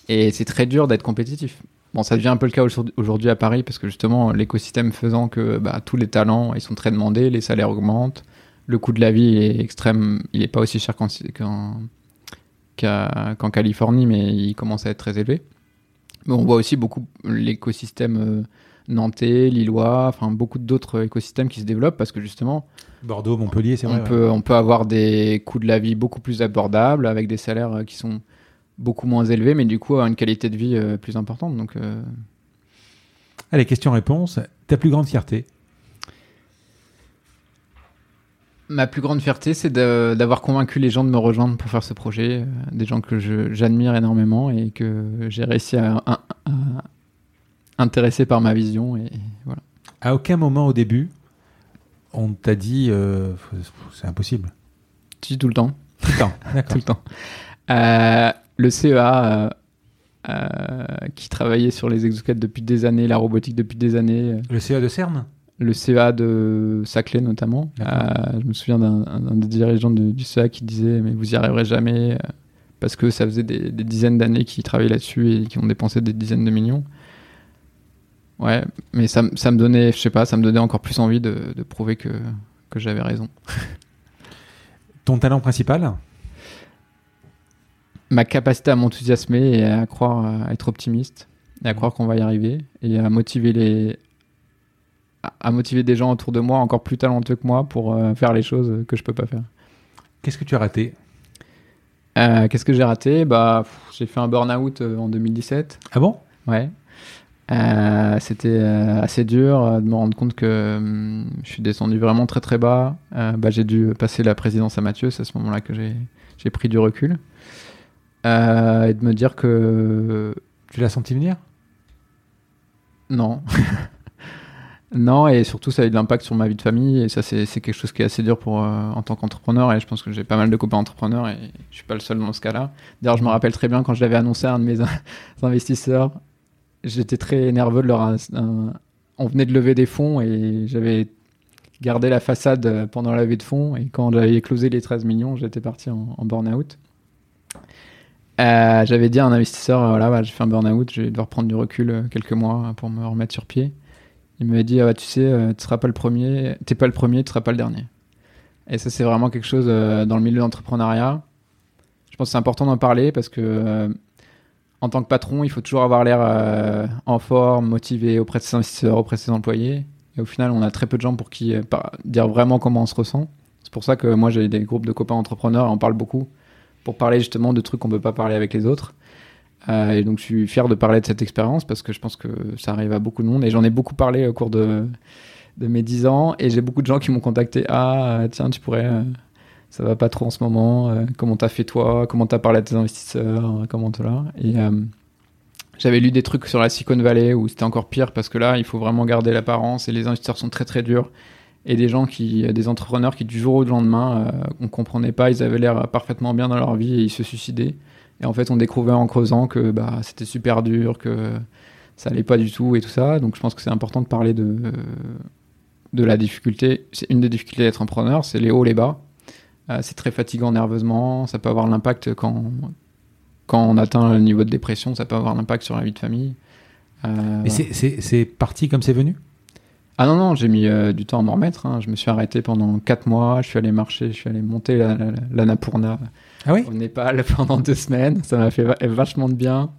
Speaker 1: et c'est très dur d'être compétitif. Bon, ça devient un peu le cas aujourd'hui à Paris, parce que justement, l'écosystème faisant que bah, tous les talents, ils sont très demandés, les salaires augmentent, le coût de la vie est extrême. Il n'est pas aussi cher qu'en Californie, mais il commence à être très élevé. Mais on voit aussi beaucoup l'écosystème euh, nantais, lillois, enfin beaucoup d'autres écosystèmes qui se développent parce que justement.
Speaker 2: Bordeaux, Montpellier, c'est vrai.
Speaker 1: On, peut, on peut avoir des coûts de la vie beaucoup plus abordables avec des salaires euh, qui sont beaucoup moins élevés, mais du coup avoir une qualité de vie euh, plus importante. Donc.
Speaker 2: Allez, question-réponse. Ta plus grande fierté?
Speaker 1: Ma plus grande fierté, c'est d'avoir convaincu les gens de me rejoindre pour faire ce projet, euh, des gens que j'admire énormément et que j'ai réussi à, à- à intéresser par ma vision. Et voilà.
Speaker 2: À aucun moment au début, on t'a dit euh, c'est impossible.
Speaker 1: Si, tout le temps.
Speaker 2: Tout le temps.
Speaker 1: tout le temps. Euh, le CEA, euh, qui travaillait sur les exosquelettes depuis des années, la robotique depuis des années,
Speaker 2: Le CA de CERN
Speaker 1: le CEA de Saclay notamment. Euh, je me souviens d'un des dirigeants de- du CEA qui disait mais vous y arriverez jamais euh, parce que ça faisait des, des dizaines d'années qu'ils travaillaient là-dessus et qui ont dépensé des dizaines de millions. Ouais, mais ça, ça me donnait, je sais pas, ça me donnait encore plus envie de, de prouver que, que j'avais raison.
Speaker 2: Ton talent principal?
Speaker 1: Ma capacité à m'enthousiasmer et à croire, à être optimiste, et à croire qu'on va y arriver, et à motiver les, à- motiver des gens autour de moi encore plus talentueux que moi pour euh, faire les choses que je peux pas faire.
Speaker 2: Qu'est-ce que tu as raté?
Speaker 1: Euh, Qu'est-ce que j'ai raté? Bah, j'ai fait un burn-out euh, en 2017.
Speaker 2: Ah bon?
Speaker 1: Ouais. C'était assez dur de me rendre compte que hum, je suis descendu vraiment très très bas. Bah, j'ai dû passer la présidence à Mathieu, c'est à ce moment-là que j'ai j'ai pris du recul. Et de me dire que
Speaker 2: Tu l'as senti venir?
Speaker 1: Non. non, et surtout ça a eu de l'impact sur ma vie de famille, et ça c'est quelque chose qui est assez dur pour, euh, en tant qu'entrepreneur, et je pense que j'ai pas mal de copains entrepreneurs, et je suis pas le seul dans ce cas-là. D'ailleurs, je me rappelle très bien quand je l'avais annoncé à un de mes investisseurs, j'étais très nerveux de leur... on venait de lever des fonds, et j'avais gardé la façade euh, pendant la levée de fonds, et quand j'avais closé les 13 millions, j'étais parti en, burn-out. Euh, j'avais dit à un investisseur, voilà, bah, j'ai fait un burn-out, je vais devoir prendre du recul quelques mois pour me remettre sur pied. Il m'avait dit, ah, bah, tu sais, euh, tu seras pas le premier, t'es pas le premier, tu seras pas le dernier. Et ça, c'est vraiment quelque chose euh, dans le milieu de l'entrepreneuriat. Je pense que c'est important d'en parler parce que euh, en tant que patron, il faut toujours avoir l'air euh, en forme, motivé auprès de ses investisseurs, auprès de ses employés. Et au final, on a très peu de gens pour qui dire vraiment comment on se ressent. C'est pour ça que moi, j'ai des groupes de copains entrepreneurs et on parle beaucoup pour parler justement de trucs qu'on peut pas parler avec les autres. Euh, et donc, je suis fier de parler de cette expérience parce que je pense que ça arrive à beaucoup de monde et j'en ai beaucoup parlé au cours de, mes 10 ans et j'ai beaucoup de gens qui m'ont contacté. Ah, tiens, tu pourrais. euh, ça va pas trop en ce moment. euh, comment t'as fait toi? Comment t'as parlé à tes investisseurs? Comment tout là Et j'avais lu des trucs sur la Silicon Valley où c'était encore pire parce que là, il faut vraiment garder l'apparence et les investisseurs sont très très durs. Et des gens qui, des entrepreneurs qui du jour au lendemain, on comprenait pas, ils avaient l'air parfaitement bien dans leur vie et ils se suicidaient. Et en fait, on découvrait en creusant que bah, c'était super dur, que ça allait pas du tout et tout ça. Donc je pense que c'est important de parler de, de la difficulté. C'est une des difficultés d'être entrepreneur, c'est les hauts, les bas. Euh, c'est très fatigant nerveusement, ça peut avoir l'impact quand, quand on atteint le niveau de dépression, ça peut avoir l'impact sur la vie de famille. Euh,
Speaker 2: Mais c'est- parti comme c'est venu?
Speaker 1: Ah non, non, j'ai mis euh, du temps à m'en remettre. hein. Je me suis arrêté pendant 4 mois. Je suis allé marcher, je suis allé monter la, la, la Napurna
Speaker 2: Ah oui
Speaker 1: au Népal pendant deux semaines. Ça m'a fait va- vachement de bien.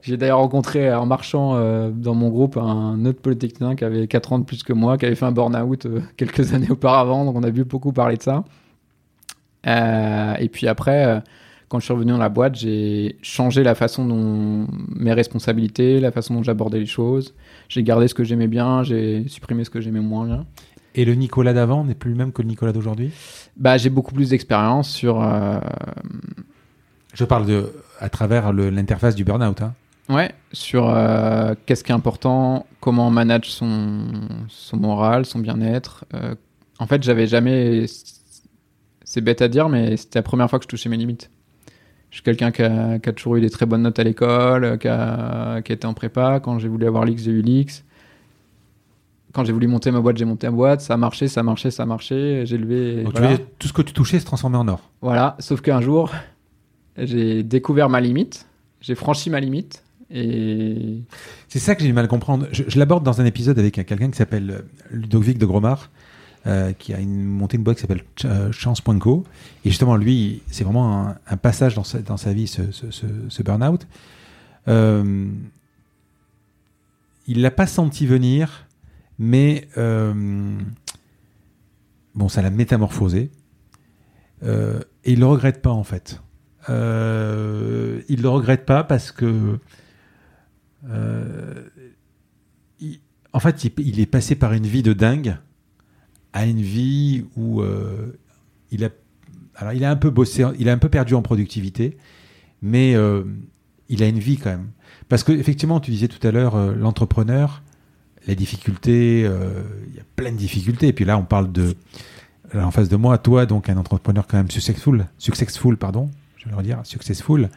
Speaker 1: J'ai d'ailleurs rencontré en marchant euh, dans mon groupe un autre polytechnicien qui avait 4 ans de plus que moi, qui avait fait un burn-out euh, quelques années auparavant. Donc on a vu beaucoup parler de ça. Euh, et puis après, quand je suis revenu dans la boîte, j'ai changé la façon dont mes responsabilités, la façon dont j'abordais les choses. J'ai gardé ce que j'aimais bien, j'ai supprimé ce que j'aimais moins bien.
Speaker 2: Et le Nicolas d'avant n'est plus le même que le Nicolas d'aujourd'hui?
Speaker 1: Bah, j'ai beaucoup plus d'expérience sur. euh,
Speaker 2: Je parle de à travers l'interface du burn-out. hein.
Speaker 1: Ouais, sur euh, qu'est-ce qui est important, comment on manage son, son moral, son bien-être. Euh, en fait, j'avais jamais. C'est bête à dire, mais c'était la première fois que je touchais mes limites. Je suis quelqu'un qui a, qui a toujours eu des très bonnes notes à l'école, qui a, qui a été en prépa. Quand j'ai voulu avoir l'X, j'ai eu l'X. Quand j'ai voulu monter ma boîte, j'ai monté ma boîte. Ça a marché, ça a marché, ça a marché. J'ai levé.
Speaker 2: Donc, tu
Speaker 1: voilà.
Speaker 2: veux dire, tout ce que tu touchais se transformait en or.
Speaker 1: Voilà, sauf qu'un jour, j'ai découvert ma limite, j'ai franchi ma limite, et
Speaker 2: C'est ça que j'ai du mal à comprendre. Je, je l'aborde dans un épisode avec un- quelqu'un qui s'appelle euh, Ludovic de Gromard, euh, qui a une, monté une boîte qui s'appelle Ch- euh, Chance.co. Et justement, lui, c'est vraiment un, un passage dans sa, dans sa vie, ce, ce, ce, ce burn-out. Euh, il l'a pas senti venir, mais euh, bon, ça l'a métamorphosé. Euh, et il le regrette pas en fait. Euh, il le regrette pas parce que euh, il- en fait, il, il est passé par une vie de dingue à une vie où il a, alors il a un peu bossé, il a un peu perdu en productivité, mais il a une vie quand même. Parce que effectivement, tu disais tout à l'heure, l'entrepreneur, les difficultés, euh, il y a plein de difficultés. Et puis là, on parle de, là, en face de moi, toi, donc un entrepreneur quand même successful, successful, pardon, je vais le redire, successful.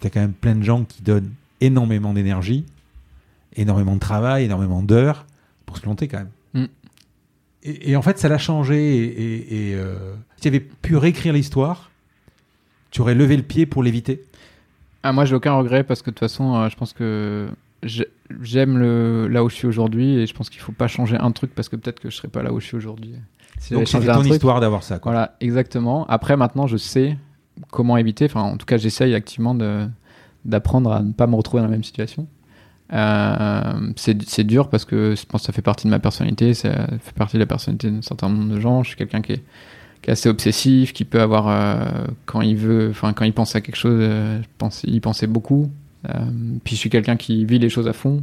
Speaker 2: Tu as quand même plein de gens qui donnent énormément d'énergie, énormément de travail, énormément d'heures pour se planter quand même.
Speaker 1: Mm.
Speaker 2: Et, et en fait, ça l'a changé. Et, et, et, euh, si tu avais pu réécrire l'histoire, tu aurais levé le pied pour l'éviter.
Speaker 1: Ah, moi, j'ai aucun regret parce que de toute façon, euh, je pense que j'aime le là où je suis aujourd'hui et je pense qu'il faut pas changer un truc parce que peut-être que je serais pas là où je suis aujourd'hui. Si
Speaker 2: Donc
Speaker 1: un
Speaker 2: ton
Speaker 1: truc-
Speaker 2: histoire d'avoir ça. Quoi.
Speaker 1: Voilà, exactement. Après, maintenant, je sais comment éviter. Enfin, en tout cas, j'essaye activement de d'apprendre à ne pas me retrouver dans la même situation. Euh, c'est c'est dur parce que je pense que ça fait partie de ma personnalité, ça fait partie de la personnalité d'un certain nombre de gens. Je suis quelqu'un qui est, qui est assez obsessif, qui peut avoir euh, quand il veut, enfin quand il pense à quelque chose, euh, pense, il pensait beaucoup. Euh, puis je suis quelqu'un qui vit les choses à fond.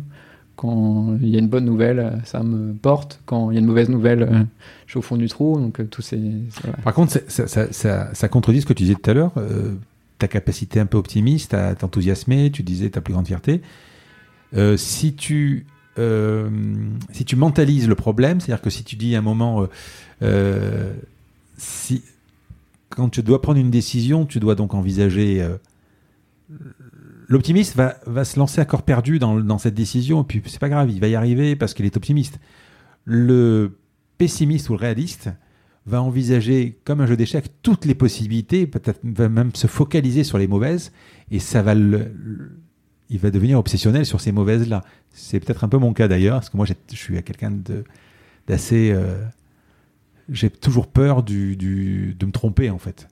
Speaker 1: Quand il y a une bonne nouvelle, ça me porte. Quand il y a une mauvaise nouvelle, je suis au fond du trou. Donc euh, tout ces, c'est-.
Speaker 2: Par contre, ça, ça, ça, ça contredit ce que tu disais tout à l'heure. euh, ta capacité un peu optimiste à t'enthousiasmer, tu disais ta plus grande fierté. Euh, si tu euh, si tu mentalises le problème, c'est-à-dire que si tu dis à un moment, euh, si quand tu dois prendre une décision, tu dois donc envisager. L'optimiste va, va se lancer à corps perdu dans, dans cette décision, et puis c'est pas grave, il va y arriver parce qu'il est optimiste. Le pessimiste ou le réaliste va envisager comme un jeu d'échecs toutes les possibilités, peut-être va même se focaliser sur les mauvaises, et ça va il va devenir obsessionnel sur ces mauvaises-là. C'est peut-être un peu mon cas d'ailleurs, parce que moi je suis quelqu'un d'assez... euh, j'ai toujours peur de me tromper en fait.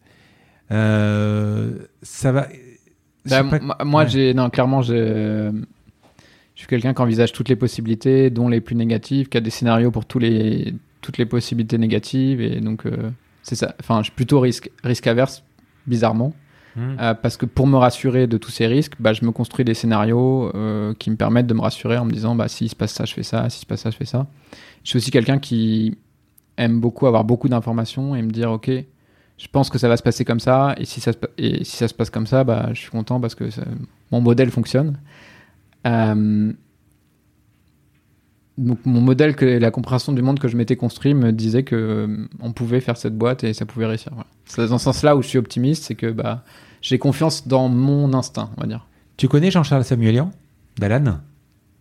Speaker 2: Euh, ça va...
Speaker 1: Bah,
Speaker 2: pas-
Speaker 1: moi-
Speaker 2: ouais.
Speaker 1: j'ai non clairement, je suis quelqu'un qui envisage toutes les possibilités, dont les plus négatives, qui a des scénarios pour tous les toutes les possibilités négatives, et donc euh, c'est ça. Enfin, je suis plutôt risque risque averse, bizarrement,
Speaker 2: Hmm.
Speaker 1: Euh, parce que pour me rassurer de tous ces risques, bah, je me construis des scénarios euh, qui me permettent de me rassurer en me disant, bah s'il se passe ça, je fais ça, s'il se passe ça, je fais ça. Je suis aussi quelqu'un qui aime beaucoup avoir beaucoup d'informations et me dire, ok, je pense que ça va se passer comme ça, et si ça se, pa- et si ça se passe comme ça, bah, je suis content parce que ça- mon modèle fonctionne. Euh, donc mon modèle, que, la compréhension du monde que je m'étais construit me disait que euh, on pouvait faire cette boîte et ça pouvait réussir. Voilà. C'est dans ce sens-là où je suis optimiste, c'est que bah, j'ai confiance dans mon instinct, on va dire.
Speaker 2: Tu connais Jean-Charles Samuelian? d'Alan?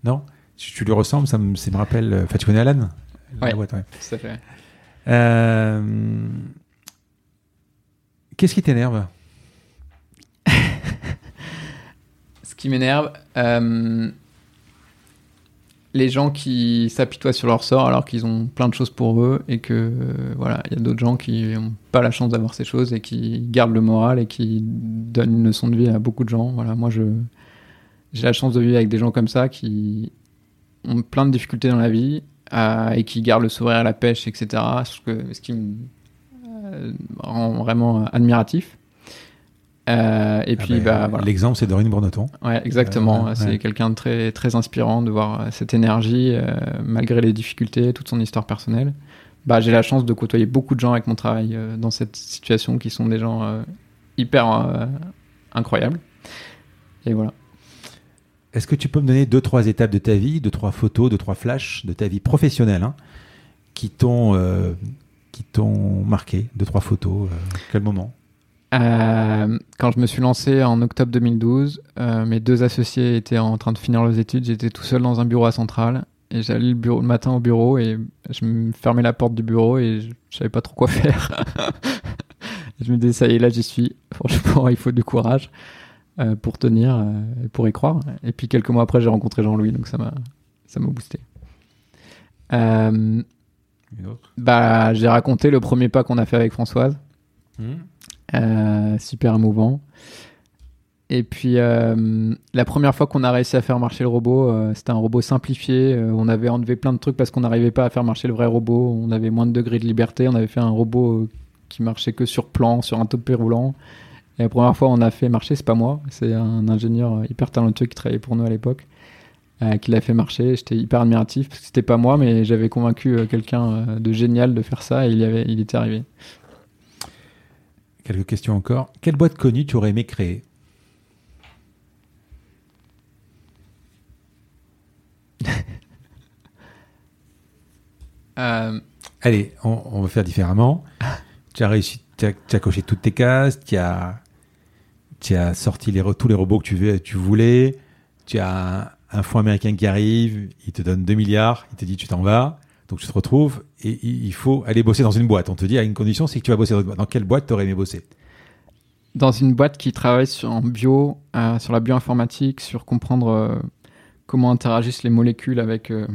Speaker 2: Non? Si tu lui ressembles, ça me, ça me rappelle... euh, Enfin, tu connais Alan? La
Speaker 1: Ouais.
Speaker 2: boîte, ouais.
Speaker 1: Tout à fait.
Speaker 2: Euh, Qu'est-ce qui t'énerve
Speaker 1: Ce qui m'énerve, euh, les gens qui s'apitoient sur leur sort alors qu'ils ont plein de choses pour eux et que euh, voilà, il y a d'autres gens qui n'ont pas la chance d'avoir ces choses et qui gardent le moral et qui donnent une leçon de vie à beaucoup de gens. Voilà, moi je j'ai la chance de vivre avec des gens comme ça qui ont plein de difficultés dans la vie euh, et qui gardent le sourire à la pêche, etc. Ce, ce qui me rend vraiment admiratif. Euh, et
Speaker 2: Ah
Speaker 1: puis
Speaker 2: ben,
Speaker 1: bah voilà.
Speaker 2: L'exemple, c'est Dorine Bourneton.
Speaker 1: Ouais, exactement.
Speaker 2: Euh, ouais.
Speaker 1: C'est quelqu'un de très, très inspirant de voir euh, cette énergie, euh, malgré les difficultés, toute son histoire personnelle. Bah, j'ai la chance de côtoyer beaucoup de gens avec mon travail euh, dans cette situation qui sont des gens euh, hyper euh, incroyables. Et voilà.
Speaker 2: Est-ce que tu peux me donner deux, trois étapes de ta vie, deux, trois photos, deux, trois flashs de ta vie professionnelle hein, qui t'ont euh, qui t'ont marqué Deux, trois photos. euh, quel moment
Speaker 1: Euh, quand je me suis lancé en octobre 2012, euh, mes deux associés étaient en train de finir leurs études. J'étais tout seul dans un bureau à Centrale et j'allais le, le matin au bureau et je me fermais la porte du bureau et je, je savais pas trop quoi faire. je me disais ça y est là j'y suis. Franchement il faut du courage pour tenir et pour y croire. Et puis quelques mois après j'ai rencontré Jean-Louis donc ça m'a boosté.
Speaker 2: Une autre
Speaker 1: bah j'ai raconté le premier pas qu'on a fait avec Françoise. Euh, super émouvant. Et puis euh, la première fois qu'on a réussi à faire marcher le robot, euh, c'était un robot simplifié. Euh, on avait enlevé plein de trucs parce qu'on n'arrivait pas à faire marcher le vrai robot. On avait moins de degrés de liberté. On avait fait un robot qui marchait que sur plan, sur un topé roulant. Et la première fois on a fait marcher, c'est pas moi, c'est un ingénieur hyper talentueux qui travaillait pour nous à l'époque, euh, qui l'a fait marcher. J'étais hyper admiratif parce que c'était pas moi, mais j'avais convaincu euh, quelqu'un euh, de génial de faire ça et il, y avait, il était arrivé.
Speaker 2: quelques questions encore. Quelle boîte connue tu aurais aimé créer? Allez, on, on va faire différemment. tu as réussi, tu as, coché toutes tes cases, tu as, tu as sorti les, tous les robots que tu, veux- tu voulais, tu as un, fonds américain qui arrive, il te donne 2 milliards, il te dit tu t'en vas, donc tu te retrouves et il faut aller bosser dans une boîte. On te dit à une condition, c'est que tu vas bosser dans, une boîte. dans quelle boîte tu aurais aimé bosser?
Speaker 1: Dans une boîte qui travaille sur en bio, euh, sur la bioinformatique, sur comprendre euh, comment interagissent les molécules avec, euh,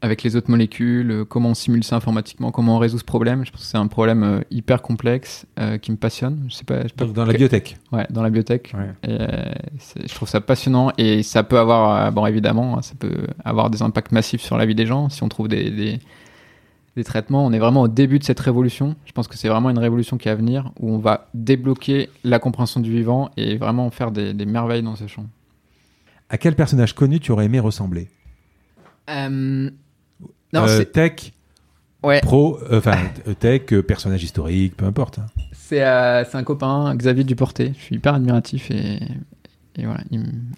Speaker 1: avec les autres molécules, euh, comment on simule ça informatiquement, comment on résout ce problème. Je pense que c'est un problème euh, hyper complexe euh, qui me passionne. Je sais pas, je sais pas
Speaker 2: Donc dans la biotech.
Speaker 1: Ouais, dans la biotech.
Speaker 2: Ouais.
Speaker 1: Et, euh, c'est- je trouve ça passionnant et ça peut avoir, euh, bon évidemment, ça peut avoir des impacts massifs sur la vie des gens si on trouve des, des, des traitements. On est vraiment au début de cette révolution. Je pense que c'est vraiment une révolution qui est à venir où on va débloquer la compréhension du vivant et vraiment faire des, des merveilles dans ce champ.
Speaker 2: À quel personnage connu tu aurais aimé ressembler?
Speaker 1: Euh, non,
Speaker 2: Euh,
Speaker 1: c'est-
Speaker 2: Tech,
Speaker 1: ouais,
Speaker 2: pro, euh, enfin euh, tech, euh, personnage historique, peu importe. hein.
Speaker 1: c'est un copain, Xavier Duporté. Je suis hyper admiratif et, et voilà.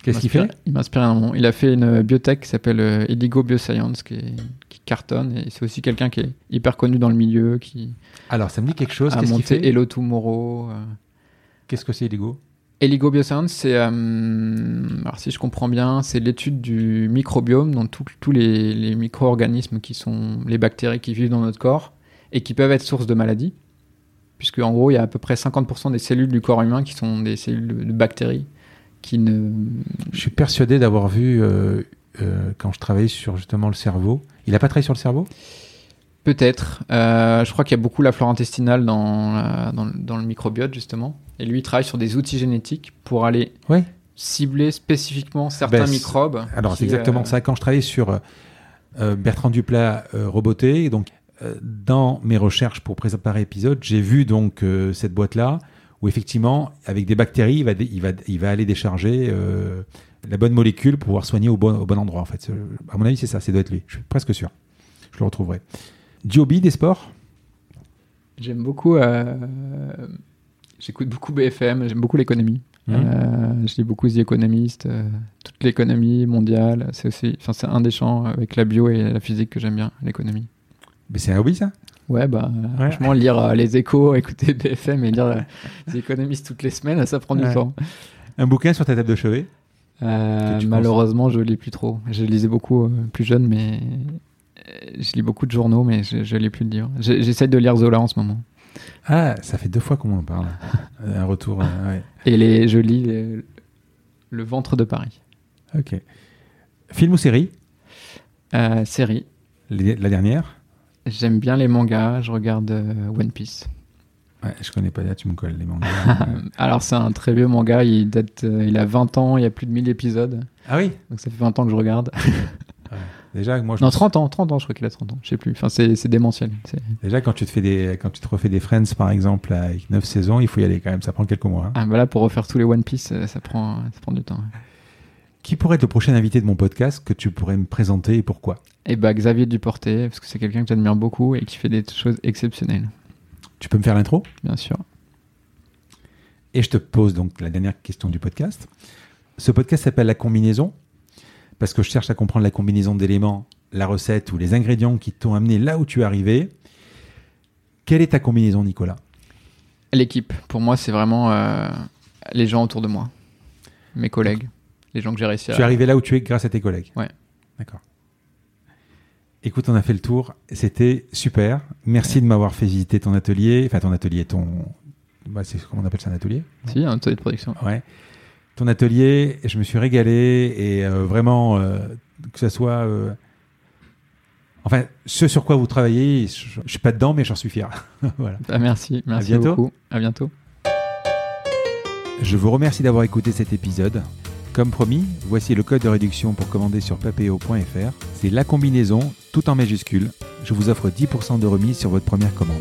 Speaker 2: Qu'est-ce qu'il fait?
Speaker 1: Il m'inspire énormément. Il a fait une biotech qui s'appelle Eligo Bioscience qui, est- qui cartonne et c'est aussi quelqu'un qui est hyper connu dans le milieu qui
Speaker 2: Alors ça me dit quelque chose.
Speaker 1: a
Speaker 2: qu'il
Speaker 1: monté
Speaker 2: fait?
Speaker 1: Hello Tomorrow.
Speaker 2: Qu'est-ce que c'est, Lego
Speaker 1: Eligo Bioscience, c'est, euh, si je comprends bien, c'est l'étude du microbiome, donc tous les, les micro-organismes qui sont les bactéries qui vivent dans notre corps et qui peuvent être source de maladies. Puisque en gros, il y a à peu près 50% des cellules du corps humain qui sont des cellules de, bactéries.
Speaker 2: Je suis persuadé d'avoir vu euh, euh, quand je travaillais sur justement le cerveau. Il a pas travaillé sur le cerveau?
Speaker 1: Peut-être. Euh, je crois qu'il y a beaucoup la flore intestinale dans, la- dans, le- dans le microbiote, justement. Et lui, il travaille sur des outils génétiques pour aller
Speaker 2: Oui.
Speaker 1: cibler spécifiquement certains
Speaker 2: Ben,
Speaker 1: microbes.
Speaker 2: Alors c'est exactement
Speaker 1: euh,
Speaker 2: ça. Quand je travaillais sur euh, euh, Bertrand Duplat euh, roboté, donc euh, dans mes recherches pour préparer l'épisode, j'ai vu donc euh, cette boîte là où effectivement avec des bactéries, il va, dé- il va, il va aller décharger euh, la bonne molécule pour pouvoir soigner au bon, au bon endroit. En fait, à mon avis, c'est ça. C'est doit être lui. Je suis presque sûr. Je le retrouverai. Diobi des sports?
Speaker 1: J'aime beaucoup. euh, J'écoute beaucoup BFM, j'aime beaucoup l'économie.
Speaker 2: Mhm.
Speaker 1: Euh, je lis beaucoup The Economist, euh, toute l'économie mondiale. C'est aussi, enfin, c'est un des champs avec la bio et la physique que j'aime bien, l'économie.
Speaker 2: Mais c'est un hobby ça?
Speaker 1: Ouais, bah,
Speaker 2: Ouais.
Speaker 1: franchement, lire les échos, écouter BFM et lire The Economist toutes les semaines, ça prend
Speaker 2: Ouais.
Speaker 1: du temps.
Speaker 2: Un bouquin sur ta table de chevet?
Speaker 1: Euh, malheureusement, je lis plus trop. Je lisais beaucoup euh, plus jeune, mais je lis beaucoup de journaux, mais je, je lis plus de livres. J'ai- J'essaye de lire Zola en ce moment.
Speaker 2: Ah, ça fait deux fois qu'on en parle. un retour. euh, ouais.
Speaker 1: Et les, je lis les- Le ventre de Paris.
Speaker 2: Ok. Film ou série?
Speaker 1: Euh, série.
Speaker 2: Les- La dernière?
Speaker 1: J'aime bien les mangas, je regarde euh, One Piece.
Speaker 2: Ouais, je connais pas là, tu me colles les mangas.
Speaker 1: Alors c'est un très vieux manga, il date, euh, il a 20 ans, il y a plus de 1000 épisodes.
Speaker 2: ah oui?
Speaker 1: Donc ça fait 20 ans que je regarde.
Speaker 2: Déjà, moi, je
Speaker 1: Non,
Speaker 2: me-
Speaker 1: 30 ans, 30 ans, je crois qu'il a 30 ans, je sais plus. Enfin, c'est démentiel.
Speaker 2: Déjà quand tu te fais des, quand tu te refais des Friends par exemple avec 9 saisons, il faut y aller quand même. Ça prend quelques mois. hein.
Speaker 1: Ah, bah là, pour refaire tous les One Piece, euh, ça prend, ça prend du temps. ouais.
Speaker 2: Qui pourrait être le prochain invité de mon podcast que tu pourrais me présenter et pourquoi?
Speaker 1: Et bah Xavier Duporté, parce que c'est quelqu'un que j'admire beaucoup et qui fait des choses exceptionnelles,
Speaker 2: Tu peux me faire l'intro?
Speaker 1: Bien sûr.
Speaker 2: Et je te pose donc la dernière question du podcast. Ce podcast s'appelle La combinaison parce que je cherche à comprendre la combinaison d'éléments, la recette ou les ingrédients qui t'ont amené là où tu es arrivé. Quelle est ta combinaison, Nicolas?
Speaker 1: L'équipe, pour moi, c'est vraiment euh, les gens autour de moi, mes collègues, les gens que j'ai réussi à.
Speaker 2: Tu es arrivé là où tu es grâce à tes collègues.
Speaker 1: Ouais.
Speaker 2: D'accord. Écoute, on a fait le tour. C'était super. Merci de m'avoir fait visiter ton atelier. Enfin, ton atelier, ton. Bah, c'est comment on appelle ça un atelier
Speaker 1: Si, un atelier de production.
Speaker 2: Ouais. Ton atelier, je me suis régalé et euh, vraiment, euh, que ce soit. euh, Enfin, ce sur quoi vous travaillez, je, je suis pas dedans, mais j'en suis fier. voilà.
Speaker 1: Ah, merci, merci
Speaker 2: bientôt.
Speaker 1: beaucoup. À bientôt.
Speaker 2: Je vous remercie d'avoir écouté cet épisode. Comme promis, voici le code de réduction pour commander sur papéo.fr. C'est la combinaison, tout en majuscule. Je vous offre 10% de remise sur votre première commande.